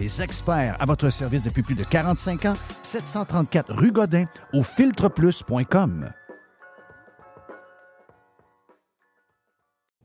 les experts à votre service depuis plus de 45 ans, 734 rue Godin au filtreplus.com.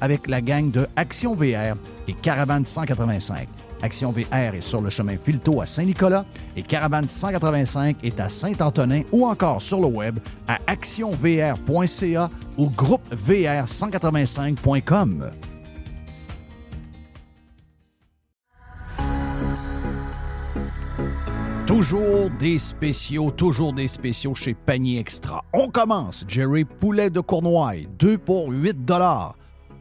avec la gang de Action VR et Caravane 185. Action VR est sur le chemin Filto à Saint-Nicolas et Caravane 185 est à Saint-Antonin ou encore sur le web à actionvr.ca ou groupevr185.com. Toujours des spéciaux, toujours des spéciaux chez Panier Extra. On commence, Jerry Poulet de Cournoye, 2 pour 8 dollars.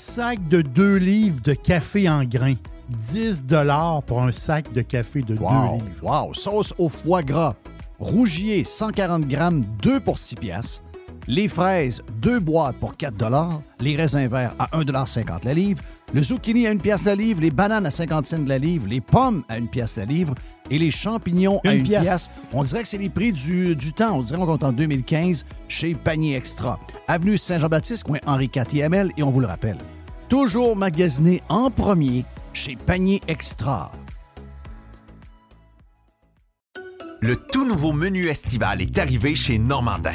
Sac de 2 livres de café en grains. 10 pour un sac de café de 2 Wow, livres. wow. Sauce au foie gras. Rougier, 140 grammes, 2 pour 6 piastres. Les fraises, 2 boîtes pour 4 Les raisins verts à 1,50 la livre. Le zucchini à 1 pièce la livre. Les bananes à 50 cents la livre. Les pommes à 1 pièce la livre. Et les champignons à Une 1 pièce. pièce. On dirait que c'est les prix du, du temps. On dirait qu'on est en 2015 chez Panier Extra. Avenue Saint-Jean-Baptiste, coin Henri IV Et on vous le rappelle, toujours magasiné en premier chez Panier Extra. Le tout nouveau menu estival est arrivé chez Normandin.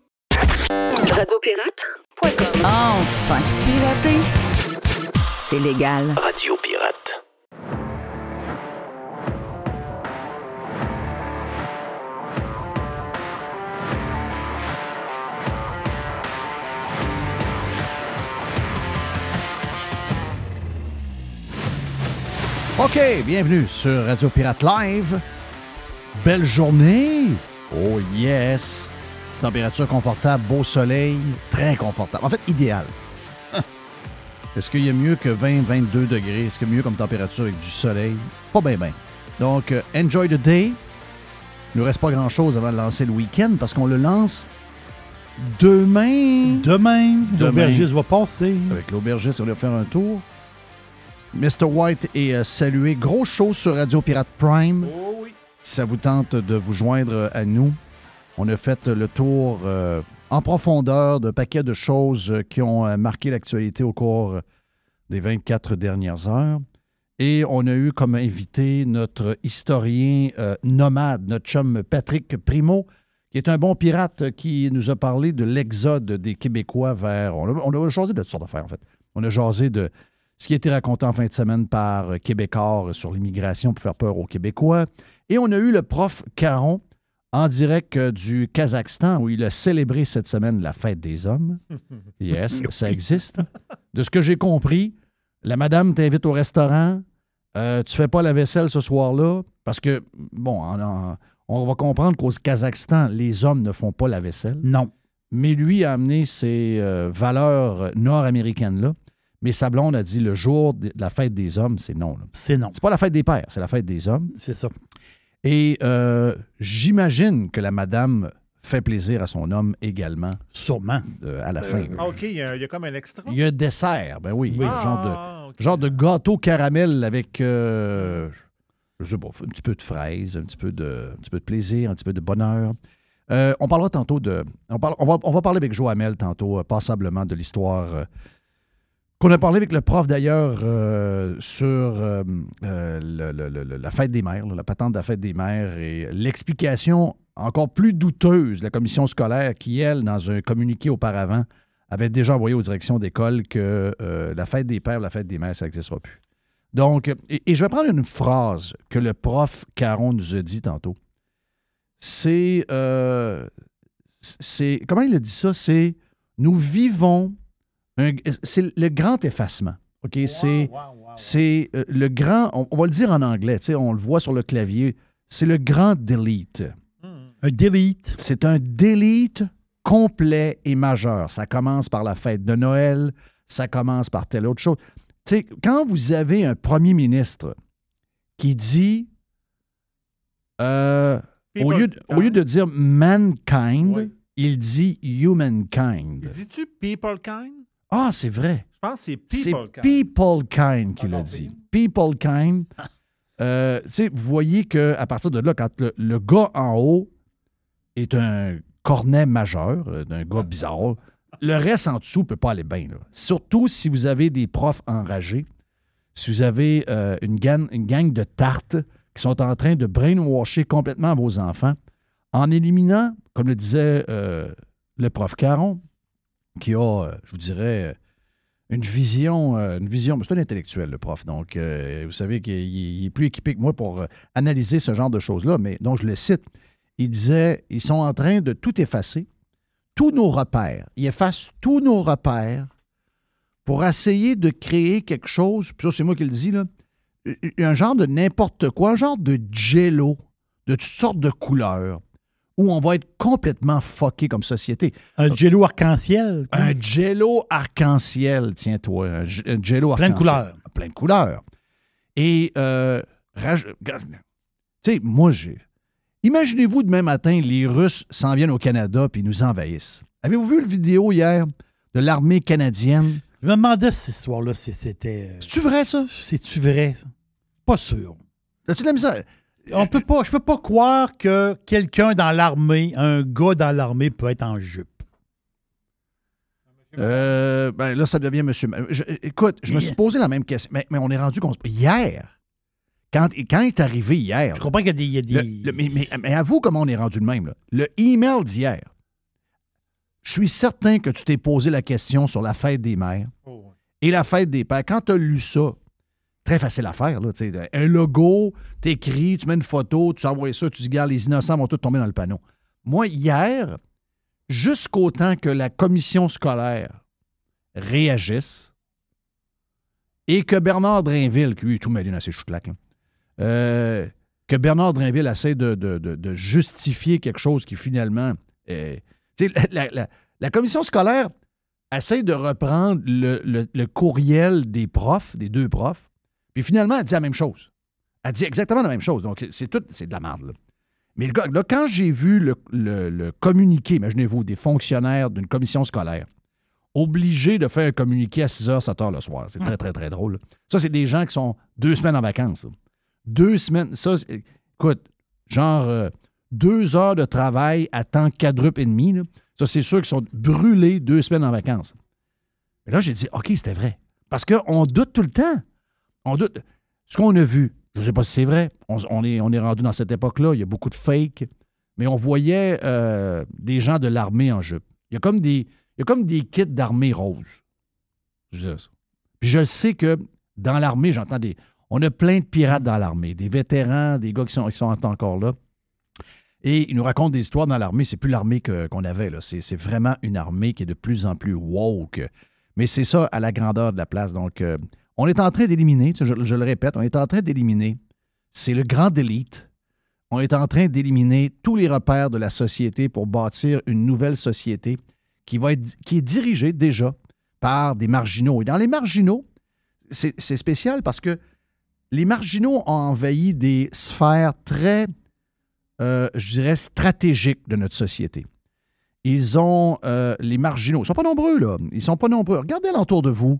Radiopirate.com. Enfin, pirater, c'est légal. Radio Pirate. OK, bienvenue sur Radio Pirate Live. Belle journée. Oh yes. Température confortable, beau soleil, très confortable. En fait, idéal. Est-ce qu'il y a mieux que 20, 22 degrés? Est-ce qu'il y a mieux comme température avec du soleil? Pas bien, bien. Donc, euh, enjoy the day. Il ne reste pas grand-chose avant de lancer le week-end parce qu'on le lance demain. Demain, Demain. l'aubergiste va passer. Avec l'aubergiste, on va faire un tour. Mr. White est euh, salué. Gros show sur Radio Pirate Prime. Si ça vous tente de vous joindre à nous, on a fait le tour euh, en profondeur d'un paquet de choses euh, qui ont euh, marqué l'actualité au cours des 24 dernières heures. Et on a eu comme invité notre historien nomade, notre chum Patrick Primo, qui est un bon pirate qui nous a parlé de l'exode des Québécois vers. On a, on a jasé de toutes sortes d'affaires, en fait. On a jasé de ce qui a été raconté en fin de semaine par Québécois sur l'immigration pour faire peur aux Québécois. Et on a eu le prof Caron en direct euh, du Kazakhstan où il a célébré cette semaine la fête des hommes. Yes, ça existe. De ce que j'ai compris, la madame t'invite au restaurant, euh, tu fais pas la vaisselle ce soir-là, parce que, bon, en- en- on va comprendre qu'au Kazakhstan, les hommes ne font pas la vaisselle. Non. Mais lui a amené ces euh, valeurs nord-américaines-là. Mais sa blonde a dit le jour de la fête des hommes, c'est non. C'est non. C'est pas la fête des pères, c'est la fête des hommes. C'est ça. Et euh, j'imagine que la madame fait plaisir à son homme également Sûrement. euh, à la fin. là. Ah, OK, il y, a, il y a comme un extra. Il y a un dessert, ben oui, Ah, genre, de, genre de gâteau caramel avec, euh, je sais pas, un petit peu de fraises, un petit peu de, un petit peu de plaisir, un petit peu de bonheur. Euh, on parlera tantôt de. On, parle- on va, on va parler avec Joe Hamel tantôt, euh, passablement, de l'histoire euh, qu'on a parlé avec le prof d'ailleurs euh, sur euh, euh, la fête des mères, la patente de la fête des mères et l'explication encore plus douteuse de la commission scolaire qui, elle, dans un communiqué auparavant, avait déjà envoyé aux directions d'école que la fête des pères, la fête des mères, ça n'existera plus. Donc, et, je vais prendre une phrase que le prof Caron nous a dit tantôt. C'est, c'est, comment il a dit ça? C'est, nous vivons, c'est le grand effacement. OK? c'est, c'est euh, le grand, on, on va le dire en anglais, on le voit sur le clavier, c'est le grand delete. Un delete. C'est un delete complet et majeur. Ça commence par la fête de Noël, ça commence par telle autre chose. Tu sais, quand vous avez un premier ministre qui dit, euh, au, lieu de, au lieu de dire mankind, Oui. il dit humankind. Dis-tu people kind? Ah, c'est vrai. Je pense que c'est people kind. People Kind qui l'a dit. People Kind. Euh, vous voyez qu'à partir de là, quand le, le gars en haut est un cornet majeur, euh, d'un gars bizarre, le reste en dessous ne peut pas aller bien. là. Surtout si vous avez des profs enragés, si vous avez euh, une, gang, une gang de tartes qui sont en train de brainwasher complètement vos enfants en éliminant, comme le disait le prof Caron, qui a, euh, je vous dirais, euh, une vision, euh, une vision, c'est un intellectuel, le prof. Donc, vous savez qu'il il est plus équipé que moi pour analyser ce genre de choses-là. Mais donc, je le cite. Il disait ils sont en train de tout effacer, tous nos repères. Ils effacent tous nos repères pour essayer de créer quelque chose. Puis ça, c'est moi qui le dis. Un genre de n'importe quoi, un genre de jello de toutes sortes de couleurs où on va être complètement fucké comme société. Un jello arc-en-ciel. Un jello arc-en-ciel, tiens-toi. Un, un jello Plein de arc-en-ciel. couleurs. Plein de couleurs. Et, euh, tu sais, moi, j'ai. Imaginez-vous demain matin, les Russes s'en viennent au Canada puis nous envahissent. Avez-vous vu le vidéo hier de l'armée canadienne? Je me demandais cette histoire-là, si c'était. C'est-tu vrai, ça? C'est-tu vrai? ça? Pas sûr. As-tu de la misère? On peut pas, je peux pas croire que quelqu'un dans l'armée, un gars dans l'armée peut être en jupe. Euh, ben là, ça devient monsieur. je- écoute, je me suis posé la même question, mais, mais on est rendu qu'on se- Hier, quand, quand est arrivé hier, Je comprends qu'il y a des. il y a des- Le- le- mais, mais, mais avoue comment on est rendu de même. là. Le email d'hier. je suis certain que tu t'es posé la question sur la fête des mères Oh, et la fête des pères. Quand tu as lu ça, très facile à faire. Là, un logo, t'écris, tu mets une photo, tu envoies ça, tu dis, regarde, les innocents vont tous tomber dans le panneau. Moi, hier, jusqu'au temps que la commission scolaire réagisse et que Bernard Drainville, qui lui est tout mêlé dans ses hein, euh, que Bernard Drainville essaie de, de- de- justifier quelque chose qui finalement. euh, la, la- la commission scolaire essaie de reprendre le- le courriel des profs, des deux profs, puis finalement, elle dit la même chose. Elle dit exactement la même chose. Donc, c'est tout, c'est de la merde. là. Mais le gars, là, quand j'ai vu le, communiqué, imaginez-vous, des fonctionnaires d'une commission scolaire obligés de faire un communiqué à 6 h, 7 h le soir. C'est très, très, très drôle. Ça, c'est des gens qui sont deux semaines en vacances. Deux semaines. Ça, écoute, genre euh, deux heures de travail à temps quadruple et demi. Ça, c'est sûr qu'ils sont brûlés deux semaines en vacances. Mais là, j'ai dit, OK, c'était vrai. Parce qu'on doute tout le temps. On doute. Ce qu'on a vu, je ne sais pas si c'est vrai, on, est, rendu dans cette époque-là, il y a beaucoup de fake, mais on voyait euh, des gens de l'armée en jupe. Il y a comme des, comme des kits d'armée rose. Je. Puis je sais que dans l'armée, j'entends des. On a plein de pirates dans l'armée, des vétérans, des gars qui sont, qui sont encore là. Et ils nous racontent des histoires dans l'armée. C'est plus l'armée qu'on avait. là. C'est c'est vraiment une armée qui est de plus en plus woke. Mais c'est ça à la grandeur de la place. Donc, euh, on est en train d'éliminer, je, le répète, on est en train d'éliminer. C'est le grand élite. On est en train d'éliminer tous les repères de la société pour bâtir une nouvelle société qui, va est dirigée déjà par des marginaux. Et dans les marginaux, c'est spécial parce que les marginaux ont envahi des sphères très, euh, je dirais, stratégiques de notre société. Ils ont, euh, les marginaux, ils ne sont pas nombreux, là. Ils ne sont pas nombreux. Regardez alentour de vous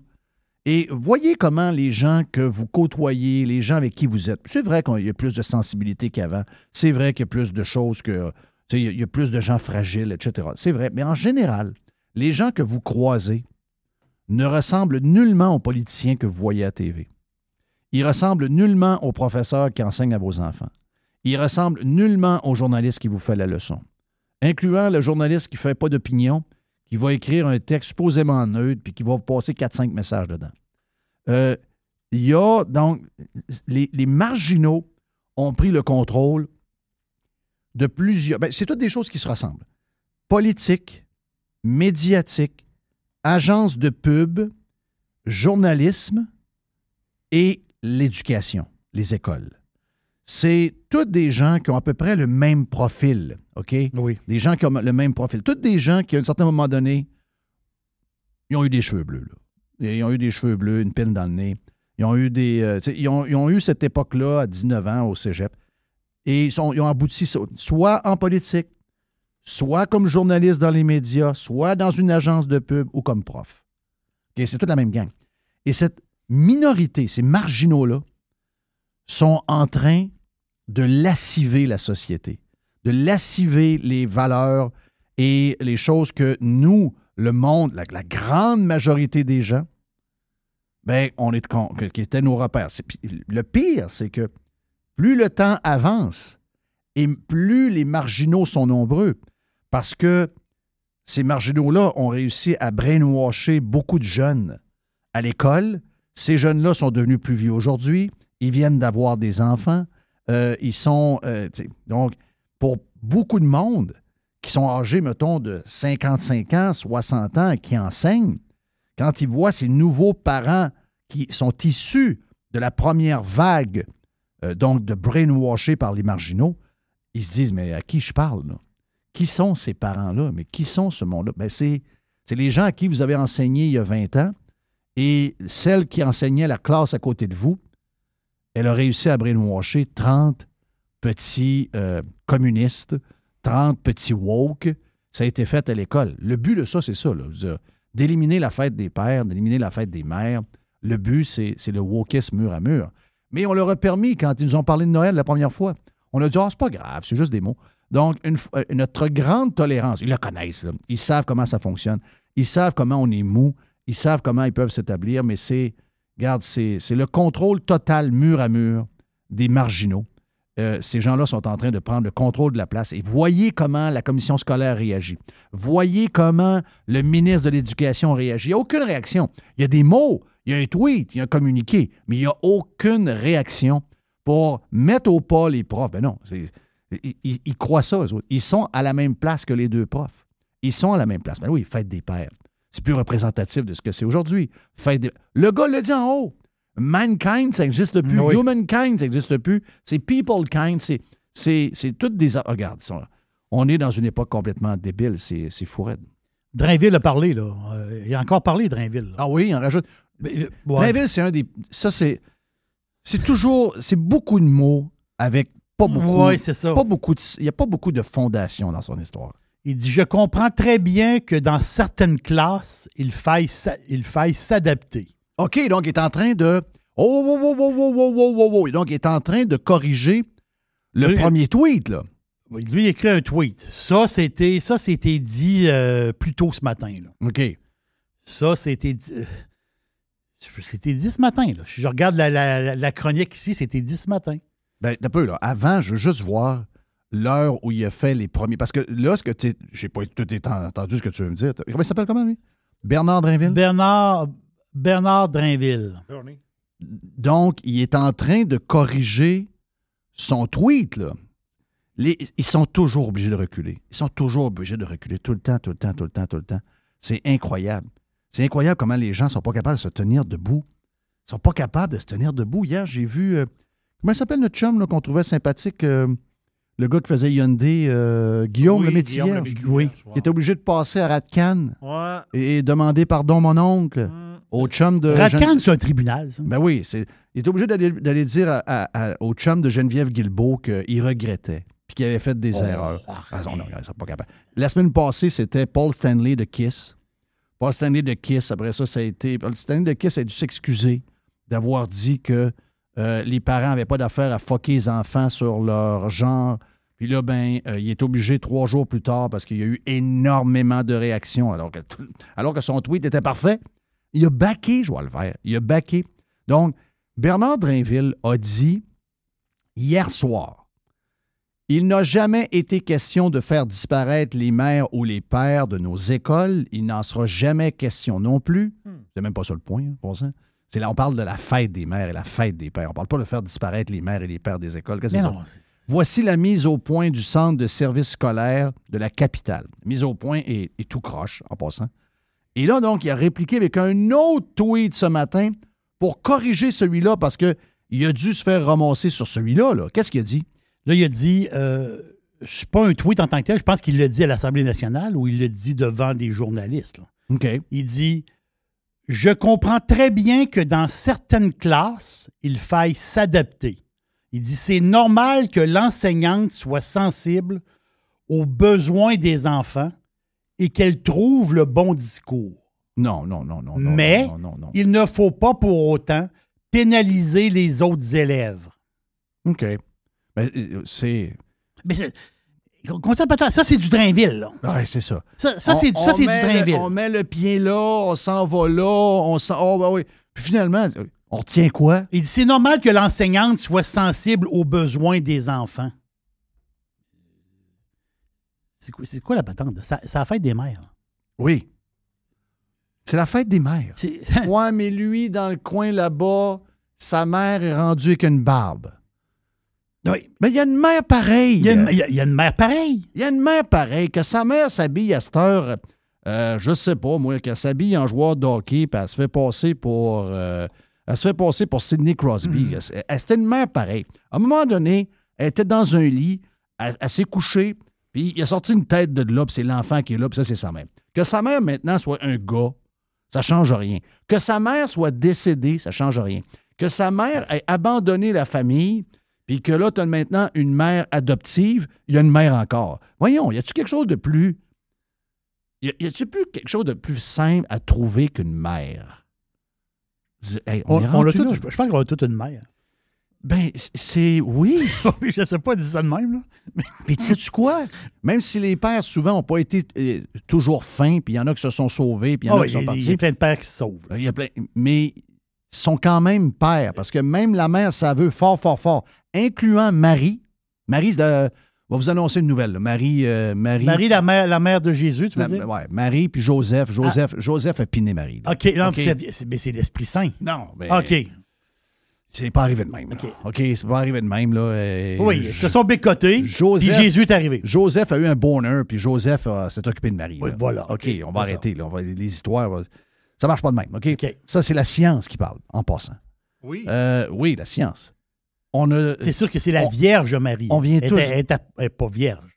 et voyez comment les gens que vous côtoyez, les gens avec qui vous êtes, c'est vrai qu'il y a plus de sensibilité qu'avant. C'est vrai qu'il y a plus de choses que, il y a- plus de gens fragiles, etc. C'est vrai. Mais en général, les gens que vous croisez ne ressemblent nullement aux politiciens que vous voyez à TV. Ils ressemblent nullement aux professeurs qui enseignent à vos enfants. Ils ressemblent nullement au journaliste qui vous fait la leçon, incluant le journaliste qui ne fait pas d'opinion, qui va écrire un texte supposément neutre puis qui va passer 4-5 messages dedans. Euh, Il y a donc. Les, marginaux ont pris le contrôle de plusieurs. ben, c'est toutes des choses qui se ressemblent. Politique, médiatique, agence de pub, journalisme et l'éducation, les écoles. C'est toutes des gens qui ont à peu près le même profil, OK? Oui. Des gens qui ont le même profil. Toutes des gens qui, à un certain moment donné, ils ont eu des cheveux bleus. Là. Ils ont eu des cheveux bleus, une pine dans le nez. Ils ont eu des. euh, ils, ont, ils ont eu cette époque-là à 19 ans au cégep. Et ils, sont, ils ont abouti so- soit en politique, soit comme journaliste dans les médias, soit dans une agence de pub ou comme prof. C'est toute la même gang. Et cette minorité, ces marginaux-là, sont en train de lasciver la société, de lasciver les valeurs et les choses que nous, le monde, la, grande majorité des gens, ben, on est qui étaient nos repères. Le pire, c'est que plus le temps avance et plus les marginaux sont nombreux, parce que ces marginaux-là ont réussi à brainwasher beaucoup de jeunes à l'école. Ces jeunes-là sont devenus plus vieux aujourd'hui. Ils viennent d'avoir des enfants. Euh, ils sont. euh, donc, pour beaucoup de monde qui sont âgés, mettons, de 55 ans, 60 ans, qui enseignent, quand ils voient ces nouveaux parents qui sont issus de la première vague, euh, donc de brainwashés par les marginaux, ils se disent, mais à qui je parle? là? Qui sont ces parents-là? Mais qui sont ce monde-là? Ben, c'est, les gens à qui vous avez enseigné il y a 20 ans et celle qui enseignait la classe à côté de vous, elle a réussi à brainwasher 30 petits euh, communistes, 30 petits woke. Ça a été fait à l'école. Le but de ça, c'est ça, d'éliminer la fête des pères, d'éliminer la fête des mères. Le but, c'est, le wokisme mur à mur. Mais on leur a permis, quand ils nous ont parlé de Noël la première fois, on a dit, ah, c'est pas grave, c'est juste des mots. Donc, euh, notre grande tolérance, ils la connaissent, ils savent comment ça fonctionne, ils savent comment on est mou, ils savent comment ils peuvent s'établir, mais c'est, regarde, c'est, le contrôle total, mur à mur, des marginaux. euh, ces gens-là sont en train de prendre le contrôle de la place. Et voyez comment la commission scolaire réagit. Voyez comment le ministre de l'Éducation réagit. Il n'y a aucune réaction. Il y a des mots, il y a un tweet, il y a un communiqué, mais il n'y a aucune réaction pour mettre au pas les profs. Ben non, ils, croient ça. eux. Ils sont à la même place que les deux profs. Ils sont à la même place. Ben oui, fête des pères. C'est plus représentatif de ce que c'est aujourd'hui. Des- Le gars le dit en haut. Mankind, ça n'existe plus. Oui. Humankind, ça n'existe plus. C'est peoplekind. C'est, c'est, toutes des. a- Regarde, ça, on est dans une époque complètement débile. C'est, fou raide. Drainville a parlé, là. Euh, il a encore parlé, Drainville. là. Ah oui, on rajoute. Mais, euh, ouais. Drainville, c'est un des. Ça, c'est. C'est toujours. C'est beaucoup de mots avec pas beaucoup. Oui, c'est ça. pas beaucoup de- Il n'y a pas beaucoup de fondation dans son histoire. Il dit Je comprends très bien que dans certaines classes, il faille il faille s'adapter. OK, donc il est en train de. Oh, oh, oh, oh, oh, oh, oh, oh, oh. Donc, il est en train de corriger le premier tweet, là. Lui, il écrit un tweet. Ça, c'était ça c'était dit euh, plus tôt ce matin. Là. OK. Ça, c'était dit. euh, C'était dit ce matin. Là. Je regarde la, la- la chronique ici, c'était dit ce matin. Ben, un peu, là. Avant, je veux juste voir l'heure où il a fait les premiers. Parce que là, ce que tu. J'ai pas tout entendu ce que tu veux me dire. Comment il s'appelle, comment, lui? Bernard Drinville? Bernard, Bernard Drainville. Donc, il est en train de corriger son tweet, là. Les- ils sont toujours obligés de reculer. Ils sont toujours obligés de reculer tout le temps, tout le temps, tout le temps, tout le temps. C'est incroyable. C'est incroyable comment les gens ne sont pas capables de se tenir debout. Ils sont pas capables de se tenir debout. Hier, j'ai vu. euh, comment il s'appelle notre chum là, qu'on trouvait sympathique? euh, le gars qui faisait Hyundai, euh, Guillaume Oui, le métier. Guillaume oui. était obligé de passer à Ratcan Ouais. et demander pardon, mon oncle, Mm. au chum de. Ratcan, c'est un tribunal. ça. Ben oui, c'est, il est obligé d'aller, d'aller dire à- à- à- au chum de Geneviève Guilbeault qu'il regrettait puis qu'il avait fait des Oh, erreurs. Ah, non, non, ils sont pas capables. La semaine passée, c'était Paul Stanley de Kiss. Paul Stanley de Kiss, après ça, ça a été. Paul Stanley de Kiss a dû s'excuser d'avoir dit que euh, les parents n'avaient pas d'affaire à fucker les enfants sur leur genre. Puis là, ben, euh, il est obligé trois jours plus tard parce qu'il y a eu énormément de réactions alors que, tout- alors que son tweet était parfait. Il a baqué Joël Vert. Il a baqué. Donc, Bernard Drainville a dit hier soir il n'a jamais été question de faire disparaître les mères ou les pères de nos écoles. Il n'en sera jamais question non plus. C'est même pas ça le point, hein, pour ça. C'est là, on parle de la fête des mères et la fête des pères. On parle pas de faire disparaître les mères et les pères des écoles. Qu'est-ce que c'est- Voici la mise au point du centre de services scolaires de la capitale. Mise au point et, et tout croche, en passant. Et là, donc, il a répliqué avec un autre tweet ce matin pour corriger celui-là parce qu'il a dû se faire ramasser sur celui-là. là. Qu'est-ce qu'il a dit? Là, il a dit, euh, je pas un tweet en tant que tel, je pense qu'il l'a dit à l'Assemblée nationale ou il l'a dit devant des journalistes. là. Il dit, je comprends très bien que dans certaines classes, il faille s'adapter. Il dit, c'est normal que l'enseignante soit sensible aux besoins des enfants et qu'elle trouve le bon discours. Non, non, non, non. Mais non, non, non. il ne faut pas pour autant pénaliser les autres élèves. OK. Ben, euh, c'est. Mais c'est- ça, c'est du Drainville. là. Ouais, c'est ça. Ça, ça, c'est ça, du le- Drainville. on met le pied là, on s'en va là, on s'en. Oh, ben oui. Puis finalement, euh, on retient quoi? Il dit c'est normal que l'enseignante soit sensible aux besoins des enfants. C'est quoi, c'est quoi la patente? Ça, c'est la fête des mères. Oui. C'est la fête des mères. Ouais, mais lui, dans le coin là-bas, sa mère est rendue avec une barbe. Oui. Mais il y a une mère pareille. Il y, a une, il y a- il y a une mère pareille. Il y a une mère pareille, que sa mère s'habille à cette heure, euh, je sais pas, moi, qu'elle s'habille en joueur de hockey, puis elle se fait passer pour. euh, elle se fait passer pour Sidney Crosby. Elle- elle- C'était une mère pareille. À un moment donné, elle était dans un lit, elle, elle s'est couchée, puis il a sorti une tête de là, puis c'est l'enfant qui est là, puis ça, c'est sa mère. Que sa mère, maintenant, soit un gars, ça change rien. Que sa mère soit décédée, ça change rien. Que sa mère ait abandonné la famille, puis que là, tu as maintenant une mère adoptive, il y a une mère encore. Voyons, y a-tu quelque chose de plus. Y a-tu plus quelque chose de plus simple à trouver qu'une mère? Z- hey, on, On, est on a rendu tout- là. je pense qu'on a toute une mère. Ben, c'est. Oui. je sais pas, dis ça de même. Là. Puis tu sais-tu quoi? Même si les pères, souvent, n'ont pas été euh, toujours fins, puis il y en a qui se sont sauvés, puis il y en Ah a qui sont y a- il y partis. a plein de pères qui se sauvent. Il y a plein- mais ils sont quand même pères, parce que même la mère, ça veut fort, fort, fort, incluant Marie, Marie, euh, va vous annoncer une nouvelle. là. Marie, euh, Marie, Marie, la mère, la mère de Jésus, tu veux la- dire? ouais, Marie puis Joseph. Joseph, Joseph a piné Marie. là. OK, non, mais c'est l'Esprit Saint. Non, mais OK. c'est pas arrivé de même. là. OK, c'est pas arrivé de même. Là. euh, Oui, ils se sont bécotés, Joseph- puis Jésus est arrivé. Joseph a eu un bonheur, puis Joseph euh, s'est occupé de Marie. Oui, là. voilà. OK, on va arrêter. Là. On va, les histoires, va- ça marche pas de même. OK? OK. Ça, c'est la science qui parle, en passant. Oui. Euh, oui, la science. On a. C'est sûr que c'est la On- Vierge Marie. on vient Elle tous- Elle était- elle est pas vierge.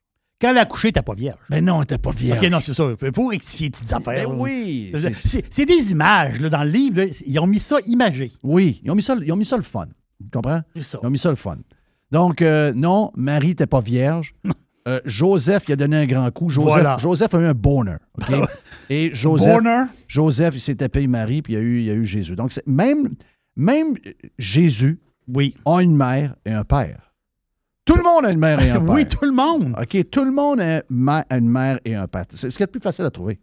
Quand elle a accouché, elle n'était pas vierge. Ben non, t'es pas vierge. OK, non, c'est ça. Il faut rectifier les petites affaires. Ben oui. C'est- des images, là, dans le livre. là. ils ont mis ça imagé. Oui, ils ont mis ça, ils ont mis ça le fun. Tu comprends? Ça. Ils ont mis ça le fun. Donc, euh, non, Marie n'était pas vierge. Euh, Joseph, il a donné un grand coup. Joseph, Voilà. Joseph a eu un bonheur. OK? Et Joseph, Bonheur. Joseph, il s'est tapé Marie, puis il y a eu, il y a eu Jésus. Donc, même, même Jésus Oui. a une mère et un père. Tout le monde a une mère et un père. Oui, tout le monde. OK, tout le monde a une mère et un père. C'est ce qui est le plus facile à trouver.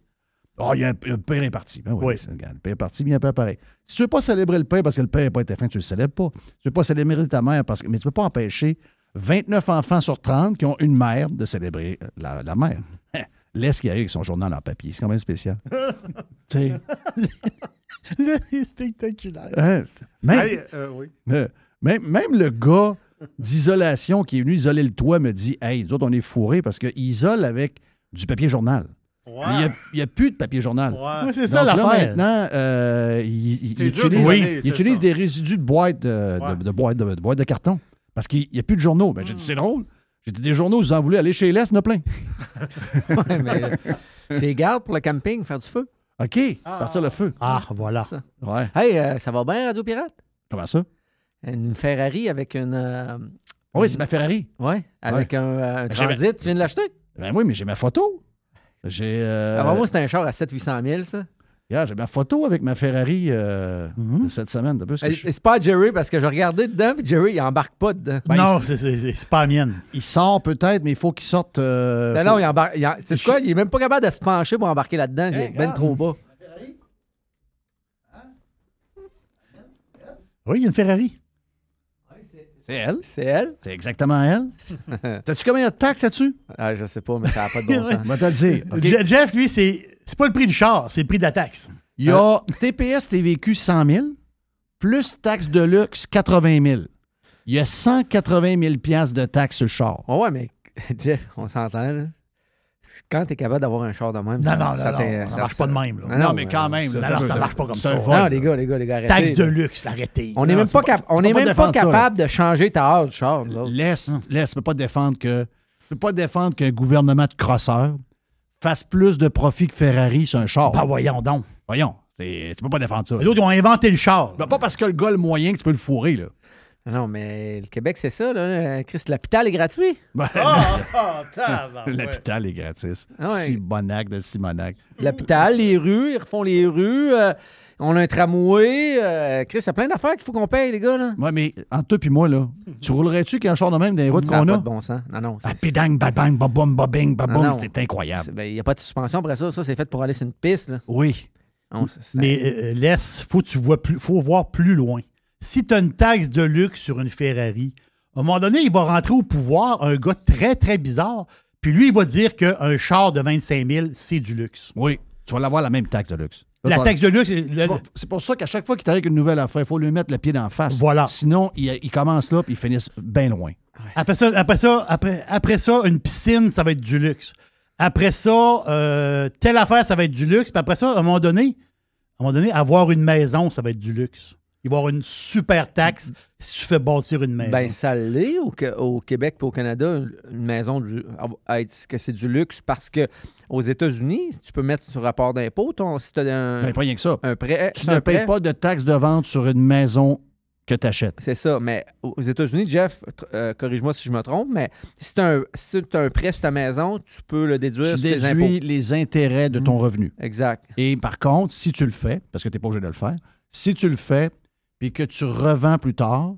Oh, il y a un, un père est parti. Ben oui, Oui. c'est- regarde, le père est parti, bien un père pareil. Si tu veux pas célébrer le père parce que le père n'a pas été fin, tu le célèbres pas. Tu veux pas célébrer ta mère parce que. Mais tu peux pas empêcher 29 enfants sur 30 qui ont une mère de célébrer la, la mère. Laisse qui arrive avec son journal en papier. C'est quand même spécial. tu sais. Là, c'est spectaculaire. hein, Hey, euh, oui. euh, même, même le gars d'isolation qui est venu isoler le toit me dit Hey, nous autres, on est fourrés parce qu'il isole avec du papier journal. Ouais. Il n'y a, plus de papier journal. Ouais. Ouais, c'est ça Donc là, l'affaire. maintenant, euh, il, il- dur utilise, il des résidus de boîtes de, Ouais. de, de boîtes de, de boîtes de carton. Parce qu'il n'y a plus de journaux. Ben, j'ai dit, c'est drôle. J'ai dit, des journaux, vous en voulez aller chez Les, il y en a plein. Ouais, mais euh, je les garde pour le camping, faire du feu. OK, partir le feu. Ah, voilà. Ça. Ouais. Hey, euh, ça va bien, Radio Pirate? Comment ça? Une Ferrari avec une. euh, Oui, c'est ma Ferrari. ouais, avec un, euh, transit. Tu viens de l'acheter? Ben oui, mais j'ai ma photo. J'ai euh, Avant moi, c'était un char à 700-800 000, ça. regarde, j'ai ma photo avec ma Ferrari euh, Mhm. de cette semaine. De plus que Et- je- et C'est pas Jerry parce que je regardais dedans, puis Jerry, il embarque pas dedans. Ben, non, il- c'est- c'est c'est- c'est pas la mienne. Il sort peut-être, mais il faut qu'il sorte. euh, Non, faut- non, il embarque. en- C'est Je- quoi? Il est même pas capable de se pencher pour embarquer là-dedans. Il est ben trop bas. Oui, il y a une Ferrari. C'est elle? C'est elle? C'est exactement elle? T'as-tu combien de taxes là-dessus? Ah, je sais pas, mais ça n'a pas de bon sens. Je vais te le dire. Jeff, lui, c'est pas le prix du char, c'est le prix de la taxe. Il y a TPS TVQ 100 000, plus taxe de luxe 80 000. Il y a 180 000 piastres de taxes sur le char. Ouais, ouais, mais Jeff, on s'entend, là. Quand t'es capable d'avoir un char de même, Non, ça, non, ça non, t'est- non, ça marche pas de même, là. Non, Non, mais quand même, là, ça marche pas comme ça. Non, les gars, les gars, les gars, arrêtez. Taxe de luxe, arrêtez. On n'est même tu pas, peux pas- cap- tu on peux est pas même pas défendre ça, là. capable de changer ta âge du char, nous autres. Laisse, laisse, tu peux pas défendre que. Tu peux pas défendre qu'un gouvernement de crosseurs fasse plus de profit que Ferrari sur un char. Ben voyons donc. Voyons, c'est- tu peux pas défendre ça. Les autres, ils ont inventé le char. Ben, pas parce que le gars a le moyen que tu peux le fourrer, là. Non, mais le Québec, c'est ça, là. Chris, l'hôpital est gratuit. Ben, Ah, L'hôpital est gratis. Ah ouais. Simonac de Simonac. L'hôpital, les rues, ils refont les rues. euh, on a un tramway. euh, Chris, il y a plein d'affaires qu'il faut qu'on paye, les gars, là. Ouais, mais entre toi et moi, là, tu roulerais-tu qu'un char de même dans les routes qu'on pas a? de bon sens. Non, non. Ah, pédang, babang, babum, babing, non. c'est incroyable. ben, Il n'y a pas de suspension après ça. Ça, c'est fait pour aller sur une piste, là. Oui. Non, Mais euh, laisse, faut que tu vois plus, faut voir plus loin. Si tu as une taxe de luxe sur une Ferrari, à un moment donné, il va rentrer au pouvoir un gars très, très bizarre, puis lui, il va dire qu'un char de 25 000, c'est du luxe. Oui. Tu vas l'avoir la même taxe de luxe. La taxe de luxe, le- C'est pour- ça qu'à chaque fois qu'il t'arrive une nouvelle affaire, il faut lui mettre le pied d'en face. Voilà. Sinon, il, il commence là puis ils finissent bien loin. Après ça, après ça, après, après ça, une piscine, ça va être du luxe. Après ça, euh, telle affaire, ça va être du luxe. Puis après ça, à un moment donné, à un moment donné, avoir une maison, ça va être du luxe. Il va y avoir une super taxe si tu fais bâtir une maison. Ben, ça l'est au, Qu- au Québec et au Canada, une maison du, que c'est du luxe parce que aux États-Unis, tu peux mettre sur rapport d'impôt ton si tu as un, payes pas rien que ça. un prêt. Tu ne payes prêt, pas de taxe de vente sur une maison que tu achètes. C'est ça, mais aux États-Unis, Jeff, euh, corrige-moi si je me trompe, mais si tu as, un- si t'as un prêt sur ta maison, tu peux le déduire Tu sur tes déduis impôts. les intérêts de ton revenu. Exact. Et par contre, si tu le fais, parce que tu n'es pas obligé de le faire, si tu le fais puis que tu revends plus tard,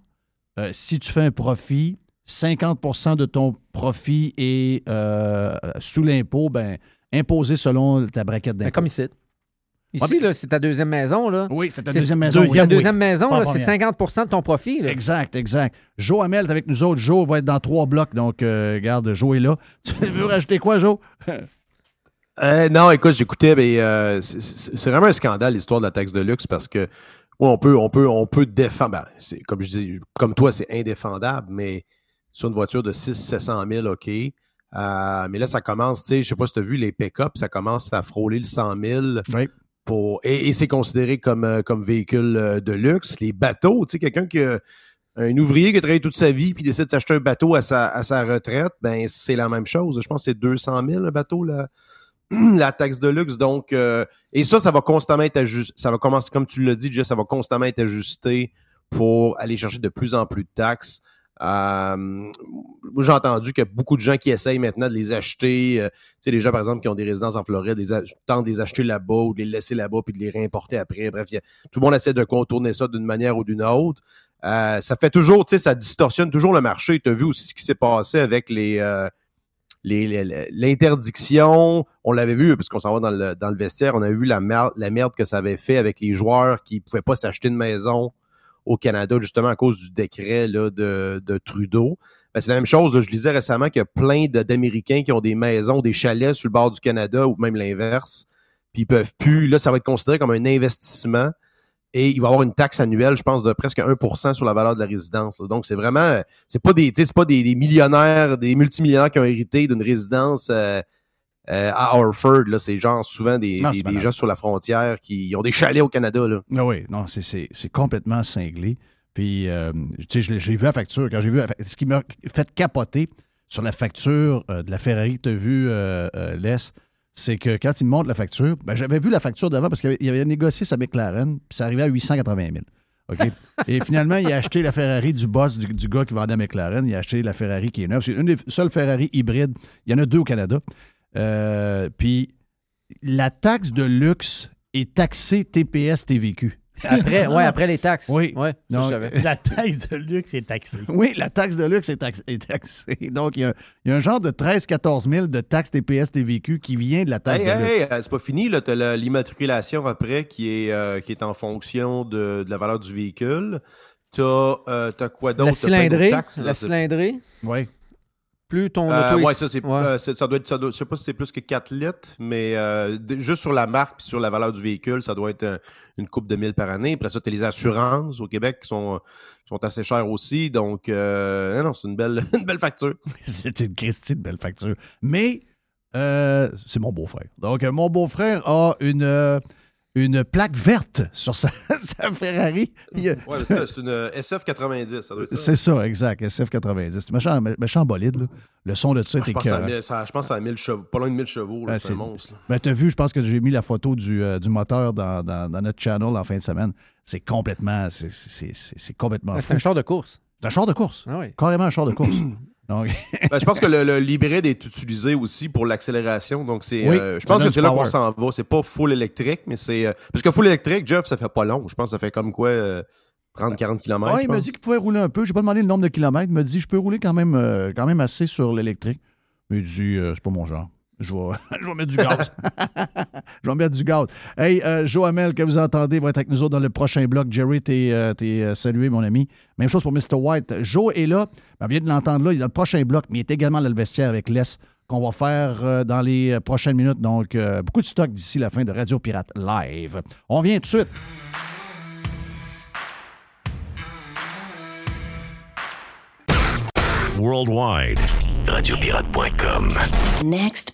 euh, si tu fais un profit, 50% de ton profit est euh, sous l'impôt, ben, imposé selon ta braquette Ben, d'impôt. comme ici. Ici, là, c'est ta deuxième maison. Là. Oui, c'est ta deuxième maison. deuxième, oui. Ta deuxième maison, c'est 50% de ton profit. là. Exact, exact. Joe Hamel est avec nous autres. Joe va être dans trois blocs, donc euh, regarde, Joe est là. Tu veux rajouter quoi, Joe? Euh, non, écoute, j'écoutais, mais euh, c'est vraiment un scandale l'histoire de la taxe de luxe parce que oui, on peut, on peut, on peut défendre. ben, c'est- comme je dis, comme toi, c'est indéfendable, mais sur une voiture de 600 000, OK. Euh, mais là, ça commence, tu sais, je sais pas si tu as vu les pick-up, ça commence à frôler le 100 000 Oui. pour, et, et c'est considéré comme, euh, comme véhicule euh, de luxe. Les bateaux, tu sais, quelqu'un qui a un ouvrier qui a travaillé toute sa vie puis décide de s'acheter un bateau à sa, à sa retraite, ben c'est la même chose. Je pense que c'est 200 000 un bateau, là, la taxe de luxe. Donc, euh, et ça, ça va constamment être ajusté. Ça va commencer, comme tu l'as dit, Jess, ça va constamment être ajusté pour aller chercher de plus en plus de taxes. Euh, j'ai entendu qu'il y a beaucoup de gens qui essayent maintenant de les acheter. euh, tu sais, les gens, par exemple, qui ont des résidences en Floride, les tentent de les acheter là-bas ou de les laisser là-bas puis de les réimporter après. Bref, tout le monde essaie de contourner ça d'une manière ou d'une autre. Euh, ça fait toujours, tu sais, ça distorsionne toujours le marché. Tu as vu aussi ce qui s'est passé avec les- l'interdiction. On l'avait vu, parce qu'on s'en va dans le, dans le vestiaire, on avait vu la merde, que ça avait fait avec les joueurs qui ne pouvaient pas s'acheter une maison au Canada, justement à cause du décret de, de Trudeau. Ben, c'est la même chose. Je lisais récemment qu'il y a plein d'Américains qui ont des maisons, des chalets sur le bord du Canada ou même l'inverse. Puis ils peuvent plus. Là, ça va être considéré comme un investissement. Et il va y avoir une taxe annuelle, je pense, de presque 1% sur la valeur de la résidence. là. Donc, c'est vraiment. C'est pas des, tu sais, c'est pas des, des millionnaires, des multimillionnaires qui ont hérité d'une résidence euh, euh, à Orford. Là. C'est genre souvent des, Non, des- gens sur la frontière qui ont des chalets au Canada. Là. Ah oui, non, c'est- c'est c'est complètement cinglé. Puis, euh, tu sais, j'ai vu la facture. Quand j'ai vu ce qui m'a fait capoter sur la facture euh, de la Ferrari tu as euh, euh, Les, c'est que quand il me montre la facture, ben, j'avais vu la facture d'avant parce qu'il avait, négocié sa McLaren, puis ça arrivait à 880 000. OK? Et finalement, il a acheté la Ferrari du boss du, du gars qui vendait McLaren. Il a acheté la Ferrari qui est neuve. C'est une des seules Ferrari hybrides. Il y en a deux au Canada. Euh, puis la taxe de luxe est taxée TPS TVQ. Après, ouais, après les taxes. Oui. Ouais, Donc, savais. La taxe de luxe est taxée. Oui, la taxe de luxe est, tax- est taxée. Donc, il y, a, il y a un genre de 13-14 000 de taxes TPS TVQ qui vient de la taxe Hey, de hey, luxe. hey, euh, c'est pas fini, là. T'as la- l'immatriculation après qui est, euh, qui est en fonction de, de la valeur du véhicule. T'as euh, t'as quoi d'autre? La cylindrée, taxes, là. la cylindrée, Oui. Plus ton Euh, auto ouais, est- ça, c'est, ouais. euh, c'est- ça doit être, ça doit- je sais pas si c'est plus que 4 litres, mais euh, juste sur la marque puis sur la valeur du véhicule, ça doit être une coupe de mille par année. Après ça, tu as les assurances au Québec qui sont, qui sont assez chères aussi. Donc, euh, non, non, c'est une belle, une belle facture. C'est une Christie de belle facture. Mais euh, c'est mon beau-frère. Donc, mon beau-frère a une, euh, une plaque verte sur sa, sa Ferrari. Ouais, c'est, c'est une euh, SF90, ça doit être ça. C'est ça, exact. SF90. Méchant, méchant bolide, là. Le son de ça Ah, était je. 1000 ça- je pense à 1000 chevaux, pas loin de 1000 chevaux, Ben, c'est, c'est- un monstre. Ben, t'as vu, je pense que j'ai mis la photo du, euh, du moteur dans, dans- dans notre channel en fin de semaine. C'est complètement, c'est, c'est- c'est- c'est complètement fou. C'est un char de course. C'est un char de course. Ah oui. Carrément un char de course. Donc, Ben, je pense que le, le l'hybride est utilisé aussi pour l'accélération. Donc, c'est, Oui, euh, je pense que c'est là qu'on s'en va. C'est pas full électrique, mais c'est. euh, parce que full électrique, Jeff, ça fait pas long. Je pense que ça fait comme quoi euh, 30-40 km. ouais, il m'a dit qu'il pouvait rouler un peu. J'ai pas demandé le nombre de kilomètres. Il m'a dit je peux rouler quand même, euh, quand même assez sur l'électrique. Mais il dit euh, c'est pas mon genre. Je vais, je vais mettre du gaz. je vais mettre du gaz. Hey, euh, Joe Hamel, que vous entendez, va être avec nous autres dans le prochain bloc. Jerry, t'es euh, euh, salué, mon ami. Même chose pour Mr. White. Joe est là. Ben, on vient de l'entendre là. Il est dans le prochain bloc, mais il est également dans le vestiaire avec Les qu'on va faire euh, dans les prochaines minutes. Donc, euh, beaucoup de stock d'ici la fin de Radio Pirate Live. On vient tout de suite. Worldwide. Radiopirate.com. Next.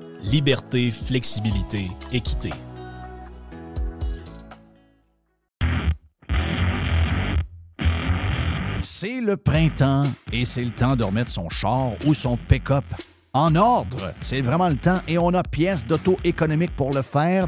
liberté, flexibilité, équité. C'est le printemps et c'est le temps de remettre son char ou son pick-up en ordre. C'est vraiment le temps et on a pièces d'auto économique pour le faire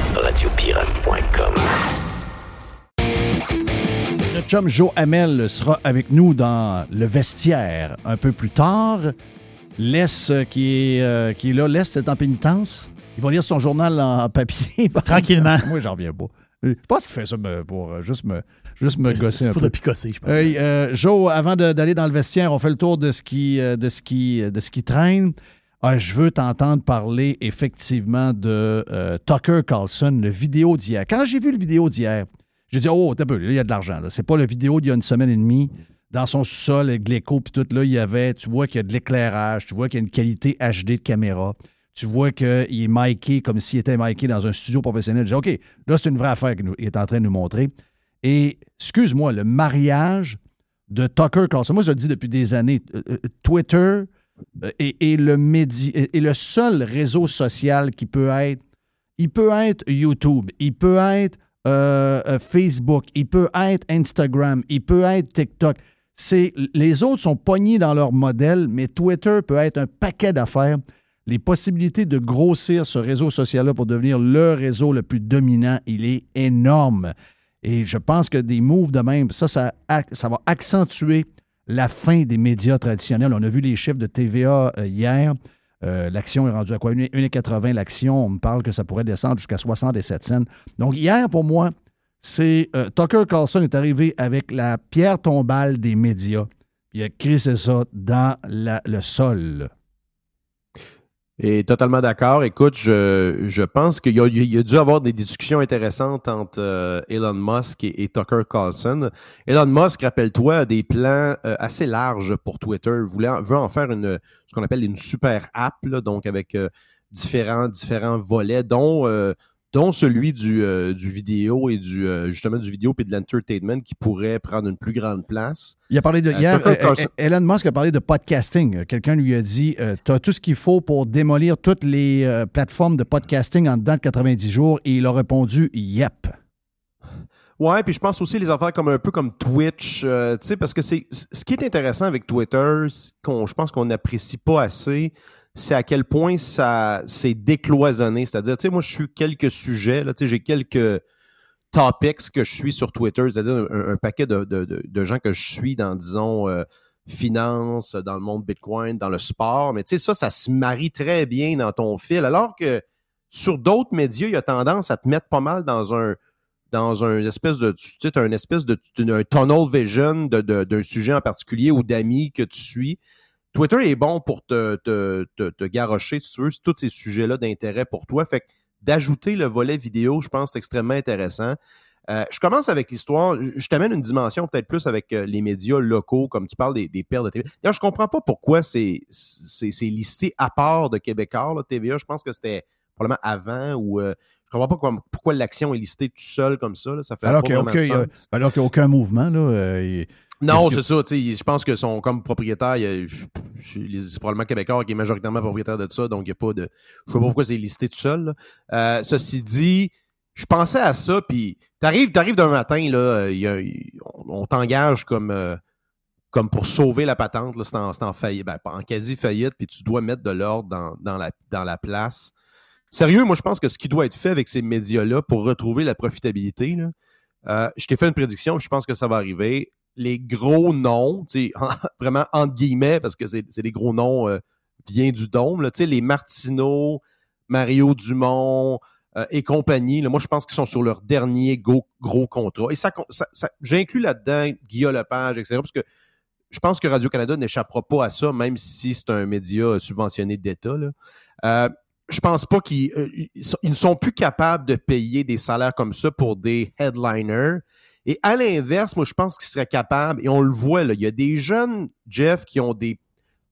Radiopirate.com. Notre chum Joe Hamel sera avec nous dans le vestiaire un peu plus tard. Laisse euh, qui est, euh, qui est là, Laisse est en pénitence. Il va lire son journal en papier. Tranquillement. Moi, j'en reviens pas. Je pense qu'il fait ça me- pour euh, juste me, juste me gosser un Pour peu. le picosser, je pense. Hey, euh, Joe, avant d'aller dans le vestiaire, on fait le tour de ce qui, de ce qui, de ce qui traîne. Ah, je veux t'entendre parler effectivement de euh, Tucker Carlson, le vidéo d'hier. Quand j'ai vu le vidéo d'hier, j'ai dit Oh, t'as peu, là, il y a de l'argent. C'est pas le vidéo d'il y a une semaine et demie. Dans son sous-sol, avec l'écho, puis tout, là, il y avait, tu vois qu'il y a de l'éclairage, tu vois qu'il y a une qualité HD de caméra, tu vois qu'il est miké comme s'il était miké dans un studio professionnel. J'ai dit, OK, là, c'est une vraie affaire qu'il est en train de nous montrer. Et, excuse-moi, le mariage de Tucker Carlson, moi, je le dis depuis des années, euh, euh, Twitter est le seul réseau social qui peut être, il peut être YouTube, il peut être euh, euh, Facebook, il peut être Instagram, il peut être TikTok. Les autres sont pognés dans leur modèle, mais Twitter peut être un paquet d'affaires. Les possibilités de grossir ce réseau social-là pour devenir le réseau le plus dominant, il est énorme. Et je pense que des moves de même, ça, ça va accentuer la fin des médias traditionnels. On a vu les chiffres de TVA euh, hier. Euh, l'action est rendue à quoi? 1,80 l'action. On me parle que ça pourrait descendre jusqu'à 67 cents. Donc, hier, pour moi, c'est euh, Tucker Carlson est arrivé avec la pierre tombale des médias. Il a crissé ça dans le sol. Et totalement d'accord. Écoute, je, je pense qu'il y, y a dû avoir des discussions intéressantes entre euh, Elon Musk et, Tucker Carlson. Elon Musk, rappelle-toi, a des plans euh, assez larges pour Twitter. Voulait veut en faire une, ce qu'on appelle une super app, là, donc avec euh, différents, différents volets, dont, dont celui du, euh, du vidéo et du euh, justement du vidéo et de l'entertainment qui pourrait prendre une plus grande place. Il a parlé de. Euh, Hier, Elon Musk a parlé de podcasting. Quelqu'un lui a dit Tu as tout ce qu'il faut pour démolir toutes les plateformes de podcasting en dedans de 90 jours. Et il a répondu Yep. Ouais, puis je pense aussi les affaires comme un peu comme Twitch, euh, tu sais, parce que c'est ce qui est intéressant avec Twitter, c'est qu'on, je pense qu'on n'apprécie pas assez, c'est à quel point ça c'est décloisonné. C'est-à-dire, tu sais, moi, je suis quelques sujets, là, tu j'ai quelques topics que je suis sur Twitter, c'est-à-dire un, paquet de, gens que je suis dans, disons, euh, finance, dans le monde Bitcoin, dans le sport. Mais tu sais, ça, ça se marie très bien dans ton fil. Alors que sur d'autres médias, il y a tendance à te mettre pas mal dans un dans un espèce de tu sais, un espèce de un tunnel vision d'un sujet en particulier ou d'amis que tu suis. Twitter est bon pour te, te, te, te garrocher, si tu veux, sur tous ces sujets-là d'intérêt pour toi. Fait que d'ajouter le volet vidéo, je pense, c'est extrêmement intéressant. Euh, je commence avec l'histoire. Je t'amène une dimension peut-être plus avec euh, les médias locaux, comme tu parles des, des perles de TVA. D'ailleurs, je comprends pas pourquoi c'est c'est c'est listé à part de Québécois, là, TVA. Je pense que c'était probablement avant ou euh, je comprends pas quoi- pourquoi l'action est listée tout seul comme ça. là. Ça fait Alors qu'il n'y a, aucun- sens. alors qu'il y a aucun mouvement. Là, euh, Non, c'est ça. Je pense que sont comme je- C'est probablement Québécois qui est majoritairement propriétaire de ça. Donc, il n'y a pas de. Je sais pas pourquoi c'est listé tout seul. Euh, ceci dit, je pensais à ça. Puis, t'arrives arrives d'un matin, là, y a- on, on t'engage comme. euh, comme pour sauver la patente, là, c'est en, en faillite, ben, en quasi-faillite, puis tu dois mettre de l'ordre dans, dans la, dans la place. Sérieux, moi, je pense que ce qui doit être fait avec ces médias-là pour retrouver la profitabilité, là, euh, je t'ai fait une prédiction, je pense que ça va arriver. Les gros noms, vraiment entre guillemets, parce que c'est des gros noms euh, du dôme, les Martineau, Mario Dumont euh, et compagnie, moi, je pense qu'ils sont sur leur dernier gros contrat. Et j'inclus là-dedans Guillaume Lepage, etc., parce que je pense que Radio-Canada n'échappera pas à ça, même si c'est un média subventionné d'État. Euh, je pense pas qu'ils euh, ne sont plus capables de payer des salaires comme ça pour des headliners. Et à l'inverse, moi, je pense qu'ils seraient capables, et on le voit, là, il y a des jeunes, Jeff, qui ont des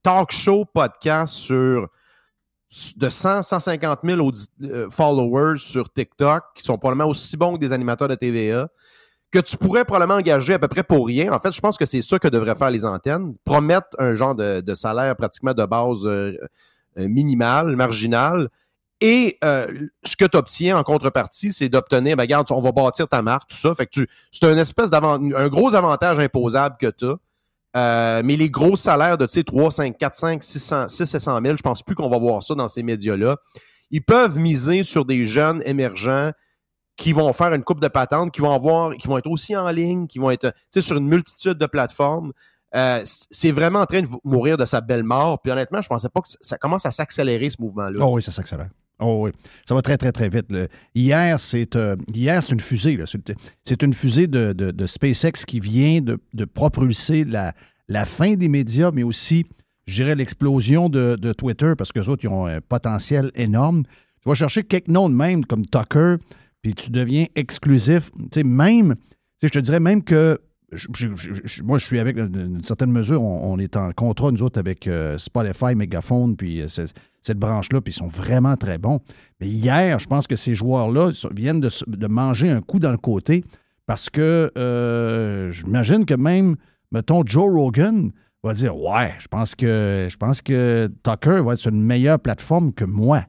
talk show podcasts sur de 100, 150 000 audi- euh, followers sur TikTok, qui sont probablement aussi bons que des animateurs de TVA, que tu pourrais probablement engager à peu près pour rien. En fait, je pense que c'est ça que devraient faire les antennes. Promettre un genre de, salaire pratiquement de base euh, euh, minimal, marginal. Et euh, ce que tu obtiens en contrepartie, c'est d'obtenir, ben, regarde, on va bâtir ta marque, tout ça. Fait que c'est un espèce d'avant, un gros avantage imposable que tu as. mais les gros salaires de, tu sais, 3, 5, 4, 5, 600, 6 700 000, je pense plus qu'on va voir ça dans ces médias-là. Ils peuvent miser sur des jeunes émergents qui vont faire une coupe de patente, qui vont avoir, qui vont être aussi en ligne, qui vont être, sur une multitude de plateformes. Euh, c'est vraiment en train de mourir de sa belle mort. Puis honnêtement, je pensais pas que ça commence à s'accélérer ce mouvement-là. Oh oui, ça s'accélère. Oh oui. Ça va très, très, très vite. là. Hier, c'est euh, hier, c'est une fusée. C'est une fusée de, de- SpaceX qui vient de, propulser la, la fin des médias, mais aussi, je dirais, l'explosion de, Twitter, parce que autres, ils ont un potentiel énorme. Tu vas chercher quelques noms de même, comme Tucker, puis tu deviens exclusif. Tu sais, même, je te dirais même que moi, je suis avec, dans une certaine mesure, on, est en contrat, nous autres, avec euh, Spotify, Megaphone, puis euh, ce- cette branche-là, puis ils sont vraiment très bons. Mais hier, je pense que ces joueurs-là viennent de, manger un coup dans le côté parce que euh, j'imagine que même, mettons, Joe Rogan va dire Ouais, je pense que je pense que Tucker va être sur une meilleure plateforme que moi.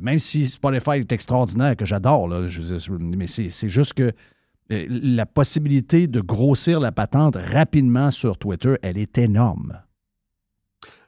Même si Spotify est extraordinaire, que j'adore, mais c'est juste que la possibilité de grossir la patente rapidement sur Twitter, elle est énorme.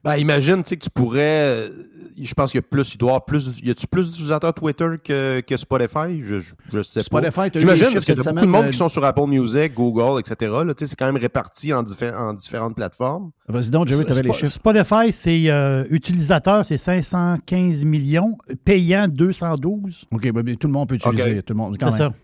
Ben, imagine, tu sais, que tu pourrais. euh, Je pense qu'il y a plus, il doit y avoir plus. Y a-tu plus d'utilisateurs Twitter que, que Spotify? Je, je, je sais Spotify, pas. J'imagine les parce qu'il y a beaucoup de monde qui sont sur Apple Music, Google, etc. Là, tu sais, c'est quand même réparti en, diffé- en différentes plateformes. Vas-y donc, Jerry, tu avais les chiffres. Spotify, c'est euh, utilisateur, c'est 515 millions, payant 212. OK, ben, tout le monde peut utiliser. Tout le monde, quand C'est même. ça.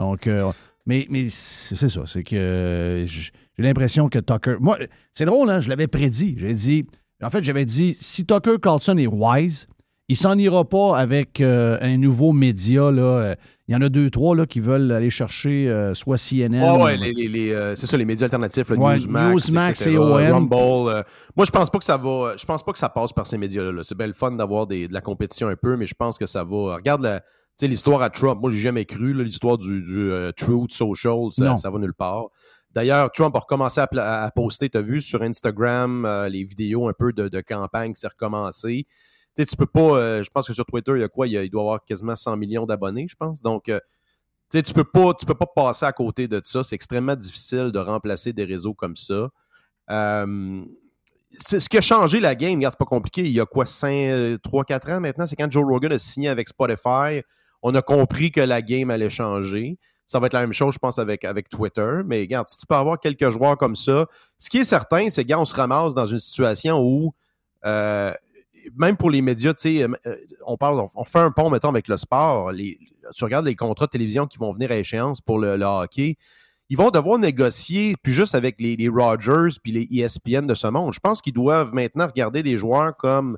Donc, euh, mais, mais c'est ça. C'est que euh, j'ai l'impression que Tucker. Moi, c'est drôle, hein, je l'avais prédit. J'ai dit En fait, j'avais dit, si Tucker Carlson est wise, il s'en ira pas avec euh, un nouveau média. Là. Il y en a deux, trois là, qui veulent aller chercher euh, soit CNN. Ouais, ouais, ou- les- les- les, euh, c'est ça, les médias alternatifs, Ouais, Newsmax, Newsmax et OM. Rumble. moi, je pense pas que ça va. Je pense pas que ça passe par ces médias-là. là. C'est bien le fun d'avoir de la compétition un peu, mais je pense que ça va. Regarde la- sais, l'histoire à Trump. Moi, j'ai jamais cru l'histoire du, du, euh, Truth Social. Ça, ça va nulle part. D'ailleurs, Trump a recommencé à, poster, tu as vu, sur Instagram, euh, les vidéos un peu de, de campagne qui s'est recommencé. Tu sais, tu peux pas. euh, je pense que sur Twitter, il y a quoi? Il, y a- il doit avoir quasiment 100 millions d'abonnés, je pense. Donc, tu sais, tu peux pas, tu peux pas passer à côté de ça. C'est extrêmement difficile de remplacer des réseaux comme ça. C'est ce qui a changé la game, regarde, c'est pas compliqué. Il y a quoi, 3-4 ans maintenant? C'est quand Joe Rogan a signé avec Spotify. On a compris que la game allait changer. Ça va être la même chose, je pense, avec, Twitter. Mais regarde, si tu peux avoir quelques joueurs comme ça, ce qui est certain, c'est qu'on se ramasse dans une situation où, euh, même pour les médias, tu sais, euh, on parle, on, fait un pont, mettons, avec le sport. Tu regardes les contrats de télévision qui vont venir à échéance pour le, hockey. Ils vont devoir négocier, puis juste avec les, les Rogers puis les ESPN de ce monde. Je pense qu'ils doivent maintenant regarder des joueurs comme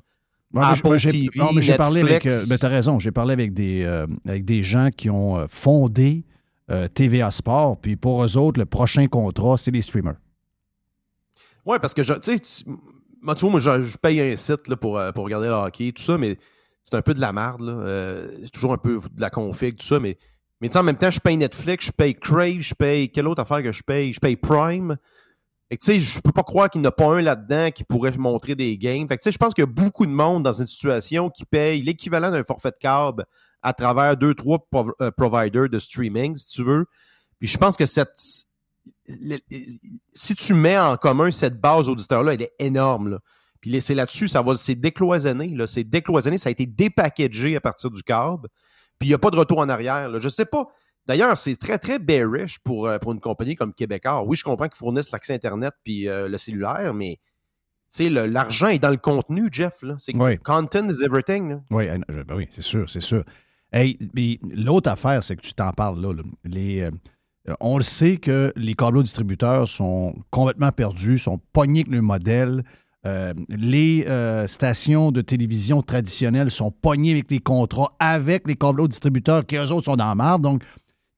Apple j'ai- TV, non, mais j'ai parlé avec. Euh, ben, t'as raison, j'ai parlé avec des, euh, avec des gens qui ont euh, fondé euh, TVA Sport, puis pour eux autres, le prochain contrat, c'est les streamers. Ouais, parce que je, tu sais, moi, tu vois, moi, je, je paye un site là, pour, pour regarder le hockey, tout ça, mais c'est un peu de la merde, là. Euh, c'est toujours un peu de la config, tout ça, mais, mais tu sais, en même temps, je paye Netflix, je paye Crave, je paye. Quelle autre affaire que je paye? Je paye Prime. Et tu sais, je peux pas croire qu'il n'y en a pas un là-dedans qui pourrait montrer des games. Fait que tu sais, je pense qu'il y a beaucoup de monde dans une situation qui paye l'équivalent d'un forfait de câble à travers deux, trois euh, providers de streaming, si tu veux. Puis je pense que cette. si tu mets en commun cette base auditeur-là, elle est énorme. Puis c'est là-dessus, ça va, c'est décloisonné. C'est décloisonné, ça a été dépackagé à partir du câble. Puis il n'y a pas de retour en arrière. Je sais pas. D'ailleurs, c'est très, très bearish pour, euh, pour une compagnie comme Québécois. Oui, je comprends qu'ils fournissent l'accès Internet puis euh, le cellulaire, mais tu sais, le- l'argent est dans le contenu, Jeff. C'est Oui. content is everything. là. Oui, ben oui, c'est sûr, c'est sûr. Hey, l'autre affaire, c'est que tu t'en parles là. là. Les, euh, on le sait que les câbleaux distributeurs sont complètement perdus, sont pognés avec le modèle. Euh, les euh, stations de télévision traditionnelles sont pognées avec les contrats avec les câbleaux distributeurs qui, eux autres, sont dans la marde. Donc,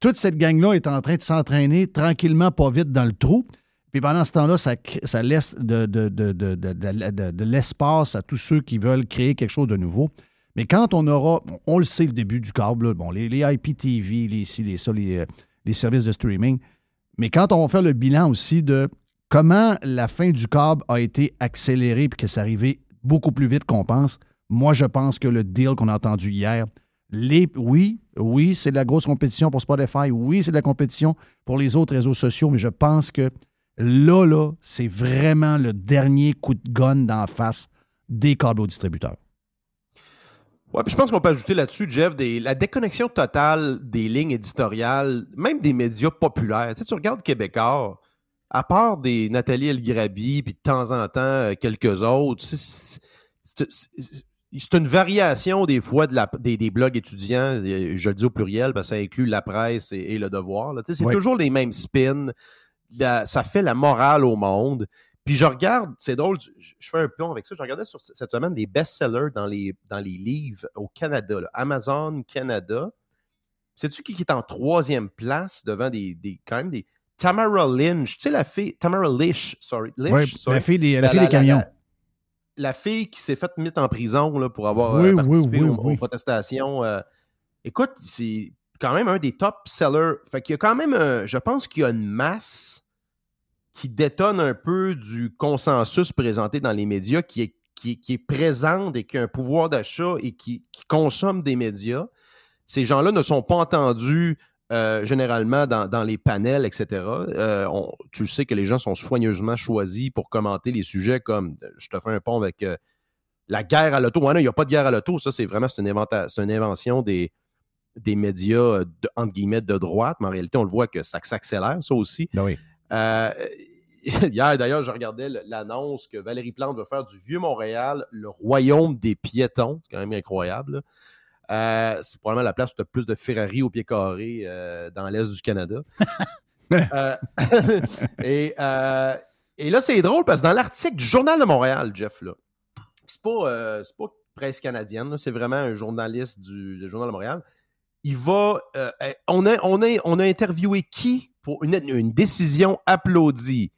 toute cette gang-là est en train de s'entraîner tranquillement, pas vite, dans le trou. Puis pendant ce temps-là, ça, laisse de, l'espace à tous ceux qui veulent créer quelque chose de nouveau. Mais quand on aura, on le sait, le début du câble, bon, les, IPTV, les, les, ça, les, euh, les services de streaming, mais quand on va faire le bilan aussi de comment la fin du câble a été accélérée puis que c'est arrivé beaucoup plus vite qu'on pense, moi, je pense que le deal qu'on a entendu hier, oui, oui, c'est de la grosse compétition pour Spotify, oui, c'est de la compétition pour les autres réseaux sociaux, mais je pense que là, là, c'est vraiment le dernier coup de gun d'en face des câbles distributeurs. Ouais, puis je pense qu'on peut ajouter là-dessus, Jeff, la déconnexion totale des lignes éditoriales, même des médias populaires. Tu sais, tu regardes Québécois, à part des Nathalie Elgrabi, puis de temps en temps euh, quelques autres, c'est c'est- une variation des fois de la- des, des blogs étudiants, euh, je le dis au pluriel, parce que ça inclut la presse et, et le devoir. C'est Oui. toujours les mêmes spins. La- ça fait la morale au monde. Puis je regarde, c'est drôle, je, fais un pont avec ça. Je regardais sur cette semaine des best-sellers dans les, dans les livres au Canada, là. Amazon Canada. Sais-tu qui qui est en troisième place devant des, des quand même des. Tamara Lynch, tu sais, la fille. Tamara Lish, sorry. Lynch, Ouais, sorry. la fille des, la fille des camions. La, fille qui s'est faite mettre en prison là, pour avoir Oui, euh, participé oui, aux, oui. aux protestations. euh. écoute, c'est quand même un des top sellers. Fait qu'il y a quand même, un- je pense qu'il y a une masse qui détonne un peu du consensus présenté dans les médias, qui est, qui, est- qui est présente et qui a un pouvoir d'achat et qui, qui consomme des médias. Ces gens-là ne sont pas entendus euh, généralement dans, dans les panels, etc. Euh, on- tu sais que les gens sont soigneusement choisis pour commenter les sujets comme, euh, je te fais un pont avec euh, la guerre à l'auto. Ouais, non, il n'y a pas de guerre à l'auto. Ça, c'est vraiment une, une invention des, des médias, de- entre guillemets, de droite. Mais en réalité, on le voit que ça s'accélère, ça aussi. Ben oui. Hier, d'ailleurs, je regardais l'annonce que Valérie Plante veut faire du Vieux-Montréal, le royaume des piétons. C'est quand même incroyable. là. Euh, c'est probablement la place où tu as plus de Ferrari au pied carré euh, dans l'Est du Canada. Euh, et, et là, c'est drôle parce que dans l'article du Journal de Montréal, Jeff, là, c'est pas, c'est pas presse canadienne, c'est vraiment un journaliste du, du Journal de Montréal. Il va. euh, on, a, on, a, on a interviewé qui pour une, une décision applaudie?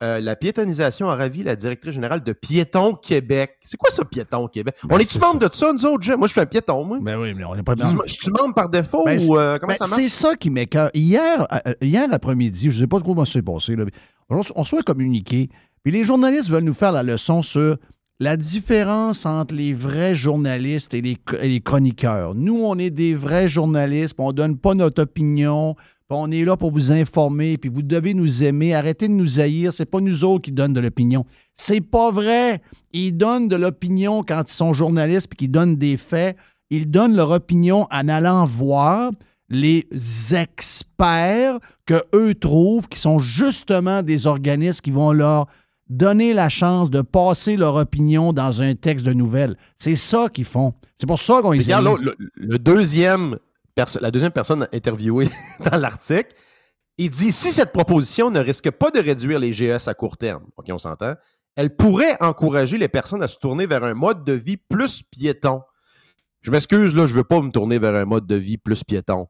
Euh, la piétonisation a ravi la directrice générale de Piéton Québec. C'est quoi ça, Piéton Québec? Ben, on est-tu c'est membre de ça, nous autres? Moi, je suis un piéton, moi. Ben oui, mais on n'est pas Je suis membre par défaut Ben, ou euh, comment Ben, ça marche? C'est ça qui m'écoeure. Hier, euh, hier après-midi, je ne sais pas trop comment ça s'est passé, là, on, on un communiqué, puis les journalistes veulent nous faire la leçon sur la différence entre les vrais journalistes et les, et les chroniqueurs. Nous, on est des vrais journalistes, on ne donne pas notre opinion, on est là pour vous informer, puis vous devez nous aimer. Arrêtez de nous haïr. C'est pas nous autres qui donnent de l'opinion. C'est pas vrai. Ils donnent de l'opinion quand ils sont journalistes, puis qu'ils donnent des faits. Ils donnent leur opinion en allant voir les experts que eux trouvent, qui sont justement des organismes qui vont leur donner la chance de passer leur opinion dans un texte de nouvelles. C'est ça qu'ils font. C'est pour ça qu'on les Regarde, le, le deuxième la deuxième personne interviewée dans l'article, il dit si cette proposition ne risque pas de réduire les GS à court terme, OK, on s'entend, elle pourrait encourager les personnes à se tourner vers un mode de vie plus piéton. Je m'excuse, là, je veux pas me tourner vers un mode de vie plus piéton.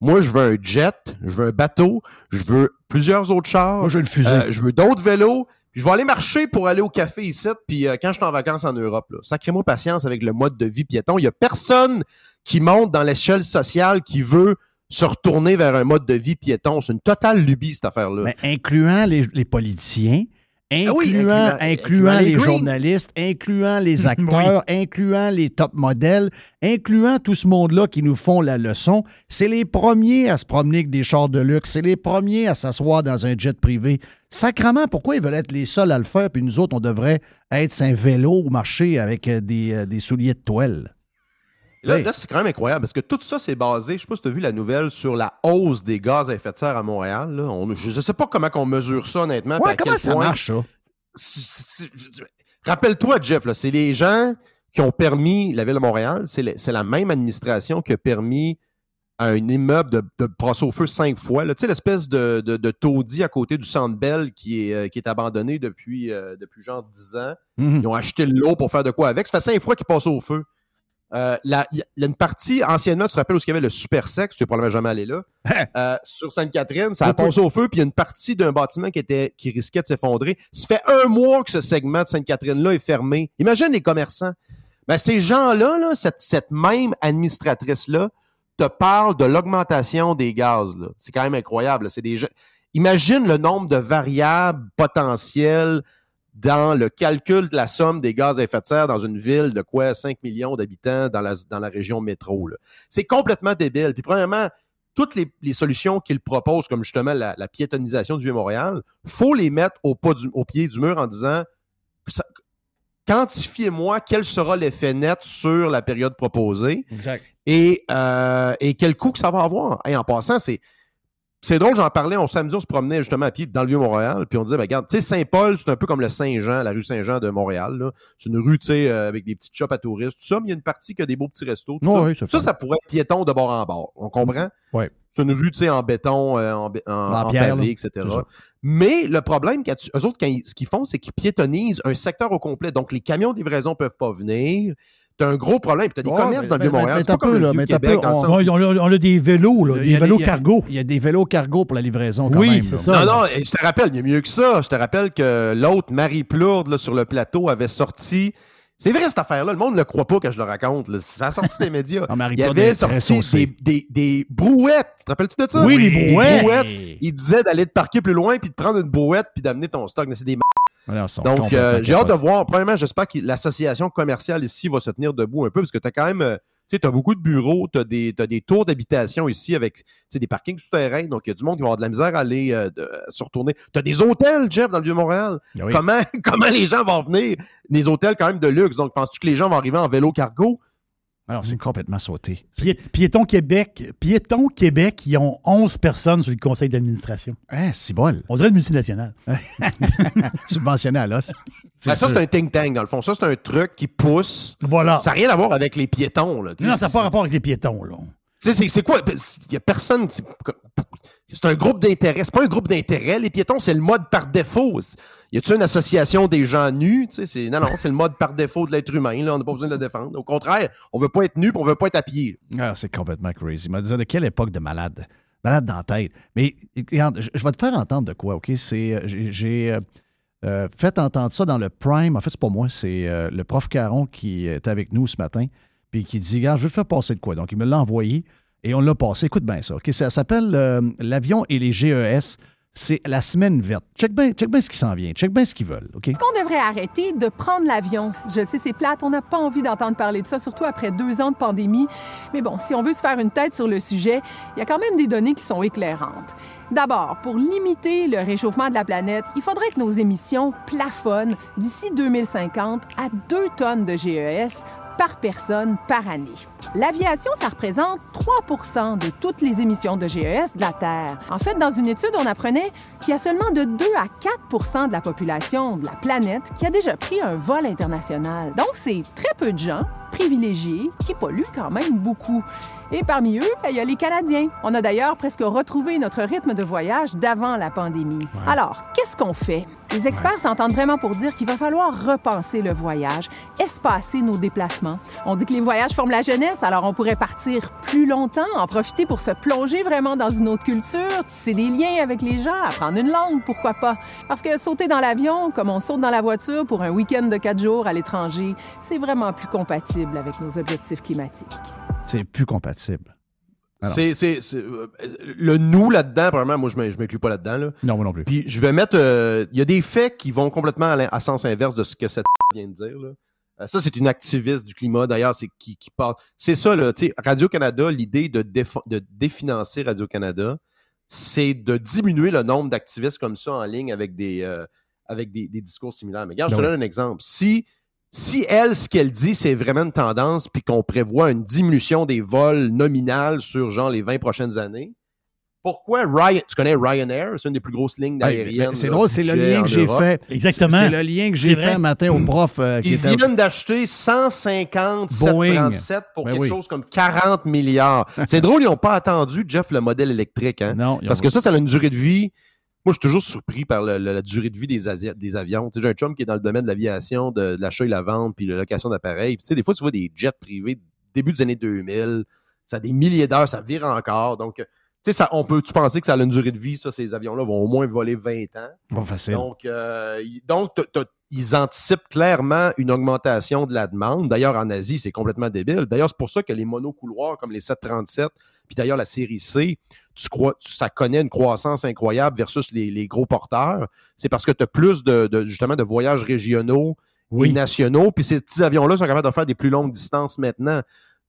Moi, je veux un jet, je veux un bateau, je veux plusieurs autres chars. Moi, je veux une fusée. Euh, je veux d'autres vélos. Puis je vais aller marcher pour aller au café ici. Puis euh, quand je suis en vacances en Europe, sacrez-moi patience avec le mode de vie piéton. Il y a personne qui monte dans l'échelle sociale qui veut se retourner vers un mode de vie piéton. C'est une totale lubie, cette affaire-là. Mais incluant les, les politiciens, incluant, Ah oui, incluant, les, journalistes, incluant les acteurs, incluant les top modèles, incluant tout ce monde-là qui nous font la leçon. C'est les premiers à se promener avec des chars de luxe. C'est les premiers à s'asseoir dans un jet privé. Sacrement, pourquoi ils veulent être les seuls à le faire, puis nous autres, on devrait être un vélo ou marcher avec euh, des, euh, des souliers de toile? Là, Oui. là, c'est quand même incroyable parce que tout ça, c'est basé, je sais pas si tu as vu la nouvelle sur la hausse des gaz à effet de serre à Montréal. là. On- je ne sais pas comment on mesure ça, honnêtement. Ouais, à comment quel ça point- marche, ça? Rappelle-toi, Jeff, c'est les gens qui ont permis la ville de Montréal, c'est la même administration qui a permis à un immeuble de, de passer au feu cinq fois. là. Tu sais, l'espèce de, de, de taudis à côté du Centre Bell qui est, euh, qui est abandonné depuis, euh, depuis genre 10 ans. Mhm. Ils ont acheté le lot pour faire de quoi avec. Ça fait cinq fois qu'ils passent au feu. Euh, la- Il y, a une partie, anciennement, tu te rappelles où il y avait le super sexe, tu n'es probablement jamais allé là, euh, sur Sainte-Catherine, ça a passé au feu, puis il y a une partie d'un bâtiment qui, était, qui risquait de s'effondrer. Ça fait un mois que ce segment de Sainte-Catherine-là est fermé. Imagine les commerçants. Ben, ces gens-là, là, cette, cette même administratrice-là, te parle de l'augmentation des gaz. là. C'est quand même incroyable. là. C'est des gens... Imagine le nombre de variables potentielles dans le calcul de la somme des gaz à effet de serre dans une ville de quoi? 5 millions d'habitants dans la, dans la région métro. C'est complètement débile. Puis premièrement, toutes les, les solutions qu'il propose, comme justement la, la piétonisation du Vieux-Montréal, faut les mettre au, pas du- au pied du mur en disant quantifiez-moi quel sera l'effet net sur la période proposée Exact. et, euh, et quel coût que ça va avoir. Et en passant, c'est. C'est drôle, j'en parlais, on samedi, on se promenait justement à pied dans le Vieux-Montréal, puis on disait, ben, regarde, tu sais, Saint-Paul, c'est un peu comme le Saint-Jean, la rue Saint-Jean de Montréal. C'est une rue, tu sais, euh, avec des petites shops à touristes, tout ça, mais il y a une partie qui a des beaux petits restos. Tout ça, oui, ça, ça pourrait être piéton de bord en bord. On comprend? Ouais. C'est une rue, tu sais, en béton, euh, en, en, En en pierre, pavé, là. etc. Mais le problème, eux autres, quand ils- ce qu'ils font, c'est qu'ils piétonnisent un secteur au complet. Donc, les camions de livraison ne peuvent pas venir. T'as un gros problème. Puis t'as des Ouais, commerces mais- dans le mais- Vieux-Montréal. mais C'est t'as pas comme peu, le là, mais t'as Vieux-Québec, peu, on- a, on a des vélos, là, Il y des vélos cargo. Il y a des vélos cargo pour la livraison quand Oui, même. c'est ça. Non, non, et je te rappelle, il y a mieux que ça. Je te rappelle que l'autre, Marie Plourde, là, sur le plateau, avait sorti. C'est vrai, cette affaire-là. Le monde ne le croit pas que je le raconte. là. Ça a sorti des médias. Marie il Plourde avait sorti des, des, des brouettes. Tu te rappelles-tu de ça? Oui, les brouettes. Il disait d'aller te parquer plus loin puis de prendre une brouette puis d'amener ton stock. Mais c'est des m- Alors, Donc, euh, j'ai hâte de voir. Premièrement, j'espère que l'association commerciale ici va se tenir debout un peu parce que tu as quand même, euh, tu sais, tu as beaucoup de bureaux, tu as des, t'as des tours d'habitation ici avec, des parkings souterrains. Donc, il y a du monde qui va avoir de la misère à aller euh, de- se retourner. Tu as des hôtels, Jeff, dans le Vieux-Montréal. Oui. Comment, comment les gens vont venir? Des hôtels quand même de luxe. Donc, penses-tu que les gens vont arriver en vélo cargo? Alors, c'est complètement sauté. Pié- Piéton Québec, Piéton Québec, ils ont 11 personnes sur le conseil d'administration. Hein, c'est bol. On dirait une multinationale. Subventionné à l'os. Ben, ça, c'est un think tank, dans le fond. Ça, c'est un truc qui pousse. Voilà. Ça n'a rien à voir avec les piétons. Là. Non, ça n'a pas rapport avec les piétons, là. Sais, c'est- quoi? Il y a personne. C'est un groupe d'intérêt. C'est pas un groupe d'intérêt. Les piétons, c'est le mode par défaut. Y a-tu une association des gens nus? C'est- non, non, c'est le mode par défaut de l'être humain. Là. On n'a pas besoin de le défendre. Au contraire, on veut pas être nu on veut pas être à pied. Ah, c'est complètement crazy. Il m'a dit de quelle époque de malade? Malade dans la tête. Mais regarde, je, vais te faire entendre de quoi, OK? C'est, euh, j'ai, euh, euh, fait entendre ça dans le Prime. En fait, c'est pas moi, c'est le prof Caron qui est avec nous ce matin, puis qui dit, regarde, je te faire passer de quoi? Donc, il me l'a envoyé et on l'a passé. Écoute bien ça, OK? Ça s'appelle euh, L'avion et les GES. C'est la semaine verte. Check bien check bien ce qui s'en vient. Check bien ce qu'ils veulent, OK? Est-ce qu'on devrait arrêter de prendre l'avion? Je sais, c'est plate, on n'a pas envie d'entendre parler de ça, surtout après deux ans de pandémie. Mais bon, si on veut se faire une tête sur le sujet, il y a quand même des données qui sont éclairantes. D'abord, pour limiter le réchauffement de la planète, il faudrait que nos émissions plafonnent d'ici 2050 à 2 tonnes de GES par personne par année. L'aviation, ça représente 3% de toutes les émissions de GES de la Terre. En fait, dans une étude, on apprenait qu'il y a seulement de 2 à 4% de la population de la planète qui a déjà pris un vol international. Donc, c'est très peu de gens privilégiés qui polluent quand même beaucoup. Et parmi eux, ben, il y a les Canadiens. On a d'ailleurs presque retrouvé notre rythme de voyage d'avant la pandémie. Alors, qu'est-ce qu'on fait? Les experts s'entendent vraiment pour dire qu'il va falloir repenser le voyage, espacer nos déplacements. On dit que les voyages forment la jeunesse, alors on pourrait partir plus longtemps, en profiter pour se plonger vraiment dans une autre culture, tisser des liens avec les gens, apprendre une langue, pourquoi pas. Parce que sauter dans l'avion, comme on saute dans la voiture pour un week-end de quatre jours à l'étranger, c'est vraiment plus compatible avec nos objectifs climatiques. C'est plus compatible. C'est, c'est- c'est- euh, le nous là-dedans, probablement, moi, je ne m'inclus pas là-dedans. Là. Non, moi non plus. Puis je vais mettre. euh, Il y a des faits qui vont complètement à, sens inverse de ce que cette vient de dire. Là. Euh, ça, c'est une activiste du climat, d'ailleurs, c'est qui, qui parle. C'est ça, là, Radio-Canada, l'idée de, déf- de définancer Radio-Canada, c'est de diminuer le nombre d'activistes comme ça en ligne avec des, euh, avec des, des discours similaires. Mais regarde, je te Ben donne un exemple. Si, si elle, ce qu'elle dit, c'est vraiment une tendance, puis qu'on prévoit une diminution des vols nominales sur genre les 20 prochaines années, pourquoi Ryan, tu connais Ryanair, c'est une des plus grosses lignes aériennes. ben, c'est drôle, c'est le lien en que j'ai fait. Exactement. C'est le lien que j'ai fait un matin au prof euh, qui Ils était. viennent d'acheter 150 Boeing. 737 pour Ben quelque oui. chose comme 40 milliards. C'est drôle, ils n'ont pas attendu, Jeff, le modèle électrique. Hein? Non, Parce que ça, ça a une durée de vie. Moi, je suis toujours surpris par le- le- la durée de vie des, Asia- des avions. Tu sais, J'ai un chum qui est dans le domaine de l'aviation, de, de l'achat et la vente, puis la location d'appareils. Puis, tu sais, des fois, tu vois des jets privés début des années 2000. Ça a des milliers d'heures, ça vire encore. Donc, euh, tu sais, ça, on peut-tu penser que ça a une durée de vie, ça, ces avions-là vont au moins voler 20 ans. Pas facile. Donc, euh, donc t'as- ils anticipent clairement une augmentation de la demande. D'ailleurs, en Asie, c'est complètement débile. D'ailleurs, c'est pour ça que les monocouloirs comme les 737, puis d'ailleurs la série C, tu crois, tu- ça connaît une croissance incroyable versus les, les gros porteurs. C'est parce que tu as plus de, de- justement de voyages régionaux Oui. et nationaux. Puis ces petits avions-là sont capables de faire des plus longues distances maintenant.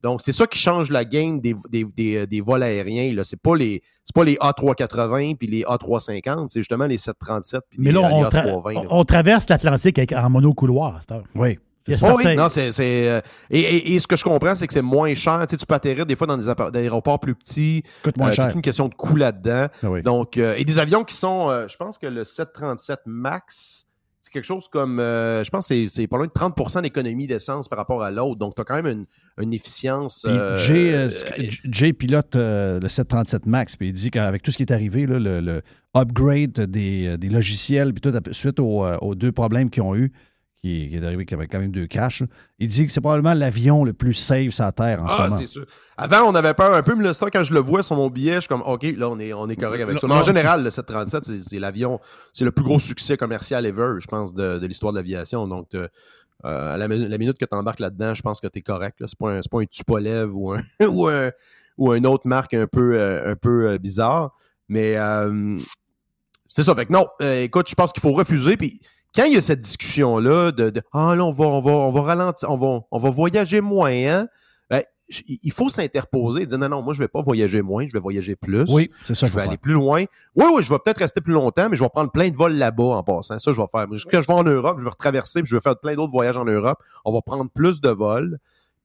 Donc, c'est ça qui change la game des, des, des- des vols aériens. Ce n'est pas, les- c'est pas les A380 puis les A350, c'est justement les 737 puis Mais les, là, les on, tra- A320. là. on- on traverse l'Atlantique avec- en monocouloir à cette heure. Oui. Oh oui, non, c'est. c'est, euh, et, et- et ce que je comprends, c'est que c'est moins cher. Tu, sais, tu peux atterrir des fois dans des, aéroports plus petits. Coûte moins Euh, cher. une question de coût là-dedans. Ah oui. Donc, euh, et des avions qui sont, euh, je pense que le 737 MAX, c'est quelque chose comme, euh, je pense que c'est, pas loin de 30% d'économie d'essence par rapport à l'autre. Donc, tu as quand même une, une efficience. Euh, Jay, euh, Jay pilote euh, le 737 MAX, puis il dit qu'avec tout ce qui est arrivé, là, le, le upgrade des, des logiciels, puis tout, suite aux, aux deux problèmes qu'ils ont eu, qui, qui est arrivé qu'il y avait quand même deux là, il dit que c'est probablement l'avion le plus safe sur la Terre en ce Ah, moment. c'est sûr. Avant, on avait peur un peu, mais là, ça, quand je le vois sur mon billet, je suis comme, OK, là, on est, on est correct avec ça. Mais en général, le 737, c'est, l'avion, c'est le plus gros succès commercial ever, je pense, de, de l'histoire de l'aviation. Donc, euh, euh, à la, mi- la minute que tu embarques là-dedans, je pense que tu es correct. C'est pas un, pas un Tupolev ou un, ou un, ou une autre marque un peu, euh, un peu bizarre. Mais euh, c'est ça. Fait que non, euh, écoute, je pense qu'il faut refuser. Puis quand il y a cette discussion-là de, de, Ah là, on va, on va, on va ralentir, on va, on va voyager moins, hein? Ben, il faut s'interposer et dire non, non, moi, je vais pas voyager moins, je vais voyager plus. Oui, c'est ça Je vais aller faire. plus loin. Oui, oui, je vais peut-être rester plus longtemps, mais je vais prendre plein de vols là-bas en passant. Ça, je vais faire. Quand je vais en Europe, je vais retraverser, puis je vais faire plein d'autres voyages en Europe. On va prendre plus de vols,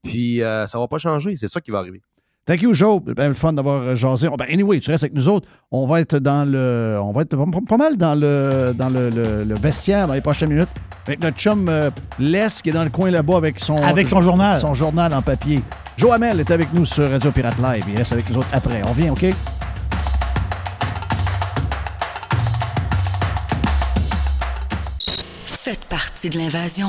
puis euh, ça va pas changer. C'est ça qui va arriver. Thank you, Joe. Ben, le fun d'avoir euh, jasé. Oh, ben, anyway, tu restes avec nous autres. On va être dans le. On va être pas, pas mal dans le dans le, le- le vestiaire dans les prochaines minutes. Avec notre chum euh, Les qui est dans le coin là-bas avec son. Avec son journal. Son journal en papier. Joe Hamel est avec nous sur Radio Pirate Live. Il reste avec nous autres après. On vient, OK? Faites partie de l'invasion.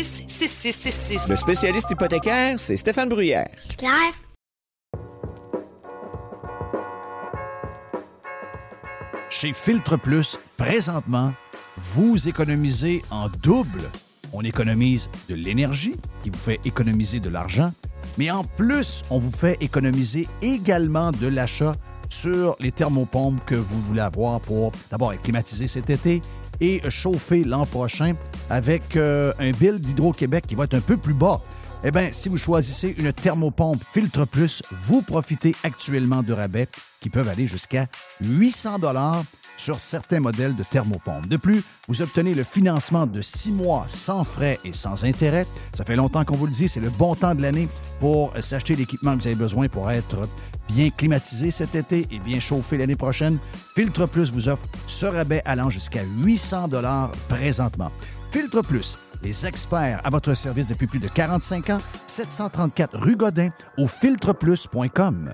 266-6666. Le spécialiste hypothécaire, c'est Stéphane Bruyère. Claire. Chez Filtre Plus, présentement, vous économisez en double. On économise de l'énergie, qui vous fait économiser de l'argent, mais en plus, on vous fait économiser également de l'achat sur les thermopompes que vous voulez avoir pour d'abord être climatisé cet été et chauffer l'an prochain avec euh, un bill d'Hydro-Québec qui va être un peu plus bas. Eh bien, si vous choisissez une thermopompe Filtre Plus, vous profitez actuellement de rabais qui peuvent aller jusqu'à 800 dollars sur certains modèles de thermopompe. De plus, vous obtenez le financement de six mois sans frais et sans intérêt. Ça fait longtemps qu'on vous le dit, c'est le bon temps de l'année pour s'acheter l'équipement que vous avez besoin pour être bien climatisé cet été et bien chauffé l'année prochaine. Filtre Plus vous offre ce rabais allant jusqu'à 800 dollars présentement. Filtre Plus, les experts à votre service depuis plus de 45 ans, 734 rue Godin au filtreplus.com.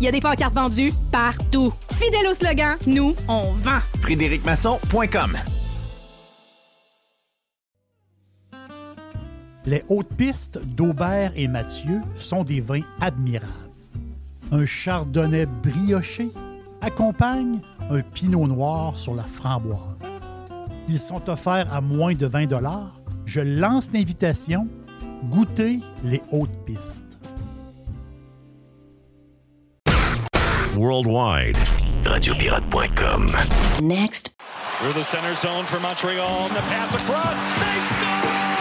Il y a des pancartes vendues partout. Fidèle au slogan, nous, on vend. FrédéricMasson.com Les hautes pistes d'Aubert et Mathieu sont des vins admirables. Un chardonnay brioché accompagne un pinot noir sur la framboise. Ils sont offerts à moins de 20 Je lance l'invitation. Goûtez les hautes pistes. Worldwide. Radiopirate.com. Next. Through the center zone for Montreal. and The pass across. They score!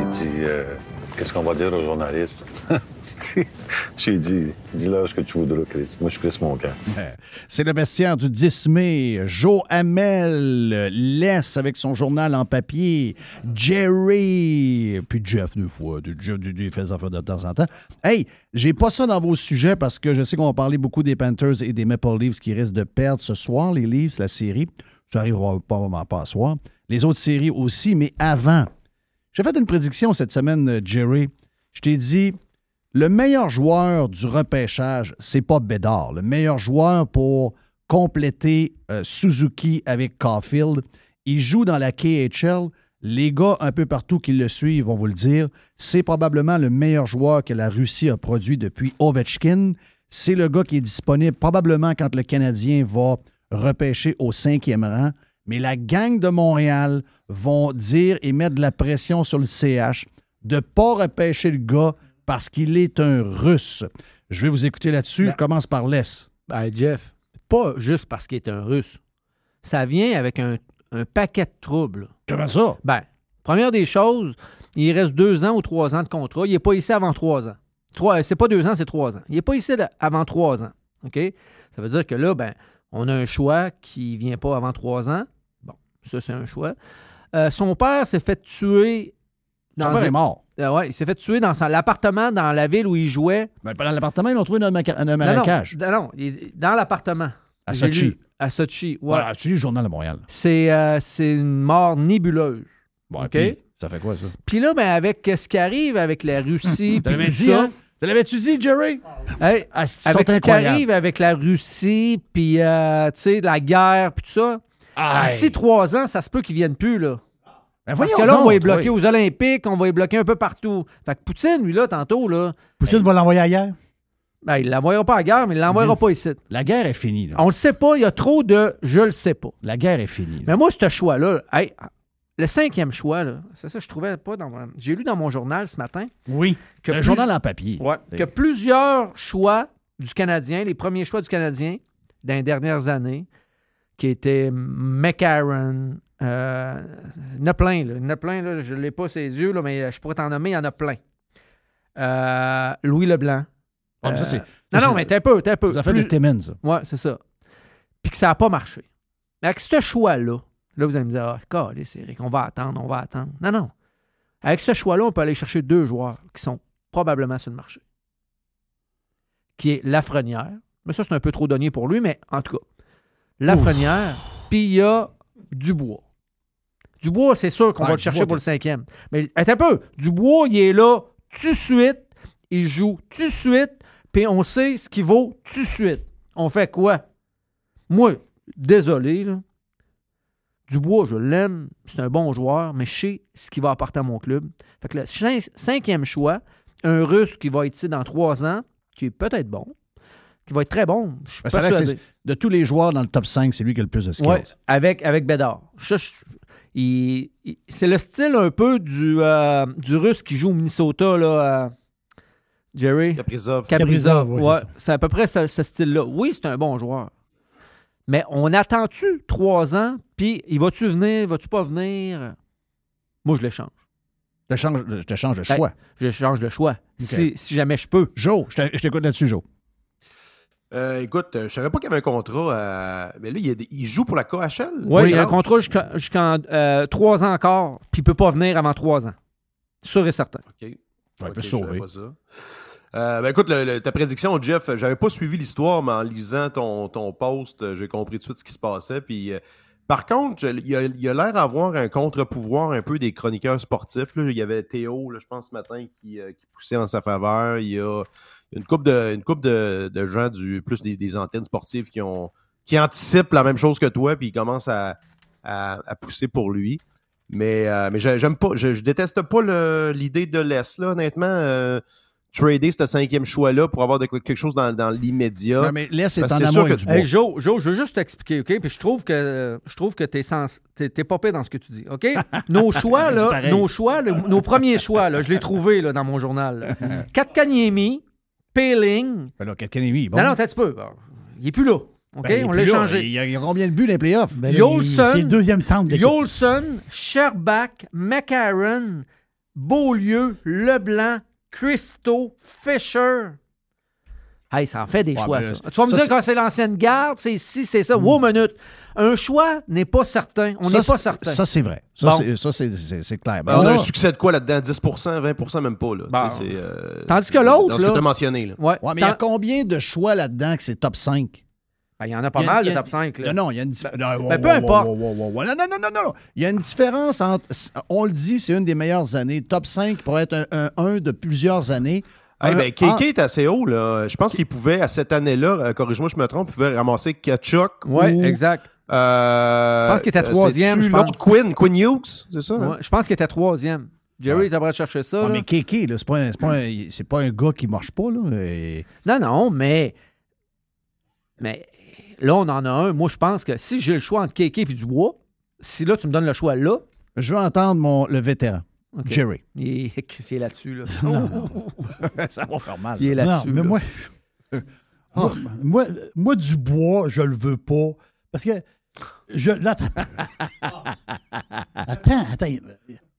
Il dit euh, Qu'est-ce qu'on va dire aux journalistes J'ai dit Dis-leur ce que tu voudras, Chris. Moi, je suis Chris Moncan. C'est le vestiaire du 10 mai. Joe Hamel laisse avec son journal en papier. Jerry, puis Jeff deux fois. Jeff du- fait ça de temps en temps. Hey, j'ai pas ça dans vos sujets parce que je sais qu'on va parler beaucoup des Panthers et des Maple Leafs qui risquent de perdre ce soir, les Leafs, la série. Ça arrivera pas vraiment pas à soir. Les autres séries aussi, mais avant. J'ai fait une prédiction cette semaine, Jerry. Je t'ai dit, le meilleur joueur du repêchage, c'est pas Bédard. Le meilleur joueur pour compléter euh, Suzuki avec Caulfield, il joue dans la KHL. Les gars un peu partout qui le suivent vont vous le dire. C'est probablement le meilleur joueur que la Russie a produit depuis Ovechkin. C'est le gars qui est disponible probablement quand le Canadien va repêcher au cinquième rang. Mais la gang de Montréal vont dire et mettre de la pression sur le CH de ne pas repêcher le gars parce qu'il est un Russe. Je vais vous écouter là-dessus. Je commence par Les. Ben, Jeff, pas juste parce qu'il est un russe. Ça vient avec un, un paquet de troubles. Comment ça? Ben, première des choses, il reste deux ans ou trois ans de contrat. Il n'est pas ici avant trois ans. Trois, c'est pas deux ans, c'est trois ans. Il n'est pas ici avant trois ans. OK? Ça veut dire que là, ben, on a un choix qui vient pas avant trois ans. Bon, ça, c'est un choix. euh, son père s'est fait tuer. Son père est mort. Euh, ouais, il s'est fait tuer dans son- l'appartement dans la ville où il jouait. Ben, dans l'appartement, ils l'ont trouvé dans un un Non, non, marécage. non, il dans l'appartement. À Sochi. lu. À Sochi, ouais. Voilà, tu lis le journal de Montréal. C'est euh, c'est une mort nébuleuse. Bon, OK? puis, ça fait quoi, ça? Puis là, ben, avec ce qui arrive avec la Russie, puis l'avais dit, hein? Te l'avais-tu dit, Jerry? Hey, Ah, avec ce qui arrive avec la Russie, puis euh, tu sais, la guerre, puis tout ça, d'ici trois ans, ça se peut qu'ils viennent plus, là. Ben, Parce que là, on va les bloquer oui. aux Olympiques, on va les bloquer un peu partout. Fait que Poutine, lui, là, tantôt, là, Poutine va l'envoyer ailleurs? ben, il l'envoyera pas à la guerre, mais il l'envoyera pas ici. La guerre est finie, là. On le sait pas, il y a trop de je le sais pas. La guerre est finie. là. Mais moi, ce choix-là, hey, le cinquième choix, là, c'est ça, je trouvais pas dans mon- J'ai lu dans mon journal ce matin Oui. que, Un plus- journal en papier. Ouais, que plusieurs choix du Canadien, les premiers choix du Canadien dans les dernières années, qui étaient McCarron, euh, il y en a plein, là. Il y en a plein, là. Je ne l'ai pas ses yeux, là, mais je pourrais t'en nommer, il y en a plein. Euh, Louis Leblanc. Ah, mais ça, Euh, c'est- non, non, c'est- mais t'es un peu, t'es un peu. Ça fait Plus- Timmins, ça. Ouais, c'est ça. Puis que ça n'a pas marché. Mais avec ce choix-là, là, vous allez me dire, ah, calisse, Eric, on va attendre, on va attendre. Non, non. Avec ce choix-là, on peut aller chercher deux joueurs qui sont probablement sur le marché. Qui est Lafrenière. Mais ça, c'est un peu trop donné pour lui, mais en tout cas, Lafrenière, puis il y a Dubois. Dubois, c'est sûr qu'on Ouais, va le Dubois, chercher pour le cinquième. Mais attends un peu. Dubois, il est là tout de suite. Il joue tout de suite. Puis on sait ce qu'il vaut tout de suite. On fait quoi? Moi, désolé, là. Dubois, je l'aime. C'est un bon joueur, mais je sais ce qu'il va apporter à mon club. Fait que le cin- cinquième choix, un Russe qui va être ici dans trois ans, qui est peut-être bon, qui va être très bon. Je suis Ben, persuadé. de tous les joueurs dans le top 5, c'est lui qui a le plus de skills. Ouais, avec, avec Bédard. Ça, je- il- il- c'est le style un peu du, euh, du russe qui joue au Minnesota, là, euh, Jerry. Kaprizov. Kaprizov, Kaprizov, oui, ouais. c'est à peu près ce, ce style-là. Oui, c'est un bon joueur. Mais on attend-tu trois ans, puis il va-tu venir, va-tu pas venir? Moi, je l'échange. Je te change, je te change de Ben, choix. je change le choix. Si, si jamais je peux. Joe, je t'écoute là-dessus, Joe. Euh, écoute, je savais pas qu'il y avait un contrat. euh, Mais là, il, a joue pour la KHL. Oui, il y a un contrat jusqu'à- jusqu'en euh, trois ans encore, puis il peut pas venir avant trois ans. Sûr et certain. OK. Ouais, Ok, il peut je sauver. pas ça. Euh, ben écoute, le- le- ta prédiction, Jeff, j'avais pas suivi l'histoire, mais en lisant ton, ton post, j'ai compris tout de suite ce qui se passait. Puis, euh, par contre, il y a l'air d'avoir un contre-pouvoir un peu des chroniqueurs sportifs. là. Il y avait Théo, là, je pense, ce matin, qui, euh, qui poussait en sa faveur. Il y a une couple de, une couple de, de gens, du, plus des, des antennes sportives, qui, ont, qui anticipent la même chose que toi, puis ils commencent à, à- à pousser pour lui. Mais, euh, mais j'ai- j'aime pas, je, je déteste pas le- l'idée de l'Est, là, honnêtement. euh, trader ce cinquième choix-là pour avoir de quelque chose dans, dans l'immédiat. Non, mais laisse est en amour. Hey, Joe, Joe, je veux juste t'expliquer, OK? Puis je trouve que je trouve que t'es sens... t'es, t'es pas pire dans ce que tu dis, OK? Nos choix, là, nos choix, le- nos premiers choix, là, je l'ai trouvé là, dans mon journal. Katkaniemi, Payling. Ben là, Kotkaniemi, bon. Non, non, attends un petit peu. Il est plus là. OK? Ben, On l'a changé. Il y a, il y a combien de buts dans les playoffs? Ben Yolson, C'est le deuxième centre. de. Yolson, Sherbach, McCarron, Beaulieu, Leblanc, Christo, Fisher. Hey, ça en fait des Ouais, choix, mais ça. Tu vas me ça, dire quand c'est l'ancienne garde, c'est ici, c'est ça. Wow, minute. Un choix n'est pas certain. On n'est pas certain. Ça, c'est vrai. Ça, Bon. c'est- clair. Ben, on a un succès de quoi là-dedans? 10% 20% même pas. Là. Bon. Tu sais, c'est, euh, Tandis que l'autre, Dans ce que tu as mentionné. Là. Ouais. ouais, mais il y a combien de choix là-dedans que c'est top 5? Ben, il y en a pas a- mal a- top 5. Là. Non, non, il y a une différence. ben, peu importe. Non, non, non, non, non. Il y a une différence entre. On le dit, c'est une des meilleures années. Top 5 pourrait être un, un, un de plusieurs années. Hey, Un- ben, KK est assez haut. Là. Je pense qu'il pouvait, à cette année-là, euh, corrige-moi, je me trompe, il pouvait ramasser Kachuk. Ouais, ou, exact. euh, Je pense qu'il était euh, troisième, c'est-tu je pense. L'autre Quinn, Quinn Hughes, c'est ça? hein? Je pense qu'il était troisième. Jerry, tu devrais chercher ça. Ouais, là. mais Kéké, là, c'est pas, pas, pas un gars qui marche pas. Là. Et- Non, non, mais. Mais là, on en a un. Moi, je pense que si j'ai le choix entre Kéké et Dubois, si là, tu me donnes le choix là. Je veux entendre mon, le vétéran, Jerry. Il est, c'est là-dessus. Là. Ça va faire mal. Il est Non, là-dessus. mais là. moi, moi, moi, moi, du bois, je le veux pas. Parce que. Je, là, attends. attends, attends. il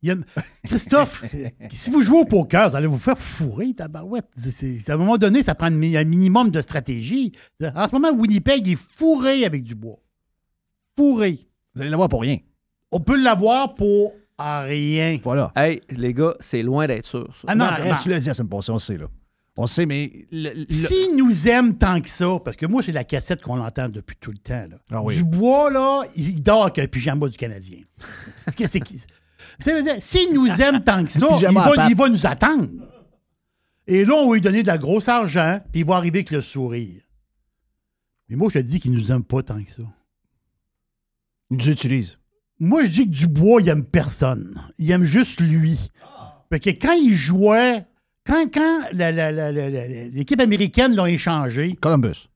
y a- Christophe, si vous jouez au poker, vous allez vous faire fourrer, tabarouette. C'est- c'est- à un moment donné, ça prend un minimum de stratégie. En ce moment, Winnipeg est fourré avec du bois. Fourré. Vous allez l'avoir pour rien. On peut l'avoir pour rien. Voilà. Hey, les gars, c'est loin d'être sûr. ça. Ah non, arrête, tu l'as dit la semaine passée, on sait, là. On sait, mais. le- nous aime tant que ça, parce que moi, c'est la cassette qu'on entend depuis tout le temps. Là. Ah oui. Dubois, là, il dort avec un pyjama du Canadien. Qu'est-ce que c'est qui? Tu sais, je veux dire, S'il nous aime tant que ça, il à va, pattes. il va nous attendre. Et là, on va lui donner de la grosse argent, puis il va arriver avec le sourire. Mais moi, je te dis qu'il nous aime pas tant que ça. Il nous utilise. Moi, je dis que Dubois, il aime personne. Il aime juste lui. Fait que quand il jouait, quand, quand l'équipe américaine l'a échangé, Columbus.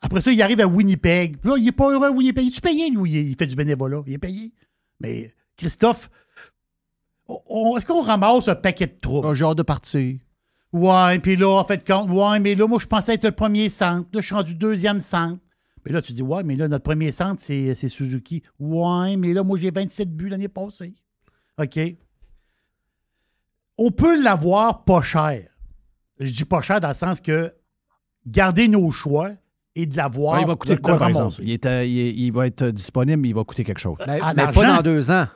après ça, il arrive à Winnipeg. Là, il n'est pas heureux à Winnipeg. Il est payé, lui? Il fait du bénévolat. Il est payé. Mais Christophe, est-ce qu'on ramasse un paquet de troubles? Un genre de parti. Ouais, puis là, en fait, compte, ouais, mais là, moi, je pensais être le premier centre. Là, je suis rendu deuxième centre. Mais là, tu dis, ouais, mais là, notre premier centre, c'est c'est Suzuki. Ouais, mais là, moi, j'ai 27 buts l'année passée. OK. On peut l'avoir pas cher. Je dis pas cher dans le sens que garder nos choix et de l'avoir. Ouais, il va coûter de- quoi, de par exemple? Il, est, euh, il, est- il va être disponible, mais il va coûter quelque chose. Mais, Ah, mais pas dans deux ans.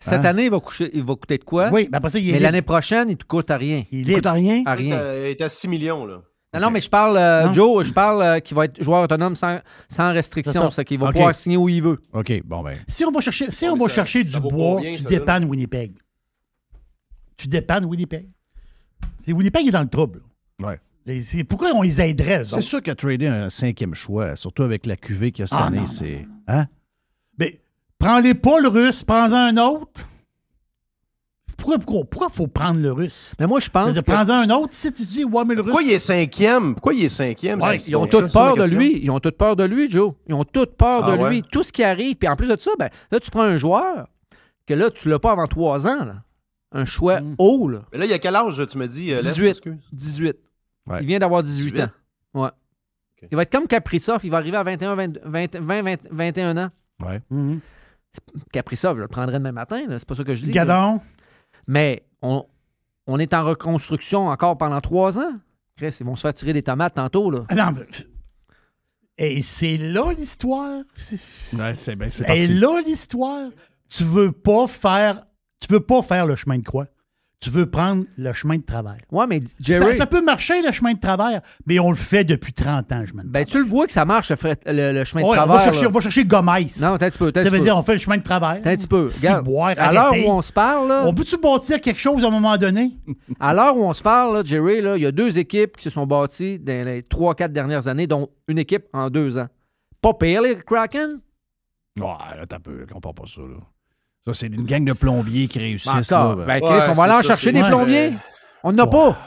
Cette Hein? année, il va, coucher- il va coûter de quoi? Oui, mais après ça, il est Mais l'année prochaine, il te coûte à rien. Il Il coûte à rien? À rien. Il est à 6 millions, là. Non, non, mais je parle, euh, Non. Joe, je parle euh, qu'il va être joueur autonome sans, sans C'est restriction. ça. Qu'il va OK. pouvoir signer où il veut. OK, bon, ben. Si on va chercher, si Ouais, on va ça- chercher ça du vaut bois, combien, tu ça, là? dépannes Winnipeg. Tu dépannes Winnipeg. C'est Winnipeg est dans le trouble. Ouais. Et c'est pourquoi on les aiderait, eux C'est autres? sûr qu'à trader un cinquième choix, surtout avec la QV qu'il y a cette Ah, année, non, c'est. Hein? Mais prends-les pas le russe, prends-en un autre. Pourquoi, pourquoi, pourquoi faut prendre le russe? Mais moi, je pense que Prends-en un autre, si tu dis, ouais, mais le russe. Pourquoi il est cinquième? Pourquoi il est cinquième? Ouais, ils ont toute peur de lui. Ils ont toute peur de lui, Joe. Ils ont toute peur Ah de ouais? lui. Tout ce qui arrive. Puis en plus de ça, ben, là, tu prends un joueur que là, tu l'as pas avant trois ans. là. Un choix Mm. haut, là. Mais là, il y a quel âge, tu me dis? euh, Les, 18. excuse? 18. Ouais. Il vient d'avoir 18, 18. ans. Ouais. Il va être comme Kaprizov. Il va arriver à 21, 20, 20, 20, 20, 21 ans. Ouais. Mhm. Kaprizov, je le prendrai demain matin. C'est pas ça que je dis. là. Mais on, on est en reconstruction encore pendant trois ans. Chris, ils vont se faire tirer des tomates tantôt. Là. Ah non, mais- Et c'est là l'histoire. C'est ben, Et là l'histoire. Tu veux pas faire. Tu veux pas faire le chemin de croix. Tu veux prendre le chemin de travers. Ouais, mais Ça, Jerry, ça peut marcher, le chemin de travers, mais on le fait depuis 30 ans, je me ben, tu le vois que ça marche, le, fret- le- le chemin de on, travers. va chercher, là. on va chercher Gomez. Non, t'as un petit peu. ça veut peu. dire, on fait le chemin de travers. T'as un petit peu. Boire, à l'heure où on se parle, là, On peut-tu bâtir quelque chose à un moment donné? à l'heure où on se parle, là, Jerry, là, il y a deux équipes qui se sont bâties dans les trois, quatre dernières années, dont une équipe en deux ans. Pas pire, les Kraken? Ouais, là, t'as peu, compare pas ça, là. Ça, c'est une gang de plombiers qui réussissent. Ben, encore. là, Ben, ben. Chris, Ouais, on va aller en chercher des Ouais. plombiers. On n'en a pas.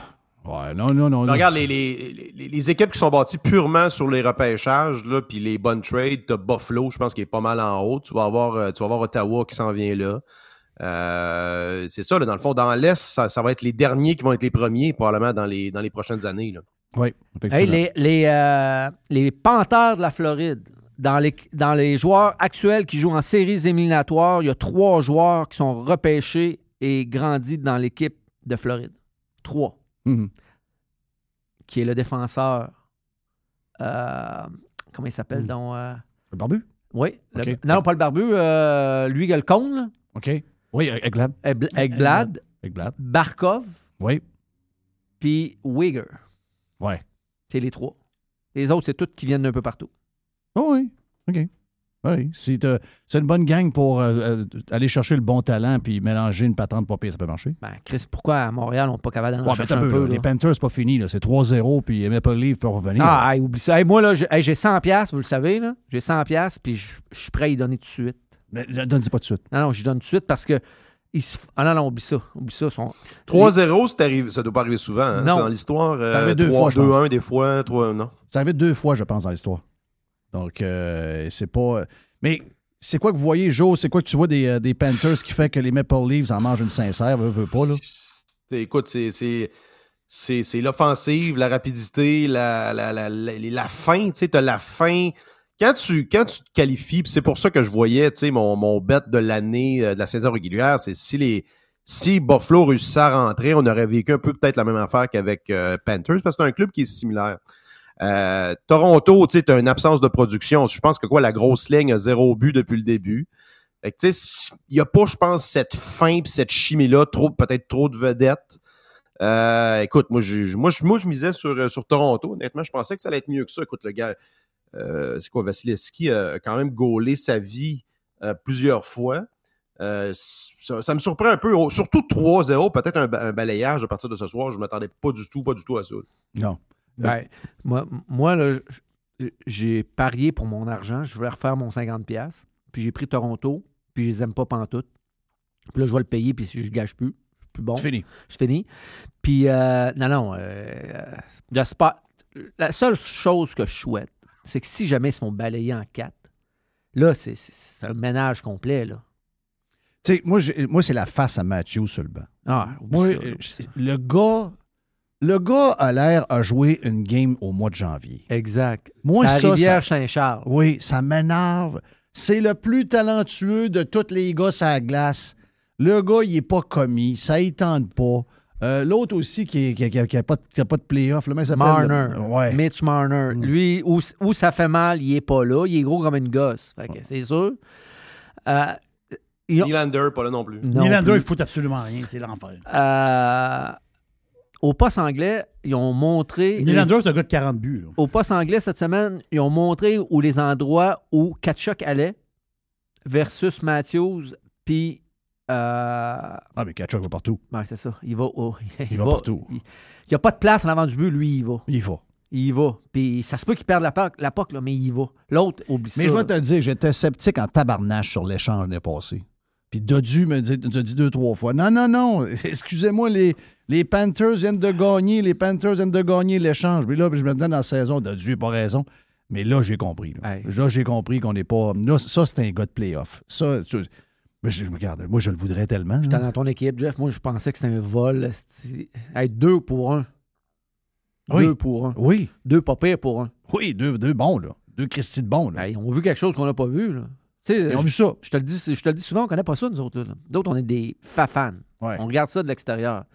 Ouais, non, non, non. Regarde, les, les, les, les équipes qui sont bâties purement sur les repêchages, là, puis les bonnes trades, t'as Buffalo, je pense qu'il est pas mal en haut. Tu vas avoir, euh, tu vas avoir Ottawa qui s'en vient là. Euh, c'est ça, là, dans le fond, dans l'Est, ça, ça va être les derniers qui vont être les premiers, probablement, dans les, dans les prochaines années. Là. Oui, Hey, les, les, euh, les Panthers de la Floride, dans les, dans les joueurs actuels qui jouent en séries éliminatoires, il y a trois joueurs qui sont repêchés et grandis dans l'équipe de Floride. Trois. Mhm. Qui est le défenseur. euh, comment il s'appelle Mhm. donc euh, Le barbu? Oui. le- non, pas le barbu. euh, lui, il a le cône, là. OK. Oui, Ekblad, Egglad. Barkov, Oui. puis Wigger. Ouais. C'est les trois. Les autres, c'est tous qui viennent d'un peu partout. Oh oui. OK. Oui. C'est euh, c'est une bonne gang pour euh, euh, aller chercher le bon talent puis mélanger une patente pas pire, ça peut marcher. Ben, Chris, pourquoi à Montréal, on n'est pas capable d'aller en Ouais, chercher un peu, peu? là. là? Les Panthers, c'est pas fini. là. C'est 3-0 puis Maple Leaf peut revenir. Ah, hey, oublie ça. Hey, moi, là, j'ai hey, j'ai 100 pièces, vous le savez, là. J'ai 100 pièces, puis je suis prêt à y donner tout de suite. Mais ne donne pas tout de suite. Non, non, je donne tout de suite parce que... ils se Ah non, non, oublie ça. Oublie ça. Sont... 3-0, c'est arrivé- ça doit pas arriver souvent. hein. Non. C'est dans l'histoire. euh, Ça arrivé deux fois, je 3-2-1 des fois, 3 non. Ça arrivé deux fois, je pense, dans l'histoire. Donc, euh, c'est pas. Mais c'est quoi que vous voyez, Joe? C'est quoi que tu vois des, euh, des Panthers qui fait que les Maple Leafs en mangent une sincère? Veut, veut pas, là? Écoute, c'est- c'est. L'offensive, la rapidité, la, la, la, la, fin. Tu sais, t'as la fin. Quand tu, quand tu te qualifies, c'est pour ça que je voyais, tu sais, mon, mon bet de l'année euh, de la saison régulière, c'est si les. Si Buffalo réussissait à rentrer, on aurait vécu un peu peut-être la même affaire qu'avec Panthers, parce que c'est un club qui est similaire. Euh, Toronto, tu sais, une absence de production. Je pense que quoi, la grosse ligne a zéro but depuis le début. Fait que, tu sais, il n'y a pas, je pense, cette fin pis cette chimie-là, peut-être trop de vedettes. Euh, écoute, moi, je, moi, je, misais sur, euh, sur Toronto. Honnêtement, je pensais que ça allait être mieux que ça. Écoute, le gars, c'est quoi, Vasilevski a quand même gaulé sa vie plusieurs fois. Ça, me surprend un peu. Oh, surtout 3-0, peut-être un, un balayage à partir de ce soir. Je ne m'attendais pas du tout, pas du tout à ça. Non. Ben, moi, moi là, j'ai parié pour mon argent. Je voulais refaire mon 50$. Puis j'ai pris Toronto. Puis je les aime pas pantoute. Puis là, je vais le payer. Puis si je gâche plus, c'est plus bon. C'est fini. C'est fini. Puis, euh, non, non. euh, le spot, la seule chose que je souhaite, c'est que si jamais ils se font balayer en quatre, là, c'est, un ménage complet, là. Tu sais, moi, moi c'est la face à Matthew sur le banc. Ah, Moi, euh, ça. le gars, le gars a l'air à jouer une game au mois de janvier. Exact. Moi, C'est à ça, Rivière ça- Saint-Charles. Oui, ça m'énerve. C'est le plus talentueux de tous les gars la glace. Le gars, il n'est pas commis. Ça ne tente pas. Euh, L'autre aussi qui n'a pas, de- qui a pas de playoff. Le mec s'appelle. Marner. Ouais. Mm. Mitch Marner. Lui, où, où ça fait mal, il est pas là. Il est gros comme une gosse. Fait que c'est sûr. Euh, Nylander, pas là non plus. Non Nylander, il fout absolument rien. C'est l'enfer. Euh, au poste anglais, ils ont montré. Nylander, c'est un gars de 40 buts. là. Au poste anglais cette semaine, ils ont montré où les endroits où Kachuk allait versus Matthews, puis. Euh, Ah, mais Kachuk va partout. ouais, c'est ça. Il va, oh, Il va partout. Il n'y a pas de place en avant du but, lui, il va. Il va. Il va. Puis ça se peut qu'il perde la POC, la POC, là, mais il va. L'autre, oublie ça. Mais je vais te le dire, j'étais sceptique en tabarnache sur l'échange l'année passée. Puis Dodu me dit, a dit deux, trois fois Non, non, non, excusez-moi, les, les Panthers viennent de gagner, les Panthers viennent de gagner l'échange. Puis là, je me dis dans la saison, Dodu n'a pas raison. Mais là, j'ai compris. Là, Là, j'ai compris qu'on n'est pas. Là, ça, c'est un gars de playoff. Ça, tu- mais je, regarde, moi, je le voudrais tellement. J'étais dans ton équipe, Jeff. Moi, je pensais que c'était un vol. Être deux pour un. Oui. Deux pour un. Oui. Deux pas pire pour un. Oui, deux, deux bons, là. Deux Christy de bons, là. Ils ont vu quelque chose qu'on n'a pas vu, là. Tu sais, Ils ont vu ça. Je te le dis, je te le dis souvent, on connaît pas ça, nous autres. D'autres, on est des fafans. Ouais. On regarde ça de l'extérieur.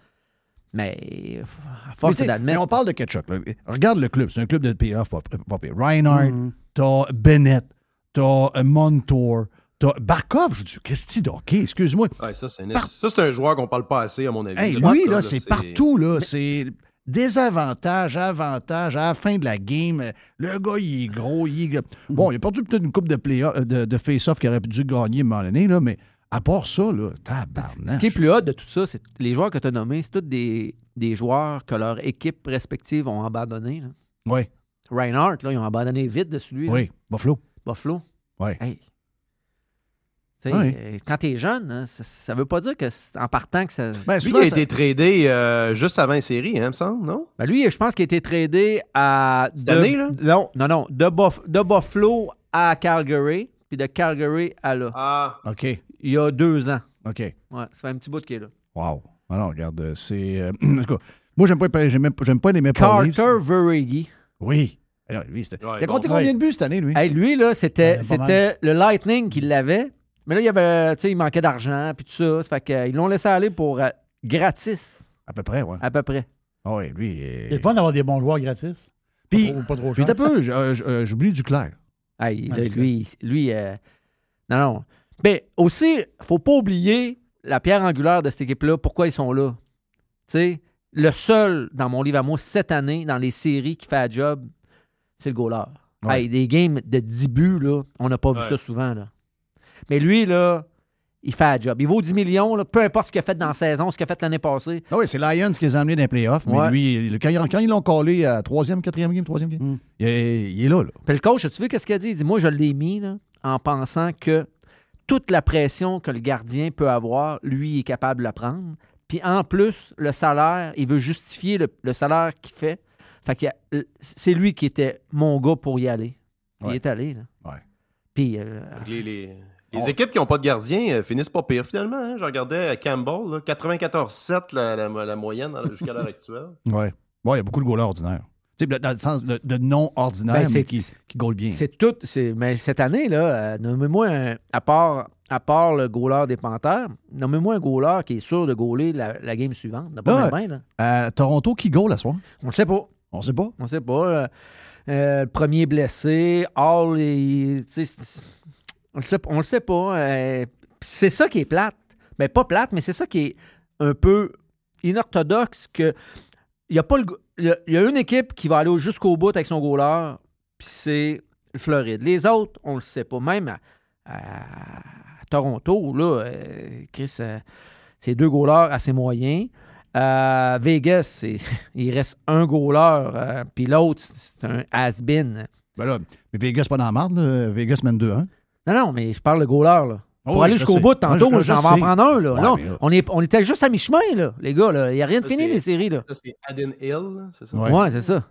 Mais à Mais force on parle de Ketchup. là. Regarde le club. C'est un club de playoff, pas, pas pire. Reinhardt, Mm-hmm. t'as Bennett, t'as euh, Montour, t'as Barkov. Je dis, Christy d'hockey, excuse-moi. Ouais, ça, c'est une- ça, c'est un joueur qu'on parle pas assez, à mon avis. Hey, Là, lui, Barkov, là, c'est partout, là. C'est désavantage, avantage. À la fin de la game, le gars, il est gros. Il est... Bon, il a perdu peut-être une coupe de, play de, de face-off qu'il aurait dû gagner à un moment donné, là, mais à part ça, là, Ce tabarnak. qui est plus hot de tout ça, c'est les joueurs que tu as nommés, c'est tous des, des joueurs que leurs équipes respectives ont abandonné. là. Oui. Reinhardt, là, ils ont abandonné vite dessus lui. là. Oui, Buffalo. Buffalo. Oui. Hey. Tu sais, Ouais. euh, Quand tu es jeune, hein, ça, ça veut pas dire que c'est- en partant que ça. Ben, Lui, il a été tradé euh, juste avant les séries, hein, me semble, non? Ben, lui, je pense qu'il a été tradé à. Cette de- année, là? Non, non, non. De, Buff- de Buffalo à Calgary, puis de Calgary à là. Ah. OK. Il y a deux ans. OK. Ouais, ça fait un petit bout qu'il est là. Wow. Ah non, regarde, euh, c'est. euh, en tout cas, moi, j'aime pas, j'aime, j'aime pas les. Carter Veregi. Oui. Eh non, lui, c'était- Ouais, il a compté bon. combien de buts cette année, lui? Hey, lui, là, c'était, Ouais, c'était le Lightning qui l'avait. Mais là, il, y avait, tu sais, il manquait d'argent, puis tout ça. Ça fait qu'ils l'ont laissé aller pour euh, gratis, À peu près, ouais. à peu près. Ah oui, lui. euh, C'est le fun d'avoir des bons joueurs gratis. Puis, Pas trop, pas trop puis cher. t'as peu, euh, euh, j'oublie Duclair. Hey, là, lui, lui euh, non, non. Mais aussi, faut pas oublier la pierre angulaire de cette équipe-là, pourquoi ils sont là. Tu sais, le seul dans mon livre à moi cette année, dans les séries qui fait la job, c'est le goaler. Ouais. Hey, des games de 10 buts, là, on n'a pas vu ça souvent. Là. Mais lui, là, il fait la job. Il vaut 10 millions, là, peu importe ce qu'il a fait dans la saison, ce qu'il a fait l'année passée. Ah oui, c'est Lions qui les a amenés dans les playoffs, mais Ouais. lui, le- quand, ils- l'ont collé à troisième, quatrième game, troisième game, il, est, il est là, là. Puis le coach, as-tu vu qu'est-ce qu'il a dit? Il dit Moi, je l'ai mis là, en pensant que toute la pression que le gardien peut avoir, lui, il est capable de la prendre. Puis en plus, le salaire, il veut justifier le, le salaire qu'il fait. Fait que c'est lui qui était mon gars pour y aller. Ouais. Il est allé. Là. Ouais. Puis euh, Les, les- les équipes qui n'ont pas de gardien euh, finissent pas pire, finalement. hein. Je regardais à Campbell, là, 94-7 la, la- la moyenne jusqu'à l'heure actuelle. Ouais. Bon, il y a beaucoup de goalers ordinaires. Dans le sens de, de non ordinaire, Ben, mais qui, qui bien. c'est tout. Mais cette année, là, euh, nommez-moi un. À part, à part le goaler des Panthers, nommez-moi un goaler qui est sûr de gauler la, la game suivante. Il y en a pas Là, même, là. À Toronto, qui goal la soir? On ne sait pas. On sait pas? On sait pas. euh, euh, le premier blessé, Hall, c'est- on le sait, on le sait pas. euh, c'est ça qui est plate. Mais pas plate, mais c'est ça qui est un peu inorthodoxe que il y a pas le il y a, une équipe qui va aller jusqu'au bout avec son goaler, puis c'est le Floride. Les autres, on le sait pas. Même à, à Toronto, là, euh, Chris, euh, c'est deux goalers assez moyens. À Vegas, il reste un goaler, euh, puis l'autre, c'est un has-been. Ben là, mais Vegas, pas dans la marde, là. Vegas mène 2-1. Non, non, mais je parle de goaler, là. Oh Pour oui, aller jusqu'au bout, tantôt, je j'en vais en prendre un, là. Ouais, non, mais on, est, on était juste à mi-chemin, là, les gars, là. Il n'y a rien de fini, les séries, là. Ça, c'est Aden Hill, c'est ça? Ouais, c'est ça.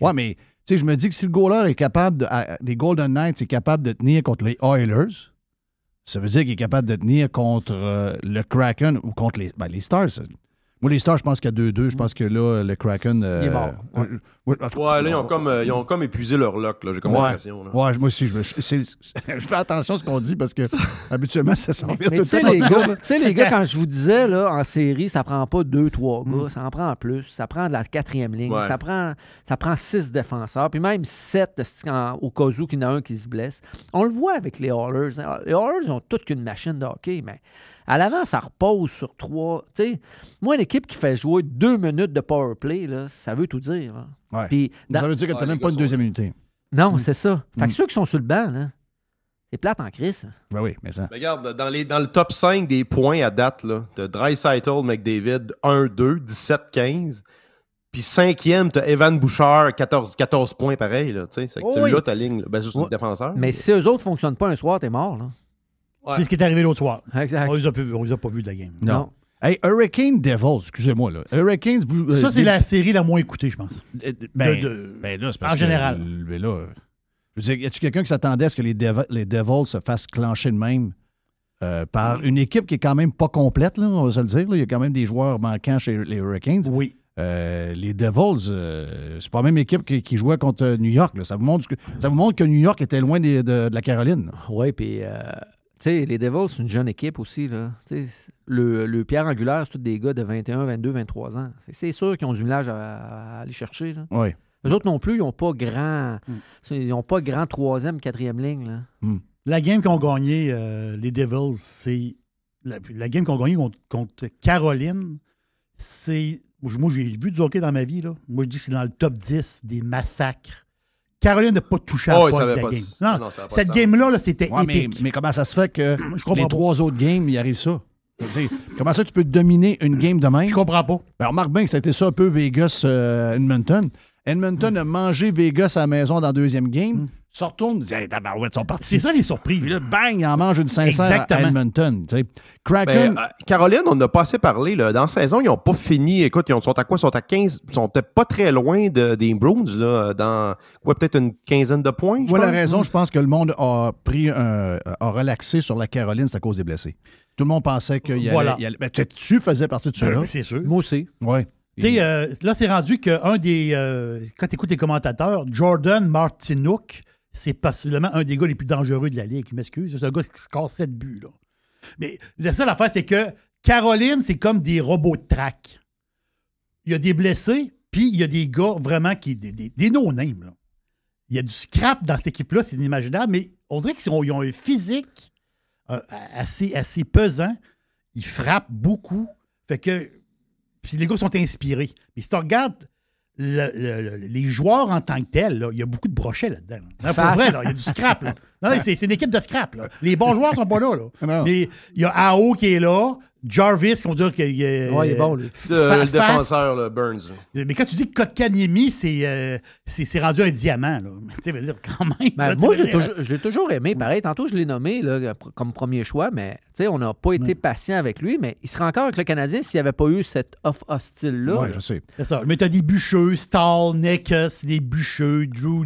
Ouais, mais tu sais, je me dis que si le goaler est capable, de, à- les Golden Knights est capable de tenir contre les Oilers, ça veut dire qu'il est capable de tenir contre euh, le Kraken ou contre les, ben, les Stars. Moi, les Stars, je pense qu'il y a 2-2. Je pense que là, le Kraken. euh, Il est mort. euh, ouais, là, ils ont comme, euh, ils ont comme épuisé leur luck, là. J'ai comme Ouais. l'impression. là. Ouais, moi aussi, je, me- je- c'est- je fais attention à ce qu'on dit parce que habituellement, ça s'en vient Mais tout sais, le temps les gars, tu sais, les gars, quand je vous disais, là, en série, ça prend pas deux, trois Mm. gars, ça en prend plus. Ça prend de la quatrième ligne. Ouais. Ça, prend, ça prend six défenseurs, puis même sept esti, en- au cas où qu'il y en a un qui se blesse. On le voit avec les Hallers. Les Hallers, ils ont toute qu'une machine de hockey, mais à l'avant, ça repose sur trois. Tu sais, moi, une équipe qui fait jouer deux minutes de power play, là, ça veut tout dire. là. Ouais. Puis, Ça veut dire que tu Ouais, n'as même pas gars une sont deuxième unité. Non, c'est ça. Fait Mm. que ceux qui sont sur le banc, là, c'est plate en crise. Ben oui, mais ça. Mais regarde, dans, les, dans le top 5 des points à date, là, t'as Dreisaitl, McDavid, 1-2, 17-15. Puis cinquième, t'as Evan Bouchard, 14, 14 points pareil. Là, tu sais. C'est que Oh oui. là ta ligne. là. Ben, c'est juste Ouais. le défenseur. Mais si eux autres ne fonctionnent pas un soir, t'es mort. Là. Ouais. C'est ce qui est arrivé l'autre soir. Exact. On les a, on les a pas vus de la game. Non. Hey, Hurricane Devils, excusez-moi, là. Hurricanes. vous- Ça, euh, c'est des- la série la moins écoutée, je pense. Euh, Ben, De- de- ben là, c'est parce en que, général. ben là, je veux dire, y a-tu quelqu'un qui s'attendait à ce que les, Dev- les Devils se fassent clencher de même euh, par une équipe qui est quand même pas complète, là, on va se le dire. là? Il y a quand même des joueurs manquants chez les Hurricanes. Oui. Euh, les Devils, euh, c'est pas la même équipe qui, qui jouait contre New York. là. Ça, vous montre que, ça vous montre que New York était loin des- de, de la Caroline. Oui, puis, euh, sais, les Devils, c'est une jeune équipe aussi. Là. Le, le Pierre Angulaire, c'est tous des gars de 21, 22, 23 ans. C'est- sûr qu'ils ont du village à, à aller chercher. Là. Oui. Eux autres non plus, ils n'ont pas grand. Ils n'ont pas grand troisième, quatrième ligne. Là. La game qu'ont gagné euh, les Devils, c'est. La, la game qu'ont gagné contre, contre Caroline, c'est. Moi, j'ai vu du hockey dans ma vie. Là. Moi, je dis que c'est dans le top 10 des massacres. Caroline n'a pas touché à Oh, la ça pointe avait de la pas de- game. Non, non, ça avait pas de cette game-là, là, c'était Ouais, mais, épique. mais comment ça se fait que Je comprends les pas. trois autres games, il arrive ça? Dire, comment ça tu peux dominer une game de même? Je comprends pas. Ben, remarque bien que c'était ça un peu Vegas-Edmonton. Edmonton a mangé Vegas à la maison dans la deuxième game. Se retourne, dit Hey, tabarouette, ils sont partis. C'est ça les surprises. Puis là, bang, il en mange une 500 à Exactement. Edmonton. tu sais. Kraken, Ben, euh, Caroline, on n'a pas assez parlé. Là. Dans la saison, ils n'ont pas fini. Écoute, ils ont- sont à quoi? Ils sont à 15. Ils sont peut-être pas très loin de, des Bruins, là, dans quoi, peut-être une quinzaine de points. je voilà la pense. raison, je pense que le monde a pris un- a relaxé sur la Caroline, c'est à cause des blessés. Tout le monde pensait qu'il y Voilà. ben, tu- faisais partie de cela. Ben, c'est sûr. Moi aussi. Ouais. Tu sais, euh, là, c'est rendu qu'un des. euh, quand tu écoutes les commentateurs, Jordan Martinook, c'est possiblement un des gars les plus dangereux de la Ligue. Je m'excuse. C'est un gars qui score 7 buts. Là. Mais la seule affaire, c'est que Caroline, c'est comme des robots de track. Il y a des blessés, puis il y a des gars vraiment qui. des, des, des no-names. Il y a du scrap dans cette équipe-là, c'est inimaginable, mais on dirait qu'ils ont, ils ont un physique euh, assez, assez pesant. Ils frappent beaucoup. Fait que puis les gars sont inspirés. Mais si tu regardes le- le- le- les joueurs en tant que tels, là, il y a beaucoup de brochets là-dedans. là. Pour vrai, là, il y a du scrap. Là. Non, c'est, une équipe de scrap. là. Les bons joueurs sont pas là. là. Mais il y a AO qui est là, Jarvis, qu'on dirait qu'il est. Ouais, il est bon, lui. Le, défenseur, là, Burns. là. Mais quand tu dis que Kotkaniemi, c'est, euh, c'est, c'est rendu un diamant. Là. Tu veux dire, quand même. Ben, là, moi, je l'ai toujours, je l'ai toujours aimé. Pareil, tantôt, je l'ai nommé là, comme premier choix, mais tu sais, on n'a pas été patient avec lui, mais il serait encore avec le Canadien s'il n'y avait pas eu cet off hostile-là. Ouais, je sais. C'est ça. Mais t'as des bûcheux, Stahl, Nekus, des bûcheux, Drew,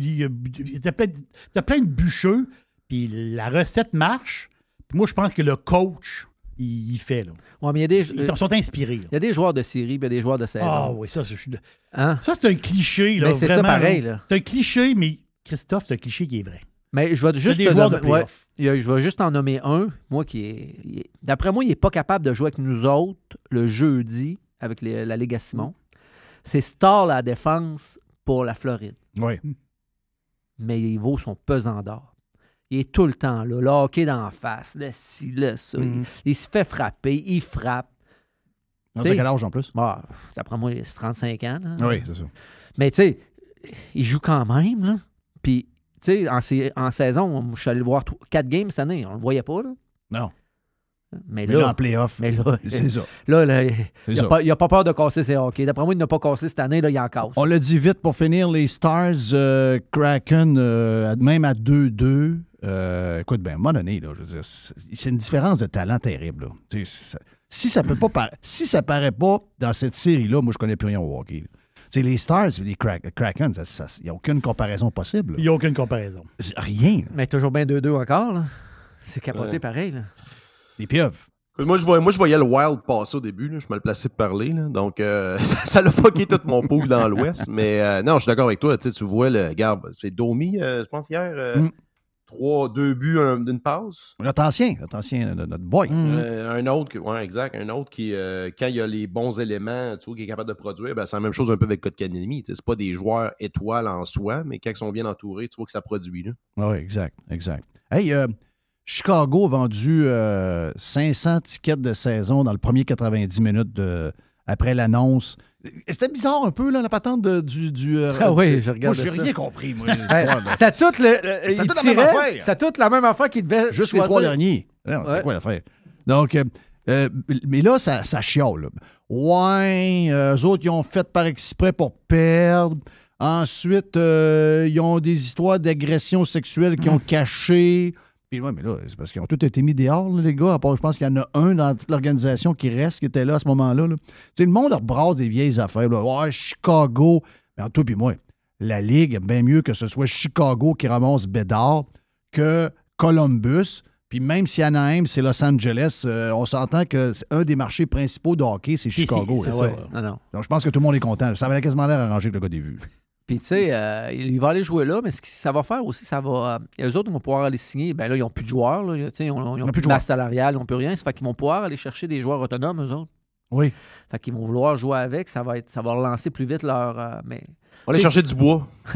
t'as plein, t'as plein de bûcheux, puis la recette marche. Puis moi, je pense que le coach, il, il fait. Là. Ouais, mais il y a des, Ils sont inspirés. il y a des joueurs de série, puis il y a des joueurs de saison. Ah oui, ça, c'est- Hein? ça, c'est un cliché. Là, Mais c'est ça pareil, là. C'est un cliché, mais Christophe, c'est un cliché qui est vrai. Mais je vais juste nommer- ouais, je vais juste en nommer un, moi qui est. il est- D'après moi, il n'est pas capable de jouer avec nous autres le jeudi avec les- la Ligue à Simon. C'est Stall à la défense pour la Floride. Oui. Mais il vaut son pesant d'or. Il est tout le temps là. Le hockey d'en face. Le ci, le ça. Mhm. il, il se fait frapper. Il frappe. On quel âge en plus? bah, D'après moi, c'est 35 ans. là. Oui, c'est ça. Mais tu sais, il joue quand même. Là. Puis, tu sais, en, sa- en saison, je suis allé le voir 4 games cette année. On le voyait pas. Là. Non. Mais, Mais là, là, en playoff, mais là, c'est ça. Là, il n'a pas peur de casser ses hockey. D'après moi, il n'a pas cassé cette année. Là, il en casse. On l'a dit vite pour finir, les Stars, euh, Kraken, euh, même à 2-2. Euh, écoute, ben, à un moment donné, là, je veux dire, c'est une différence de talent terrible. là. Tu sais, ça- si ça peut pas si ça paraît pas dans cette série-là, moi, je connais plus rien au hockey. là. Tu sais, les Stars et les Krak- Kraken, il n'y a aucune comparaison possible. Il n'y a aucune comparaison. C'est Rien. là. Mais toujours bien 2-2 encore. là. C'est capoté Ouais. pareil. Là. Les pieuvres. Écoute, Moi je, voyais, moi, je voyais le Wild passer au début. là. Je suis mal placé pour parler. là. Donc, euh, ça l'a fucké tout mon pool dans l'Ouest. Mais euh, non, je suis d'accord avec toi. Tu vois, le garde, c'est Domi, euh, je pense, hier. euh, Mm. Trois, deux buts, un- d'une passe. Notre ancien, notre ancien, notre boy. Euh, un autre, qui- ouais, exact. Un autre qui, euh, quand il y a les bons éléments, tu vois, qui est capable de produire, ben, c'est la même chose un peu avec Kotkanemi. Tu sais, C'est pas des joueurs étoiles en soi, mais quand ils sont bien entourés, tu vois que ça produit. Là. Oui, exact, exact. Hey, euh, Chicago a vendu euh, 500 tickets de saison dans le premier 90 minutes de, après l'annonce. C'était bizarre un peu, là, la patente de- du. du euh, Ah oui, de- je regarde Moi, j'ai rien compris, moi, l'histoire. C'était tout le. le- C'était toute la même affaire. C'était toute la même affaire qu'il devait. Juste les trois derniers. Non, C'est quoi l'affaire? Donc, euh, euh, mais là, ça, ça chiale. là. Ouais, euh, eux autres, ils ont fait par exprès pour perdre. Ensuite, euh, ils ont des histoires d'agression sexuelle qu'ils ont cachées. Puis, ouais, mais là, c'est parce qu'ils ont tous été mis dehors, là, les gars. À part, je pense qu'il y en a un dans toute l'organisation qui reste, qui était là à ce moment-là. là. Tu sais, le monde rebrasse des vieilles affaires. Là. Ouais, Chicago. Mais en toi puis moi, la Ligue, bien mieux que ce soit Chicago qui ramasse Bédard que Columbus. Puis même si Anaheim, c'est Los Angeles, euh, on s'entend que c'est un des marchés principaux de hockey, c'est Si, si, Chicago. ça. Non, non. Donc je pense que tout le monde est content. Ça avait quasiment l'air arrangé que le gars des vues. Puis, tu sais, euh, il va aller jouer là, mais ce que ça va faire aussi, ça va. euh, eux autres, ils vont pouvoir aller signer. Ben là, ils n'ont plus de joueurs. Là, Tu sais, ils n'ont plus de masse salariale, ils n'ont plus rien. Ça fait qu'ils vont pouvoir aller chercher des joueurs autonomes, eux autres. Oui. Fait qu'ils vont vouloir jouer avec. Ça va, être, ça va relancer plus vite leur. euh, mais... On va aller chercher du bois.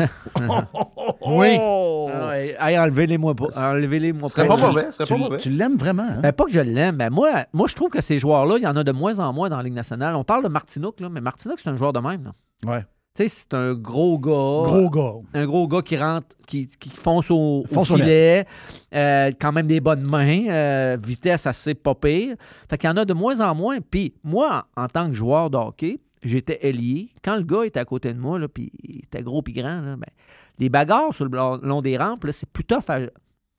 oui. Ah ouais, hey, enlevez-les-moi pas. Enlevez-les-moi Ce serait pas mauvais, ce serait pas Tu- mauvais. Tu l'aimes vraiment, hein? Ben, pas que je l'aime. Ben, moi, moi, je trouve que ces joueurs-là, il y en a de moins en moins dans la Ligue nationale. On parle de Martinook, là, mais Martinook, c'est un joueur de même. Là. Ouais. Tu sais, c'est un gros gars. Gros gars. Un gros gars qui rentre, qui, qui fonce au, au Fonce au filet. euh, quand même des bonnes mains. euh, vitesse assez pas pire. Fait qu'il y en a de moins en moins. Puis moi, en, tant que joueur de hockey, j'étais ailier. Quand le gars était à côté de moi, là, puis il était gros puis grand, là, ben, les bagarres sur le long des rampes, c'est tough à.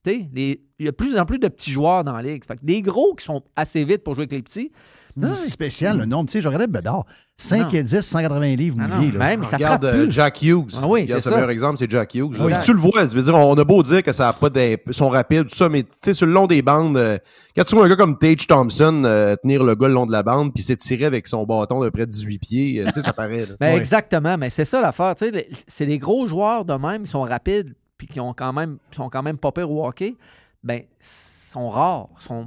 les- Il y a de plus en plus de petits joueurs dans la ligue. Fait que des gros qui sont assez vite pour jouer avec les petits. Non, c'est spécial, le nombre. Tu sais, je regardais Bedard. 5 Non. et 10, 180 livres Ah mouillés. même, ça Regarde frappe euh, plus. Jack Hughes. Ah oui, c'est le ça. meilleur exemple, c'est Jack Hughes. Oui. Tu le vois, tu veux dire, on a beau dire que ça a pas des, sont rapides, tout ça, mais tu sais, sur le long des bandes, euh, quand tu vois un gars comme Tage Thompson euh, tenir le gars le long de la bande puis s'étirer avec son bâton de près de 18 pieds, euh, tu sais, ça paraît. là. Ben, Ouais. Exactement, mais c'est ça l'affaire. tu sais, les- C'est des gros joueurs de même qui sont rapides puis qui ont quand même, sont quand même pas pires au hockey. Ben, sont rares. Sont...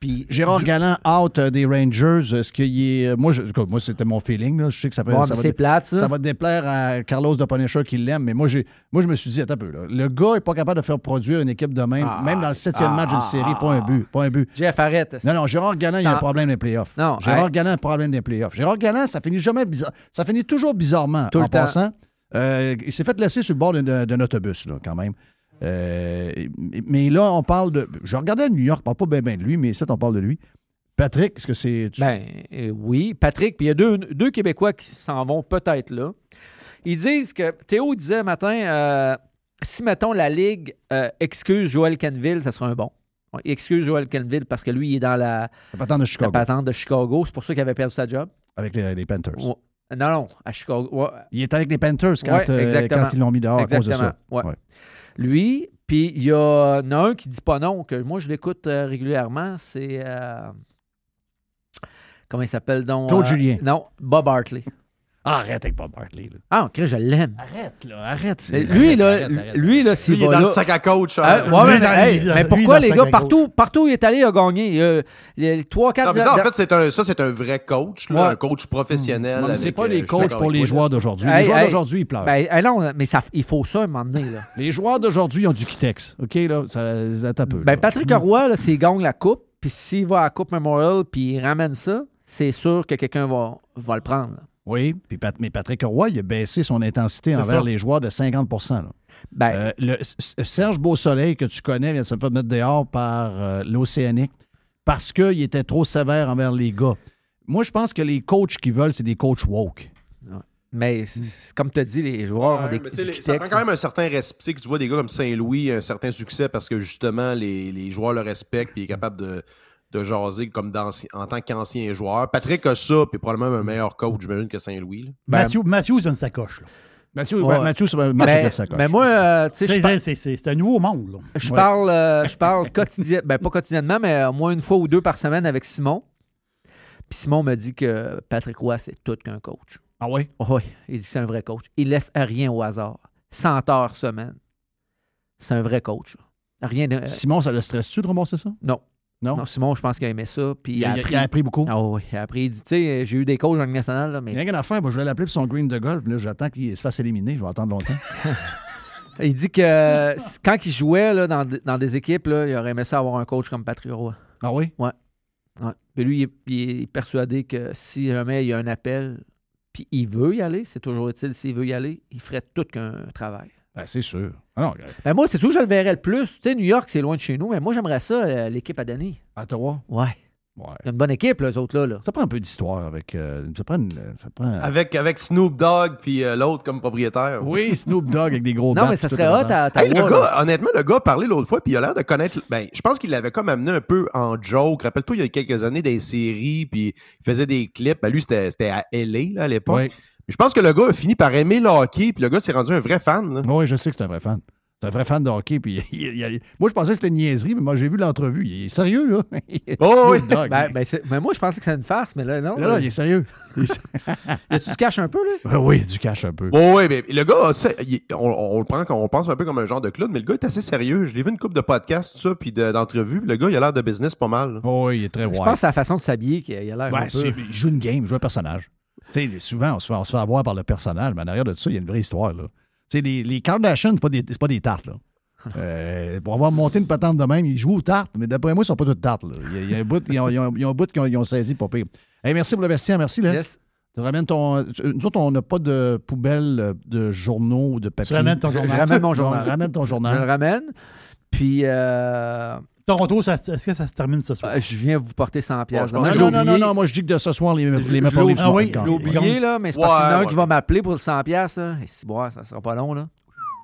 Puis, Gérard du- Galland, out euh, des Rangers, est-ce qu'il est. euh, Moi, je- moi c'était mon feeling. là. Je sais que ça, fait, ça, va, dé- plate, ça. va déplaire à Carlos de Punisher qui l'aime, mais moi, j'ai, moi, je me suis dit, attends un peu. Là, le gars n'est pas capable de faire produire une équipe de même, Ah, même dans le septième ah, match d'une ah, série, ah, pas un but. Pas un but. Jeff, arrête. Non, non, Gérard Galland, il y a un problème des playoffs. Non, Gérard hey. Galland a un problème des playoffs. Gérard Galland, ça finit jamais bizarre. Ça finit toujours bizarrement Tout en le temps. passant. Euh, il s'est fait laisser sur le bord d'un d'un autobus, là, quand même. Euh, mais là, on parle de. Je regardais New York, on parle pas bien de lui, mais ça, on parle de lui. Patrick, est-ce que c'est. tu- Ben euh, oui, Patrick, puis il y a deux, deux Québécois qui s'en vont peut-être là. Ils disent que Théo disait matin, euh, si mettons la Ligue excuse Joël Canville, ça serait un bon. Il excuse Joël Canville parce que lui, il est dans la, La patente de Chicago. patente de Chicago. C'est pour ça qu'il avait perdu sa job. Avec les, les Panthers. Ouais. Non, non, à Chicago. ouais. Il est avec les Panthers quand, Ouais, exactement. quand ils l'ont mis dehors à cause de ça. Lui, puis il y en a un qui dit pas non, que moi je l'écoute euh, régulièrement, c'est. euh, comment il s'appelle donc Claude euh, Julien. Non, Bob Hartley. Arrête avec Bob Hartley. là. Ah, ok, je l'aime. Arrête, là. Arrête. Mais Lui, là, arrête, arrête. lui, là, s'il Lui, il est va dans le sac à coach. Ah, ouais, mais, Lui, dans- hey, lui, mais dans pourquoi le les gars, partout, partout où il est allé, il a gagné. Euh, les 3, 4 Non, mais ça, en fait, c'est un, ça, c'est un vrai coach, là, Ouais. un coach professionnel. Non, mais c'est pas euh, les coachs pour les joueurs d'aujourd'hui. Les joueurs d'aujourd'hui, ils pleurent. Ben, non, mais ça, il faut ça à un moment donné. Là. les joueurs d'aujourd'hui ils ont du Kitex. OK, là, ça, tape peu. Ben. Patrick Roy, là, s'il gagne la coupe, puis s'il va à la Coupe Memorial, puis il ramène ça, c'est sûr que quelqu'un va, va le prendre. Oui, puis Pat- mais Patrick Roy, il a baissé son intensité envers ça. les joueurs de 50 là. Ben, Euh, le, Serge Beausoleil, que tu connais, vient de se faire mettre dehors par euh, l'Océanique parce qu'il était trop sévère envers les gars. Moi, je pense que les coachs qui veulent, c'est des coachs woke. mais c'est comme tu as dit, les joueurs ont des, les- ça prend quand même un certain respect. Tu sais, que tu vois des gars comme Saint-Louis, un certain succès parce que justement, les, les joueurs le respectent et il est capable de, de jaser comme en tant qu'ancien joueur. Patrick a ça, puis probablement un meilleur coach, j'imagine, que Saint-Louis. là. Ben, Matthew, Matthews a une sacoche. Là. Mathieu, Ouais. ouais, Mathieu, c'est un match mais, de sacoche. mais moi, euh, tu sais, je C'est- un nouveau monde. Là. je Ouais. parle, euh, je parle quotidien, ben pas quotidiennement, mais au moins une fois ou deux par semaine avec Simon. Puis Simon me dit que Patrick Roy, c'est tout qu'un coach. Ah oui? Oui, il dit que c'est un vrai coach. Il laisse rien au hasard. 100 heures semaine. C'est un vrai coach. Rien de. euh, Simon, ça le stresse-tu de ramasser ça? non. Non? Non, Simon, je pense qu'il a aimé ça. Puis Il, il, a, appris. il a appris beaucoup. Ah oui, il a appris. Il dit, tu sais, j'ai eu des coachs en Ligue nationale, là, Il n'y mais a rien à faire. Moi, je vais l'appeler pour son green de golf. Là, j'attends qu'il se fasse éliminer. Je vais attendre longtemps. il dit que quand il jouait là, dans, dans des équipes, là, il aurait aimé ça avoir un coach comme Patrick Roy. ah oui? Ouais. Puis lui, il est, il est persuadé que si jamais il y a un appel, puis il veut y aller, c'est toujours utile, s'il veut y aller, il ferait tout qu'un travail. Ben, c'est sûr. Ah non, Ben moi, c'est sûr que je le verrais le plus. Tu sais, New York, c'est loin de chez nous, mais moi, j'aimerais ça, euh, l'équipe à Denis. à Ottawa? Ouais. Ouais. Une bonne équipe, là, eux autres, là. là. Ça prend un peu d'histoire avec. euh, ça prend. une- ça prend Avec, avec Snoop Dogg puis euh, l'autre comme propriétaire. Oui, Snoop Dogg avec des gros Non, mais ça tout serait hot à Hey, le Ottawa. là. gars, honnêtement, le gars a parlé l'autre fois, puis il a l'air de connaître. Ben, je pense qu'il l'avait comme amené un peu en joke. Rappelle-toi, il y a quelques années, des séries, puis il faisait des clips. Ben, lui, c'était c'était à LA là, à l'époque. Oui. Mais Je pense que le gars a fini par aimer le hockey, puis le gars s'est rendu un vrai fan. là. Oui, je sais que c'est un vrai fan. C'est un vrai fan de hockey. Puis il- il- il- moi, je pensais que c'était une niaiserie, mais moi, j'ai vu l'entrevue. Il est sérieux, là? Oh, oui. Ben, ben, mais moi, je pensais que c'était une farce, mais là, non. Là, là, il est sérieux. Il a-tu du cash un peu, là? oui, du cash un peu. Bon, oui, mais le gars, a ça- il- on, on le prend, on pense un peu comme un genre de clown, mais le gars est assez sérieux. Je l'ai vu une couple de podcasts, tout ça, puis de- d'entrevues. Le gars, il a l'air de business pas mal. là. Oh, oui, il est très Je pense que c'est la façon de s'habiller qu'il a l'air un Ouais, peu. c'est- il joue une game, il joue un personnage. Tu sais, souvent, on se, fait, on se fait avoir par le personnage, mais en arrière de ça, il y a une vraie histoire. Là. Tu les, les Kardashians, c'est pas, des- c'est pas des tartes. Là. Euh, pour avoir monté une patente de même, ils jouent aux tartes, mais d'après moi, ils sont pas toutes tartes. là. Il, y a, un bout, ils, ont, ils ont- ils ont un bout qu'ils ont, saisi, pas pire. Hey, merci pour le vestiaire, merci Les. Yes. Tu ramènes ton. tu- Nous autres, on n'a pas de poubelle euh, de journaux ou de papier. ramènes ton Je- journal. Je ramène mon journal. Donc, ramène ton Je le journal. ramène. Puis, euh, Toronto, ça- est-ce que ça se termine ce soir? euh, je viens vous porter 100 pièces. Non, non, non, non, non, moi je dis que de ce soir, les, les l'ai les ah oui, quand- je l'ai oublié. oublié, là, mais c'est parce qu'il y en a un Ouais, qui ouais. va m'appeler pour le 100 pièces. là. Et si, bon, ça sera pas long, là.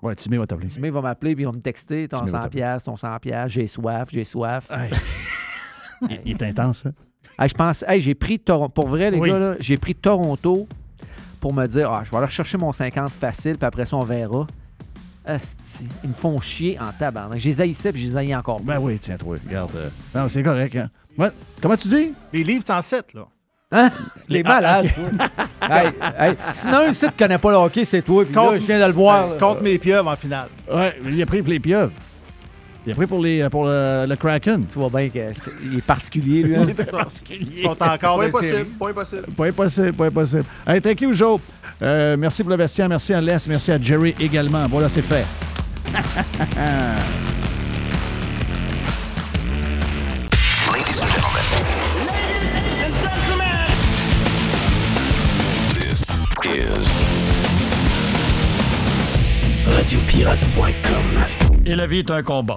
Ouais, Timé va t'appeler. Timé va m'appeler, puis il va me texter ton Timé va 100 t'appeler. pièces, ton 100 pièces, j'ai soif, j'ai soif. Hey. il, il est intense, hein? Hey, je pense, hey, j'ai pris Toronto. Pour vrai, les Oui. gars, là, j'ai pris Toronto pour me dire, ah, je vais aller chercher mon 50 facile, puis après ça, on verra. Asti, ils me font chier en tabarnak. Je les haïssais, puis je les haïs encore. Ben oui, tiens, toi, regarde. euh, Non, c'est correct, hein? Ouais, Comment tu dis? Les livres 107, là. Hein? Les Ah, malades, toi. hey, hey, sinon, un site connaît pas le hockey, c'est toi, puis là, Contre- je viens de le voir. là. Contre mes pieuvres en finale. Ouais, il a pris pour les pieuvres. Il a pris pour, les, pour le, le Kraken. Tu vois bien qu'il est particulier, lui. hein? Ils sont encore Pas impossible, pas impossible. Pas impossible, pas impossible. Hey, thank you, Joe. Euh, merci pour le vestiaire, merci à Les, merci à Jerry également. Voilà, c'est fait. Ladies and gentlemen. This is Radiopirate.com. Et la vie est un combat.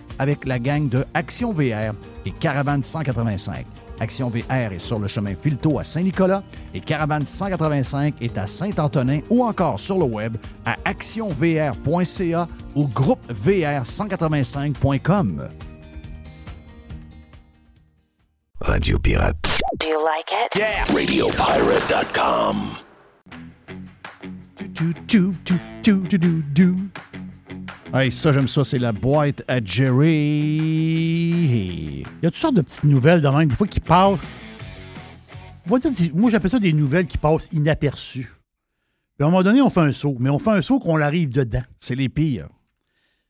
avec la gang de Action VR et Caravane 185. Action VR est sur le chemin Filto à Saint-Nicolas et Caravane 185 est à Saint-Antonin ou encore sur le web à actionvr.ca ou groupevr185.com. Radio Pirate. Do you like it? Yeah. RadioPirate.com. Hey, ça, j'aime ça, c'est la boîte à Jerry. Il y a toutes sortes de petites nouvelles de même, des fois qui passent. Moi, j'appelle ça des nouvelles qui passent inaperçues. Puis à un moment donné, on fait un saut, mais on fait un saut qu'on arrive dedans. C'est les pires.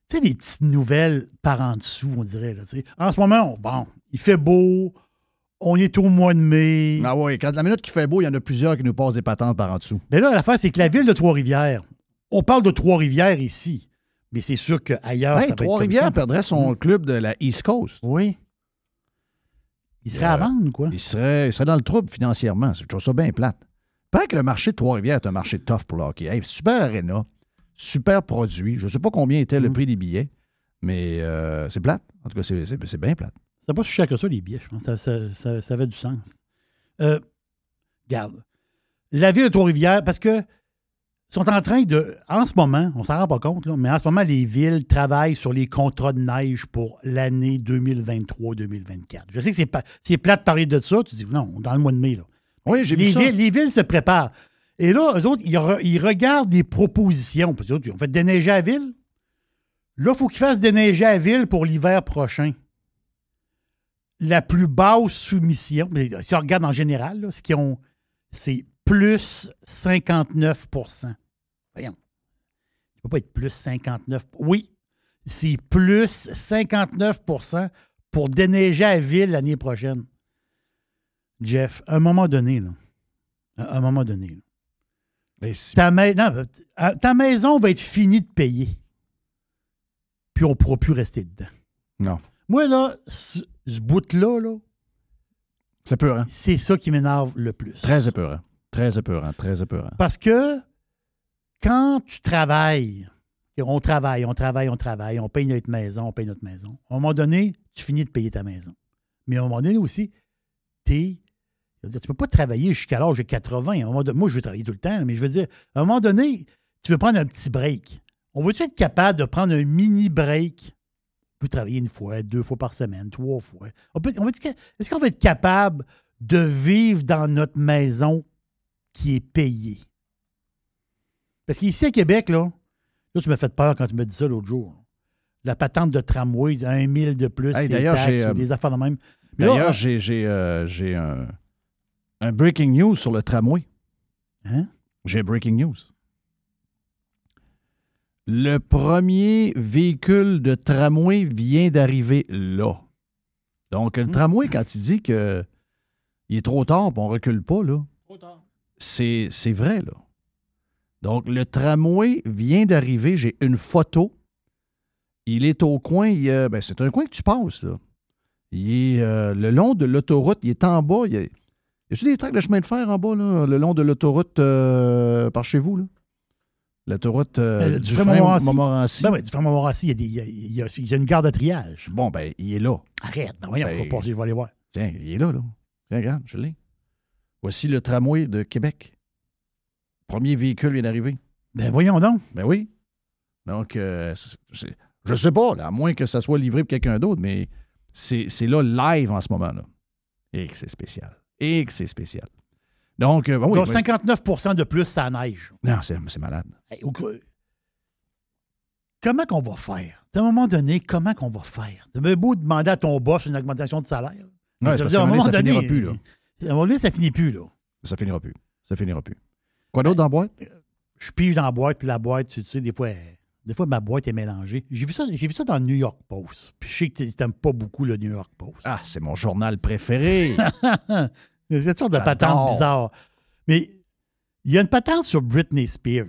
Tu sais, des petites nouvelles par en dessous, on dirait. Là, en ce moment, on- bon, il fait beau, on est au mois de mai. Ah oui, quand la minute qui fait beau, il y en a plusieurs qui nous passent des patentes par en dessous. Mais là, l'affaire, c'est que la ville de Trois-Rivières, on parle de Trois-Rivières ici, mais c'est sûr qu'ailleurs, ça va Trois-Rivières perdrait son Mm. club de la East Coast. Oui. Il serait à vendre, quoi. Il serait, il serait dans le trouble financièrement. C'est toujours ça bien plate. Pas que le marché de Trois-Rivières est un marché tough pour le hockey. Hey, super arena, super produit. Je ne sais pas combien était le prix des billets, mais euh, c'est plate. En tout cas, c'est- bien plate. C'est pas si cher que ça, les billets, je pense. Ça, ça- ça- ça avait du sens. Euh, regarde. La ville de Trois-Rivières, parce que sont en train de, en ce moment, on s'en rend pas compte, là, mais en ce moment, les villes travaillent sur les contrats de neige pour l'année 2023-2024. Je sais que c'est, pas, c'est plat de parler de ça. Tu dis, non, dans le mois de mai. Là. Oui, j'ai les vu ça. villes, les villes se préparent. Et là, eux autres, ils, re- ils regardent des propositions. Parce que eux autres, ils ont fait déneiger à la ville. Là, il faut qu'ils fassent déneiger à la ville pour l'hiver prochain. La plus basse soumission, mais si on regarde en général, là, ce qu'ils ont, c'est plus 59 Voyons. Ça ne peut pas être plus 59 Oui, c'est plus 59 pour déneiger à la ville l'année prochaine. Jeff, à un moment donné, là, à un moment donné, là, ta, mai- non, euh, ta maison va être finie de payer. Puis on ne pourra plus rester dedans. Non. Moi, là, ce, ce bout-là, là, C'est peur, hein? c'est ça qui m'énerve le plus. Très épeurant. Très épeurant. Très épeurant. Parce que quand tu travailles, on travaille, on travaille, on travaille, on paye notre maison, on paye notre maison. À un moment donné, tu finis de payer ta maison. Mais à un moment donné aussi, Tu ne peux pas travailler jusqu'à l'âge de 80. À un moment moi, je veux travailler tout le temps, mais je veux dire, à un moment donné, tu veux prendre un petit break. On veut-tu être capable de prendre un mini break? On peut travailler une fois, deux fois par semaine, trois fois. Est-ce qu'on va être capable de vivre dans notre maison qui est payée? Parce qu'ici à Québec, là, là, tu m'as fait peur quand tu m'as dit ça l'autre jour. La patente de tramway, un mille de plus, Hey, d'ailleurs, taxes j'ai, euh, des affaires de même. D'ailleurs, j'ai, j'ai, euh, j'ai un, un breaking news sur le tramway. Hein? J'ai breaking news. Le premier véhicule de tramway vient d'arriver là. Donc, Hmm. le tramway, quand il dit que il est trop tard, on recule pas, là, c'est, c'est vrai, là. Donc, le tramway vient d'arriver. J'ai une photo. Il est au coin. a- ben, c'est un coin que tu passes, là. Il est euh, le long de l'autoroute. Il est en bas. Il y a, y a-tu des tracts de chemin de fer en bas, là, le long de l'autoroute euh, par chez vous, là? L'autoroute euh, euh, du du frein Montmorency. Montmorency. Ben oui, du frein Montmorency, il y, a des- il y a- il y a- il y a une gare de triage. Bon, ben, il est là. Arrête, ben voyons, Ben, on va passer, je vais aller voir. Tiens, il est là, là. Tiens, regarde, je l'ai. Voici le tramway de Québec. Premier véhicule vient d'arriver. Ben voyons donc. Ben oui. Donc, euh, je sais pas, là, à moins que ça soit livré pour quelqu'un d'autre, mais c'est c'est là live en ce moment. là. Et que c'est spécial. Et que c'est spécial. Donc, euh, ben oui, Donc, ben- 59% de plus, ça neige. Non, c'est c'est malade. Hey, Comment qu'on va faire? À un moment donné, comment qu'on va faire? C'est bien beau demander à ton boss une augmentation de salaire. Ouais, ça veut dire, à un moment donné, ça finira plus, là. À un moment donné, ça finit plus, là. Ça finira plus. Ça finira plus. Quoi d'autre dans la boîte? Je pige dans la boîte, puis la boîte, tu sais, des fois, elle- des fois, ma boîte est mélangée. J'ai vu ça, j'ai vu ça dans le New York Post. Puis je sais que tu n'aimes pas beaucoup le New York Post. Ah, c'est mon journal préféré. C'est une sorte de patente bizarre. Mais il y a une patente sur Britney Spears.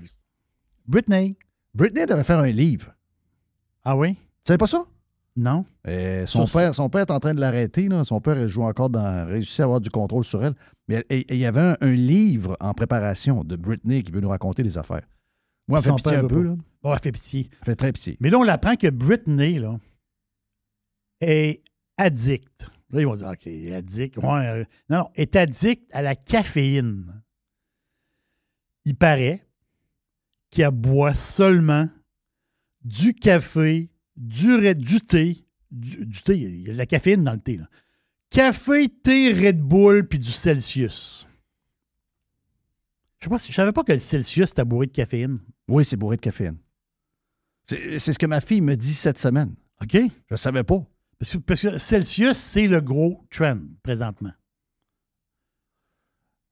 Britney. Britney devait faire un livre. Ah oui? Tu savais pas ça? Non. Euh, son, père, son père est en train de l'arrêter. Son père joue encore dans. réussit à avoir du contrôle sur elle. Mais il y avait un, un livre en préparation de Britney qui veut nous raconter des affaires. Moi, elle fait pitié un peu. Là. Bon, elle fait pitié. Elle fait très pitié. Mais là, on apprend que Britney, là, est addict. Là, ils vont dire, OK, addict. Ouais, euh, non, non, est addict à la caféine. Il paraît qu'elle boit seulement du café, du, thé, du, du thé, il y a de la caféine dans le thé. Là. Café, thé, Red Bull, puis du Celsius. Je si- je savais pas que le Celsius était bourré de caféine. Oui, c'est bourré de caféine. C'est ce que ma fille me dit cette semaine. OK? Je savais pas. Parce que, parce que Celsius, c'est le gros trend présentement.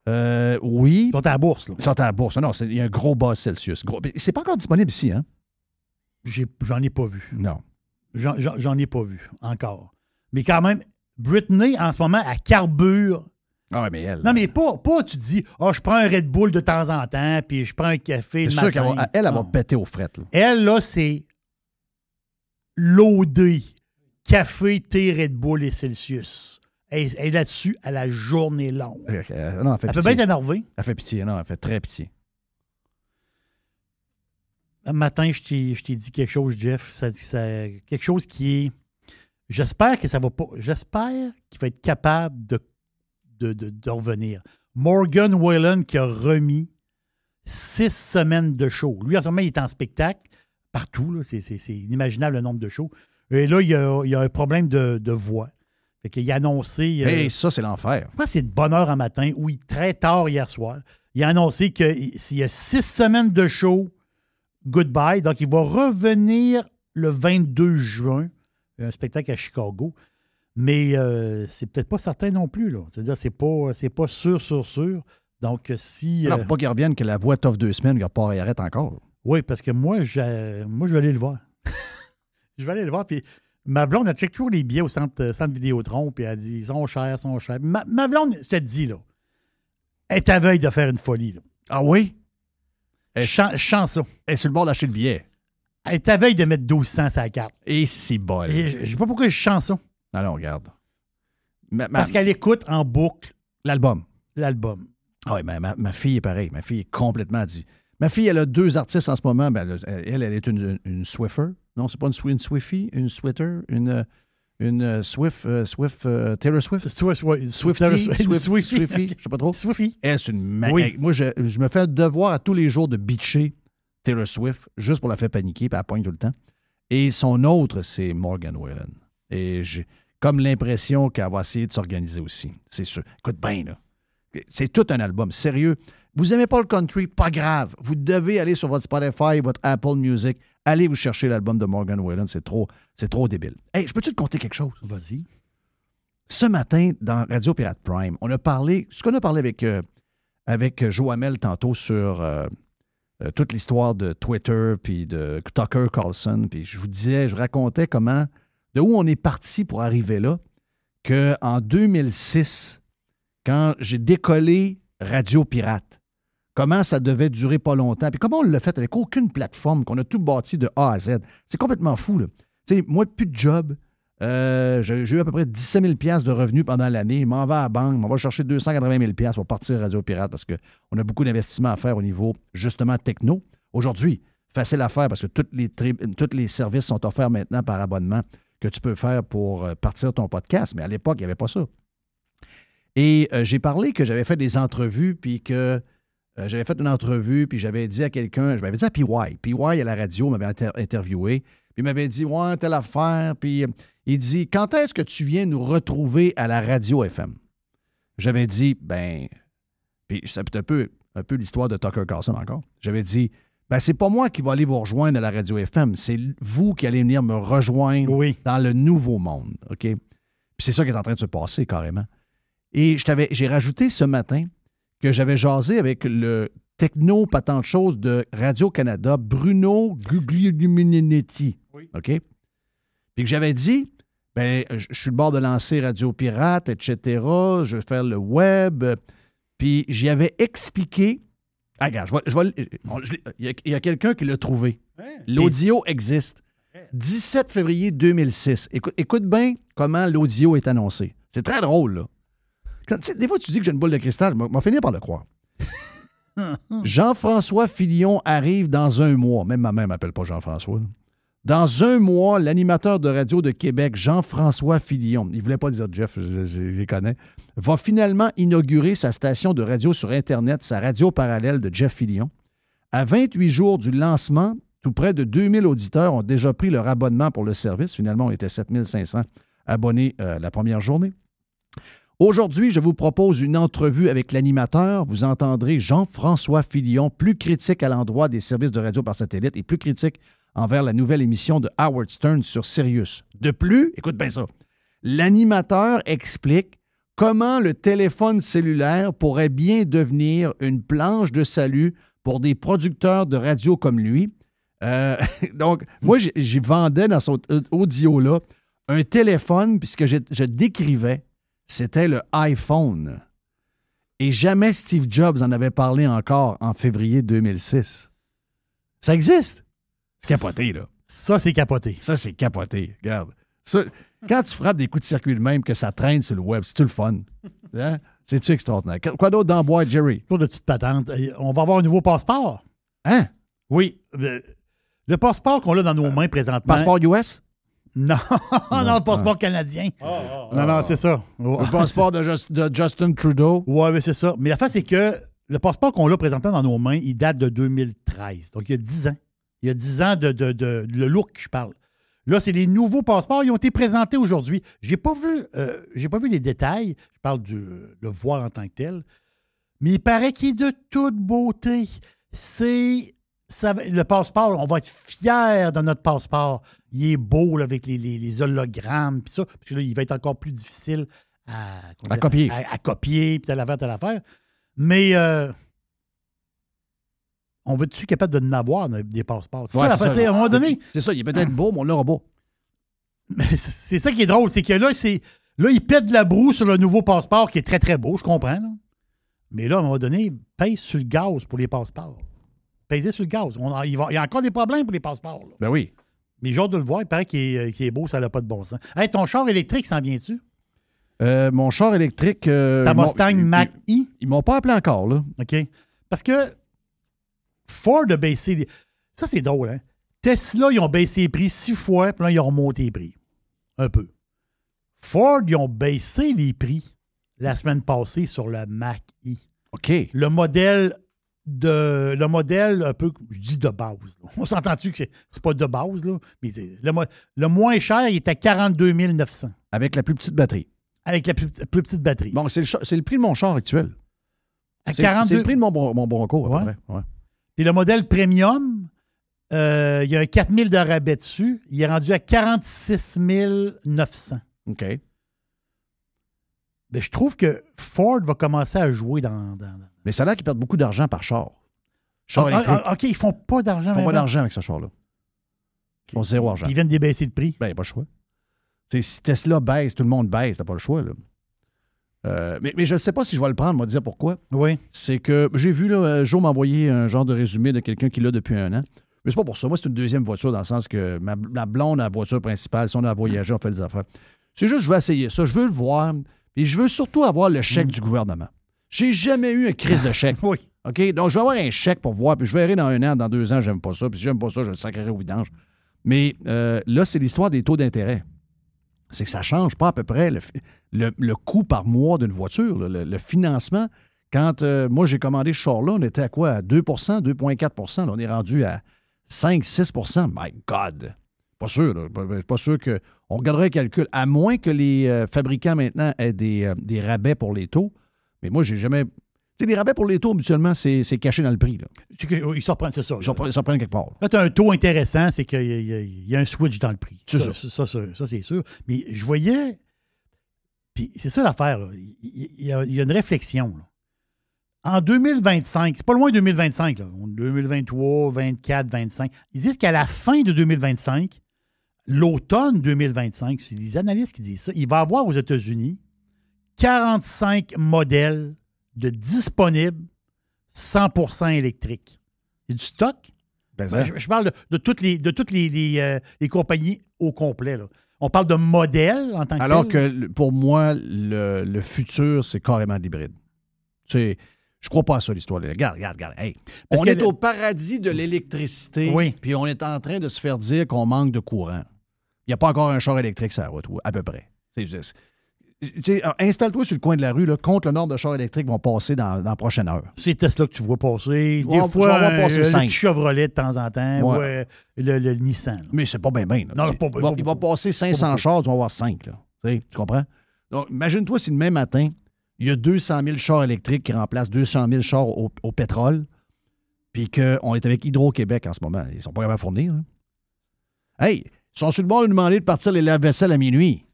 Euh, oui. Ils sont à la bourse, là. Ils sont à la bourse. Non, il y a un gros bas Celsius. Gros- C'est pas encore disponible ici, hein? J'en ai pas vu. Non. J'en- ai pas vu encore. Mais quand même, Britney, en ce moment, elle carbure. Ah mais elle. Non, mais pas, pas tu dis, oh, je prends un Red Bull de temps en temps, puis je prends un café. C'est sûr qu'elle va, elle, elle va péter aux frettes. là. Elle, là, c'est loadé. Café, thé, Red Bull et Celsius. Elle, est là-dessus à la journée longue. Euh, euh, non, elle fait Elle peut bien être énervée. Elle fait pitié. Non, elle fait très pitié. Un matin, je t'ai je t'ai dit quelque chose, Jeff. Ça, ça- quelque chose qui est. J'espère que ça va pas. J'espère qu'il va être capable de, de, de- de revenir. Morgan Whalen qui a remis six semaines de show. Lui, en ce moment, il est en spectacle partout. C'est- C'est c'est inimaginable le nombre de shows. Et là, il y a, il a un problème de, de voix. Fait qu'il a annoncé. euh, Hey, ça, c'est l'enfer. je pense que c'est de bonne heure en matin, oui, très tard hier soir. Il a annoncé que s'il y a six semaines de show, goodbye. Donc, il va revenir le 22 juin, un spectacle à Chicago. Mais euh, c'est peut-être pas certain non plus. C'est-à-dire, c'est pas, c'est pas sûr, sûr, sûr. Donc, si. Euh, faut pas qu'il revienne que la voix t'offre deux semaines, qu'il repart et arrête encore. oui, parce que moi, je, moi, je vais aller le voir. je vais aller le voir. Puis ma blonde, elle check toujours les billets au centre, euh, centre Vidéotron. Puis elle dit ils sont chers, ils sont chers. Ma, ma blonde, je te dis, là, elle est à veille de faire une folie. Là. Ah oui? Sens, je sens ça. Elle est sur le bord d'acheter le billet. Elle est à veille de mettre 1200 sur la carte. Et c'est bol. Et Je ne sais pas pourquoi je sens ça. Alors, regarde. Ma- ma- Parce qu'elle écoute en boucle L'album. l'album. Ah oui, ma, ma- ma fille est pareille. Ma fille est complètement dit. Ma fille, elle a deux artistes en ce moment. Ben, elle, elle, elle est une, une Swiffer. Non, c'est pas une, Swi- une Swiftie, une Sweater, une, euh, une euh, Swift, euh, Swift, euh, Taylor Swift? Swiftie, Swiftie, Swift, Swiftie. Swiftie, je sais pas trop. Swiftie. Elle, c'est une ma- Oui. hey, Moi, je, je me fais le devoir à tous les jours de bitcher Taylor Swift, juste pour la faire paniquer, puis elle pogne tout le temps. Et son autre, c'est Morgan Wallen. Et j'ai comme l'impression qu'elle va essayer de s'organiser aussi. C'est sûr. Écoute bien, là. C'est tout un album, sérieux. Vous aimez pas le country, pas grave. Vous devez aller sur votre Spotify, votre Apple Music. Allez vous chercher l'album de Morgan Wallen. C'est trop, c'est trop débile. Hey, je peux-tu te conter quelque chose? Vas-y. Ce matin, dans Radio Pirate Prime, on a parlé, ce qu'on a parlé avec, euh, avec Joamel tantôt sur euh, euh, toute l'histoire de Twitter, puis de Tucker Carlson, puis je vous disais, je racontais comment, de où on est parti pour arriver là, qu'en 2006, quand j'ai décollé Radio Pirate, comment ça devait durer pas longtemps, puis comment on l'a fait avec aucune plateforme, qu'on a tout bâti de A à Z? C'est complètement fou, là. Tu sais, moi, plus de job. Euh, j'ai eu à peu près 17 000 piastres de revenus pendant l'année. Je m'en vais à la banque, m'en va chercher 280 000 piastres pour partir Radio Pirate parce qu'on a beaucoup d'investissements à faire au niveau, justement, techno. Aujourd'hui, facile à faire parce que tous les, tous les services sont offerts maintenant par abonnement que tu peux faire pour euh, partir ton podcast. Mais à l'époque, il n'y avait pas ça. Et euh, j'ai parlé que j'avais fait des entrevues, puis que euh, j'avais fait une entrevue, puis j'avais dit à quelqu'un, je m'avais dit à PY, PY à la radio m'avait inter- interviewé, puis il m'avait dit, ouais, telle affaire, puis euh, il dit, quand est-ce que tu viens nous retrouver à la radio FM? J'avais dit, ben, puis c'est un peu, un peu l'histoire de Tucker Carlson encore. J'avais dit, ben, c'est pas moi qui va aller vous rejoindre à la radio FM, c'est vous qui allez venir me rejoindre dans le nouveau monde, OK? Puis c'est ça qui est en train de se passer carrément. Et j'ai rajouté ce matin que j'avais jasé avec le techno patente chose de Radio-Canada, Bruno Guglielminetti. OK? Puis que j'avais dit, ben, je suis le bord de lancer Radio Pirate, etc. Je vais faire le web. Puis j'y avais expliqué. Ah, regarde, je vais- je l'ai- il y a, quelqu'un qui l'a trouvé. L'audio existe. 17 février 2006. Écoute, écoute bien comment l'audio est annoncé. C'est très drôle, là. Quand- des fois, tu dis que j'ai une boule de cristal, je vais finir par le croire. Jean-François Filion arrive dans un mois. Même ma mère ne m'appelle pas Jean-François. Dans un mois, l'animateur de radio de Québec, Jean-François Filion, il ne voulait pas dire Jeff, je, les connais, va finalement inaugurer sa station de radio sur Internet, sa radio parallèle de Jeff Filion. À 28 jours du lancement, tout près de 2000 auditeurs ont déjà pris leur abonnement pour le service. Finalement, on était 7500 abonnés euh, la première journée. Aujourd'hui, je vous propose une entrevue avec l'animateur. Vous entendrez Jean-François Filion, plus critique à l'endroit des services de radio par satellite et plus critique envers la nouvelle émission de Howard Stern sur Sirius. De plus, écoute bien ça, l'animateur explique comment le téléphone cellulaire pourrait bien devenir une planche de salut pour des producteurs de radio comme lui. Euh, donc, moi, j'y vendais dans son audio-là un téléphone, puisque je décrivais, c'était le iPhone. Et jamais Steve Jobs en avait parlé encore en février 2006. Ça existe? C'est capoté, là. Ça, c'est capoté. Ça, c'est capoté. Regarde. Ça, quand tu frappes des coups de circuit de même, que ça traîne sur le web, c'est-tu le fun? Hein? C'est-tu extraordinaire? Quoi d'autre dans boîte, Jerry? Pour de petites patentes. Euh, On va avoir un nouveau passeport. Hein? Oui. Le, le passeport qu'on a dans nos mains présentement. Passeport US? Non, non, le passeport canadien. non, non, c'est ça. Le passeport de, Just- de Justin Trudeau? Ouais, mais c'est ça. Mais la fin, c'est que le passeport qu'on a présentement dans nos mains, il date de 2013. Donc, il y a 10 ans. Il y a 10 ans de, de, de- le look, je parle. Là, c'est les nouveaux passeports. Ils ont été présentés aujourd'hui. Je n'ai pas, vu, euh, j'ai pas vu les détails. Je parle du le voir en tant que tel. Mais il paraît qu'il est de toute beauté. C'est. Ça le passeport, on va être fiers de notre passeport. Il est beau là, avec les, les- les hologrammes, puis ça. Puis là, il va être encore plus difficile à, À copier. À, à copier, puis telle affaire, telle affaire. Mais euh, on va-tu capable de n'avoir des passeports? C'est Ouais, ça, à un moment donné, C'est ça, il est peut-être beau, mais on l'aura mais c'est- ça qui est drôle, c'est que là, c'est là, il pète de la broue sur le nouveau passeport qui est très, très beau, je comprends. là. Mais là, à un moment donné, pèse sur le gaz pour les passeports. Pèsez sur le gaz. On a- il, va- il y a encore des problèmes pour les passeports. là. Ben oui. Mais j'ai hâte de le voir, il paraît qu'il est, beau, ça n'a pas de bon sens. Hey, ton char électrique, s'en vient-tu? Euh, mon char électrique. euh, Ta Mustang Mach-E? Ils, ils m'ont pas appelé encore, là. OK. Parce que Ford a baissé. les- Ça, c'est drôle, hein? Tesla, ils ont baissé les prix six fois, puis là, ils ont remonté les prix. Un peu. Ford, ils ont baissé les prix la semaine passée sur le Mach-E. OK. Le modèle de. Le modèle un peu. Je dis de base. là. On s'entend-tu que c'est, pas de base, là? Mais le, le moins cher, il est à 42 900 Avec la plus petite batterie. avec la plus, plus petite batterie. Bon, c'est le, le prix de mon char actuel. à C'est 42 c'est le prix de mon, mon Bronco, à Ouais. Puis le modèle premium, euh, il y a un 4000 de rabais dessus. Il est rendu à 46 900. OK. Ben, je trouve que Ford va commencer à jouer dans- Mais ça a l'air qu'ils perdent beaucoup d'argent par char. Char Ah, électrique. ah, OK, ils font pas d'argent. Ils font pas d'argent avec ce char-là. Ils font zéro argent. Ils viennent débaisser le prix. Ben, il a pas le choix. Si Tesla baisse, tout le monde baisse, t'as pas le choix, là. Euh, mais, mais je ne sais pas si je vais le prendre, moi, dire pourquoi. Oui. C'est que j'ai vu, là, euh, Joe m'a envoyé un genre de résumé de quelqu'un qui l'a depuis un an. Mais c'est pas pour ça. Moi, c'est une deuxième voiture dans le sens que ma, ma blonde a la voiture principale. Si on a voyagé, on fait des affaires. C'est juste, je veux essayer ça. Je veux le voir. Et je veux surtout avoir le chèque du gouvernement. J'ai jamais eu un crise de chèque. oui. OK? Donc, je vais avoir un chèque pour voir. Puis je verrai dans un an, dans deux ans, j'aime pas ça. Puis si j'aime pas ça, je le sacrerai au vidange. Mais euh, là, c'est l'histoire des taux d'intérêt. C'est que ça change pas à peu près le, le- le coût par mois d'une voiture, le, le financement. Quand euh, moi, j'ai commandé ce char-là, on était à quoi? À 2% 2,4% Là, On est rendu à 5 6% My God! Pas sûr. là. Pas, pas sûr que. On regarderait le calcul. À moins que les euh, fabricants maintenant aient des, des rabais pour les taux. Mais moi, j'ai jamais. Tu sais, les rabais pour les taux, habituellement, c'est c'est caché dans le prix. Là. Ils s'en prennent, c'est ça. Ils s'en prennent- ils s'en prennent quelque part. Là, tu as un taux intéressant, c'est qu'il y, a- y un switch dans le prix. C'est ça. Ça, ça, ça, c'est sûr. Mais je voyais. Puis c'est ça l'affaire. Il, y a, une réflexion. là. En 2025, c'est pas loin de 2025, là. On est 2023, 24, 25. Ils disent qu'à la fin de 2025, l'automne 2025, c'est des analystes qui disent ça, il va y avoir aux États-Unis 45 modèles de disponibles 100% électriques. Il y a du stock? Ben, Ben, je, je parle de, de toutes les, de toutes les, les, euh, les compagnies au complet. là. On parle de modèles en tant que Alors tel. que pour moi, le, le futur, c'est carrément l'hybride. Sais, je crois pas à ça, l'histoire. Regarde, regarde, regarde. Hey, Parce on est le- au paradis de l'électricité, Oui. puis on est en train de se faire dire qu'on manque de courant. Il n'y a pas encore un char électrique sur la route, à peu près. C'est- alors, Installe-toi sur le coin de la rue, là, compte le nombre de chars électriques vont passer dans, dans la prochaine heure. C'est Tesla que tu vois passer. Des Ouais, fois, un- passer le petit Chevrolet de temps en temps. Ouais. ou euh, le, le Nissan. là. Mais c'est pas bien, bien. Non, C'est- pas- il, va, il va passer 500 beaucoup. chars, tu vas avoir 5. Là. Tu sais, tu comprends? Donc, imagine-toi si demain matin, il y a 200 000 chars électriques qui remplacent 200 000 chars au, au pétrole, puis qu'on est avec Hydro-Québec en ce moment. Ils sont pas capables de fournir. là. Hey, ils sont sur le bord de nous demander de partir les lave-vaisselle à minuit.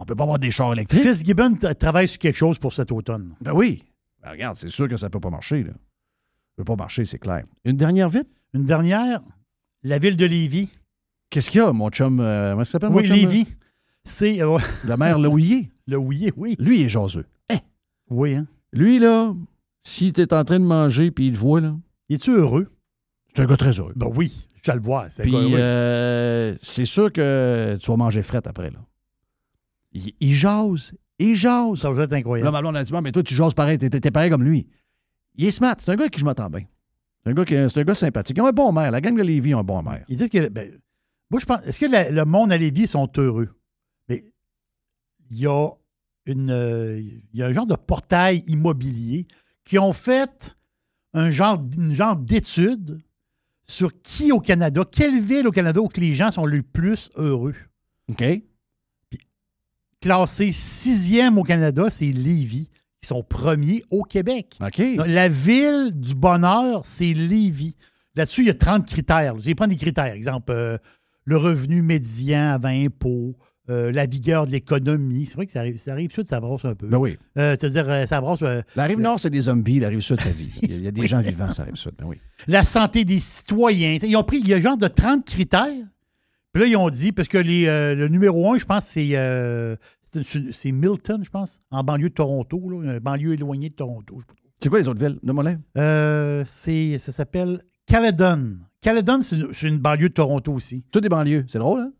On peut pas avoir des chars électriques. Fitzgibbon travaille sur quelque chose pour cet automne. Ben oui. Ben regarde, c'est sûr que ça peut pas marcher. Là. Ça peut pas marcher, c'est clair. Une dernière vite? Une dernière, la ville de Lévis. Qu'est-ce qu'il y a, mon chum? euh, comment ça s'appelle, Oui, mon chum? Lévis. C'est. euh, Le maire Louillet. le Houillet, oui. Lui, il est jaseux. Oui, hein. Lui, là, si t'es en train de manger puis il te voit, là, Es-tu heureux? c'est un gars très heureux. Ben oui, je vais le voir. C'est euh, c'est sûr que tu vas manger fret après, là. Il, il jase, il jase. Ça va être Là, incroyable. ma blonde a dit, mais toi, tu jases pareil, t'es, t'es pareil comme lui. Il est smart, c'est un gars avec qui je m'entends bien. C'est un gars, qui, c'est un gars sympathique. Ils ont un bon maire. La gang de Lévis a un bon maire. Ils disent que. ben, moi, je pense. Est-ce que la- le monde à Lévis sont heureux? Mais il y a une. euh, il y a un genre de portail immobilier qui ont fait un genre, une genre d'étude sur qui au Canada, quelle ville au Canada où que les gens sont le plus heureux. OK. Classé sixième au Canada, c'est Lévis. Ils sont premiers au Québec. Donc, La ville du bonheur, c'est Lévis. Là-dessus, il y a 30 critères. Je vais prendre des critères. Exemple, euh, le revenu médian avant impôt, euh, la vigueur de l'économie. C'est vrai que ça arrive, ça arrive sud, ça brosse un peu. Ben oui. Euh, C'est-à-dire, ça brosse. euh, La rive nord, c'est des zombies. La rive sud, ça vit. Il y a, il y a des gens vivants, ça rive sud. Ben oui. la santé des citoyens. Ils ont pris, il y a genre de 30 critères. Puis là, ils ont dit, parce que les, euh, le numéro un, je pense, c'est euh, c'est- c'est Milton, je pense, en banlieue de Toronto, là, une banlieue éloignée de Toronto. je sais pas trop. C'est quoi les autres villes? Donne-moi-les. Euh, c'est- ça s'appelle Caledon. Caledon, c'est une, banlieue de Toronto aussi. Toutes des banlieues. C'est drôle, hein?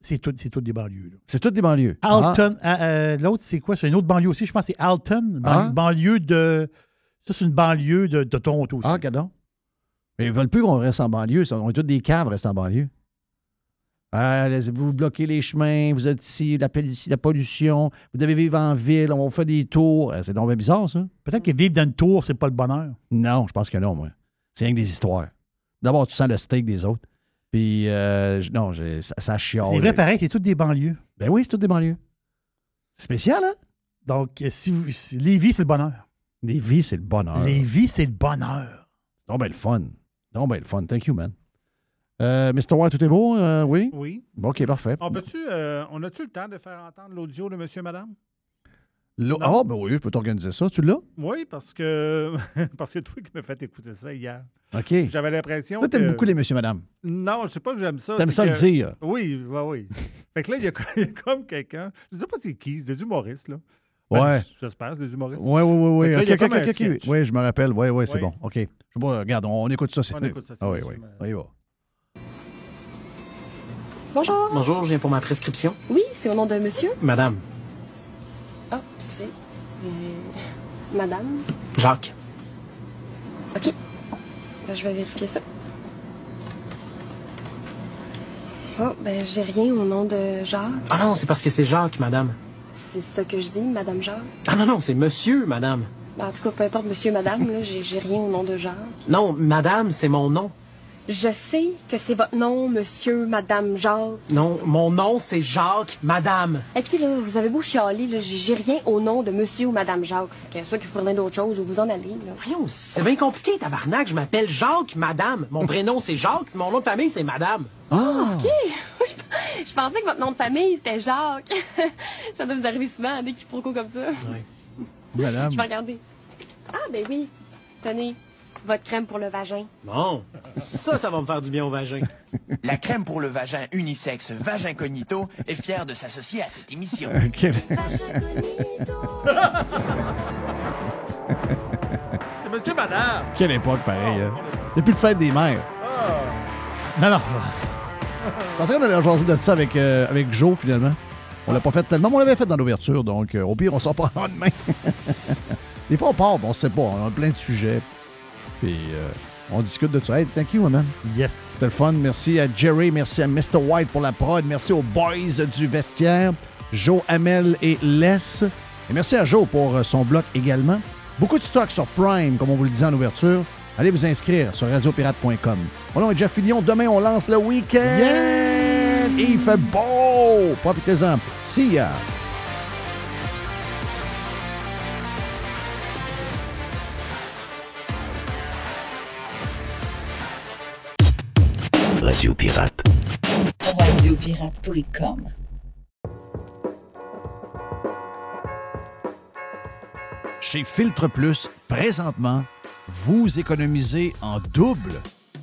C'est tout- c'est toutes des banlieues. là. C'est toutes des banlieues. Alton, euh, euh, l'autre, c'est quoi? C'est une autre banlieue aussi. Je pense que c'est Alton, Ah. banlieue de. Ça, c'est une banlieue de, de Toronto aussi. Ah, regardons. Mais ils veulent plus qu'on reste en banlieue. ça. On est tous des caves, rester en banlieue. Ah, vous bloquez les chemins, vous êtes ici, la, pollution, vous devez vivre en ville, on va faire des tours. Euh, C'est donc bien bizarre, ça. Peut-être que vivre dans une tour, c'est pas le bonheur. Non, je pense que non, moi. C'est rien que des histoires. D'abord, tu sens le steak des autres. Puis, euh, non, ça, ça chiale. C'est vrai, pareil, c'est toutes des banlieues. Ben oui, c'est toutes des banlieues. C'est spécial, hein? Donc, euh, si vous. si- Lévis, c'est le bonheur. Lévis, c'est le bonheur. Lévis, c'est le bonheur. Non, ben le fun. Non, ben le fun. Thank you, man. Euh, Mr. White, tout est beau? euh, oui? Oui. Bon, OK, parfait. On peut-tu, euh, on a-tu le temps de faire entendre l'audio de monsieur et madame? Ah, ben oui, je peux t'organiser ça. Tu l'as? Oui, parce que parce que c'est toi qui m'as fait écouter ça hier. OK. J'avais l'impression Toi, t'aimes que- beaucoup les monsieur, madame. Non, je sais pas que j'aime ça. T'aimes c'est ça le que- dire. Oui, oui, oui. fait que là, il y, a il y a comme quelqu'un, je sais pas c'est qui, c'est des humoristes, là. Ben, Ouais. J'espère, c'est des humoristes. Oui, oui, oui. Fait oui. que là, il y a comme un sketch. Oui, je me rappelle. Oui, oui, c'est Oui. bon. OK. Je sais pas, regarde, on, écoute ça. c'est- On écoute ça, c'est Ah oui, oui. mais- On y va. Bonjour. Bonjour, je viens pour ma prescription. Oui, c'est au nom de monsieur. Madame, Ah, excusez. Euh, madame. Jacques. OK. Ben, je vais vérifier ça. Oh, ben, j'ai rien au nom de Jacques. Ah non, c'est parce que c'est Jacques, madame. C'est ça que je dis, madame Jacques. Ah non, non, c'est monsieur, madame. Ben, en tout cas, peu importe monsieur, madame, là, j'ai rien au nom de Jacques. Non, madame, c'est mon nom. Je sais que c'est votre nom, monsieur, madame Jacques. Non, mon nom, c'est Jacques, madame. Écoutez, là, vous avez beau chialer, là, j'ai rien au nom de monsieur ou madame Jacques. Fait que soit que vous prenez d'autres choses ou vous en allez, là. Voyons, c'est bien compliqué, tabarnak. Je m'appelle Jacques, madame. Mon prénom, c'est Jacques, mon nom de famille, c'est madame. Ah, OK. Je, je pensais que votre nom de famille, c'était Jacques. ça doit vous arriver souvent, des quiproquos comme ça. Madame. Je vais regarder. Ah, ben oui. Tenez, votre crème pour le vagin. Bon, ça, ça va me faire du bien au vagin. La crème pour le vagin unisexe Vagin Cognito est fière de s'associer à cette émission. OK. C'est monsieur madame. Quelle époque, pareil. hein? Depuis le fête des mères. Non, non. Je pensais qu'on allait jaser de ça avec, euh, avec Joe, finalement. On l'a pas fait tellement, mais on l'avait fait dans l'ouverture, donc euh, au pire, on s'en prend en demain. Des fois, on part, bon, on sait pas, on a plein de sujets. Puis euh, on discute de ça. Hey, thank you, man. Yes. C'était le fun. Merci à Jerry, merci à Mr. White pour la prod, merci aux boys du vestiaire, Joe, Amel et Les. Et merci à Joe pour euh, son bloc également. Beaucoup de stock sur Prime, comme on vous le disait en ouverture. Allez vous inscrire sur radiopirate.com. Mon nom est Jeff Fillion. Demain, on lance le week-end. Et il fait beau. Profitez-en. See ya. Radio Pirate. Radiopirate.com. Chez Filtre Plus, présentement, vous économisez en double.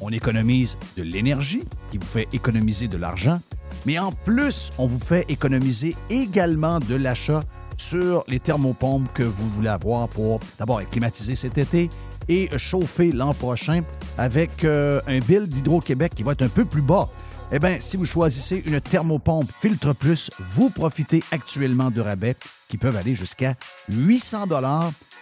On économise de l'énergie, qui vous fait économiser de l'argent, mais en plus, on vous fait économiser également de l'achat sur les thermopompes que vous voulez avoir pour d'abord être climatisé cet été et chauffer l'an prochain avec euh, un bill d'Hydro-Québec qui va être un peu plus bas. Eh bien, si vous choisissez une thermopompe Filtre Plus, vous profitez actuellement de rabais qui peuvent aller jusqu'à 800 dollars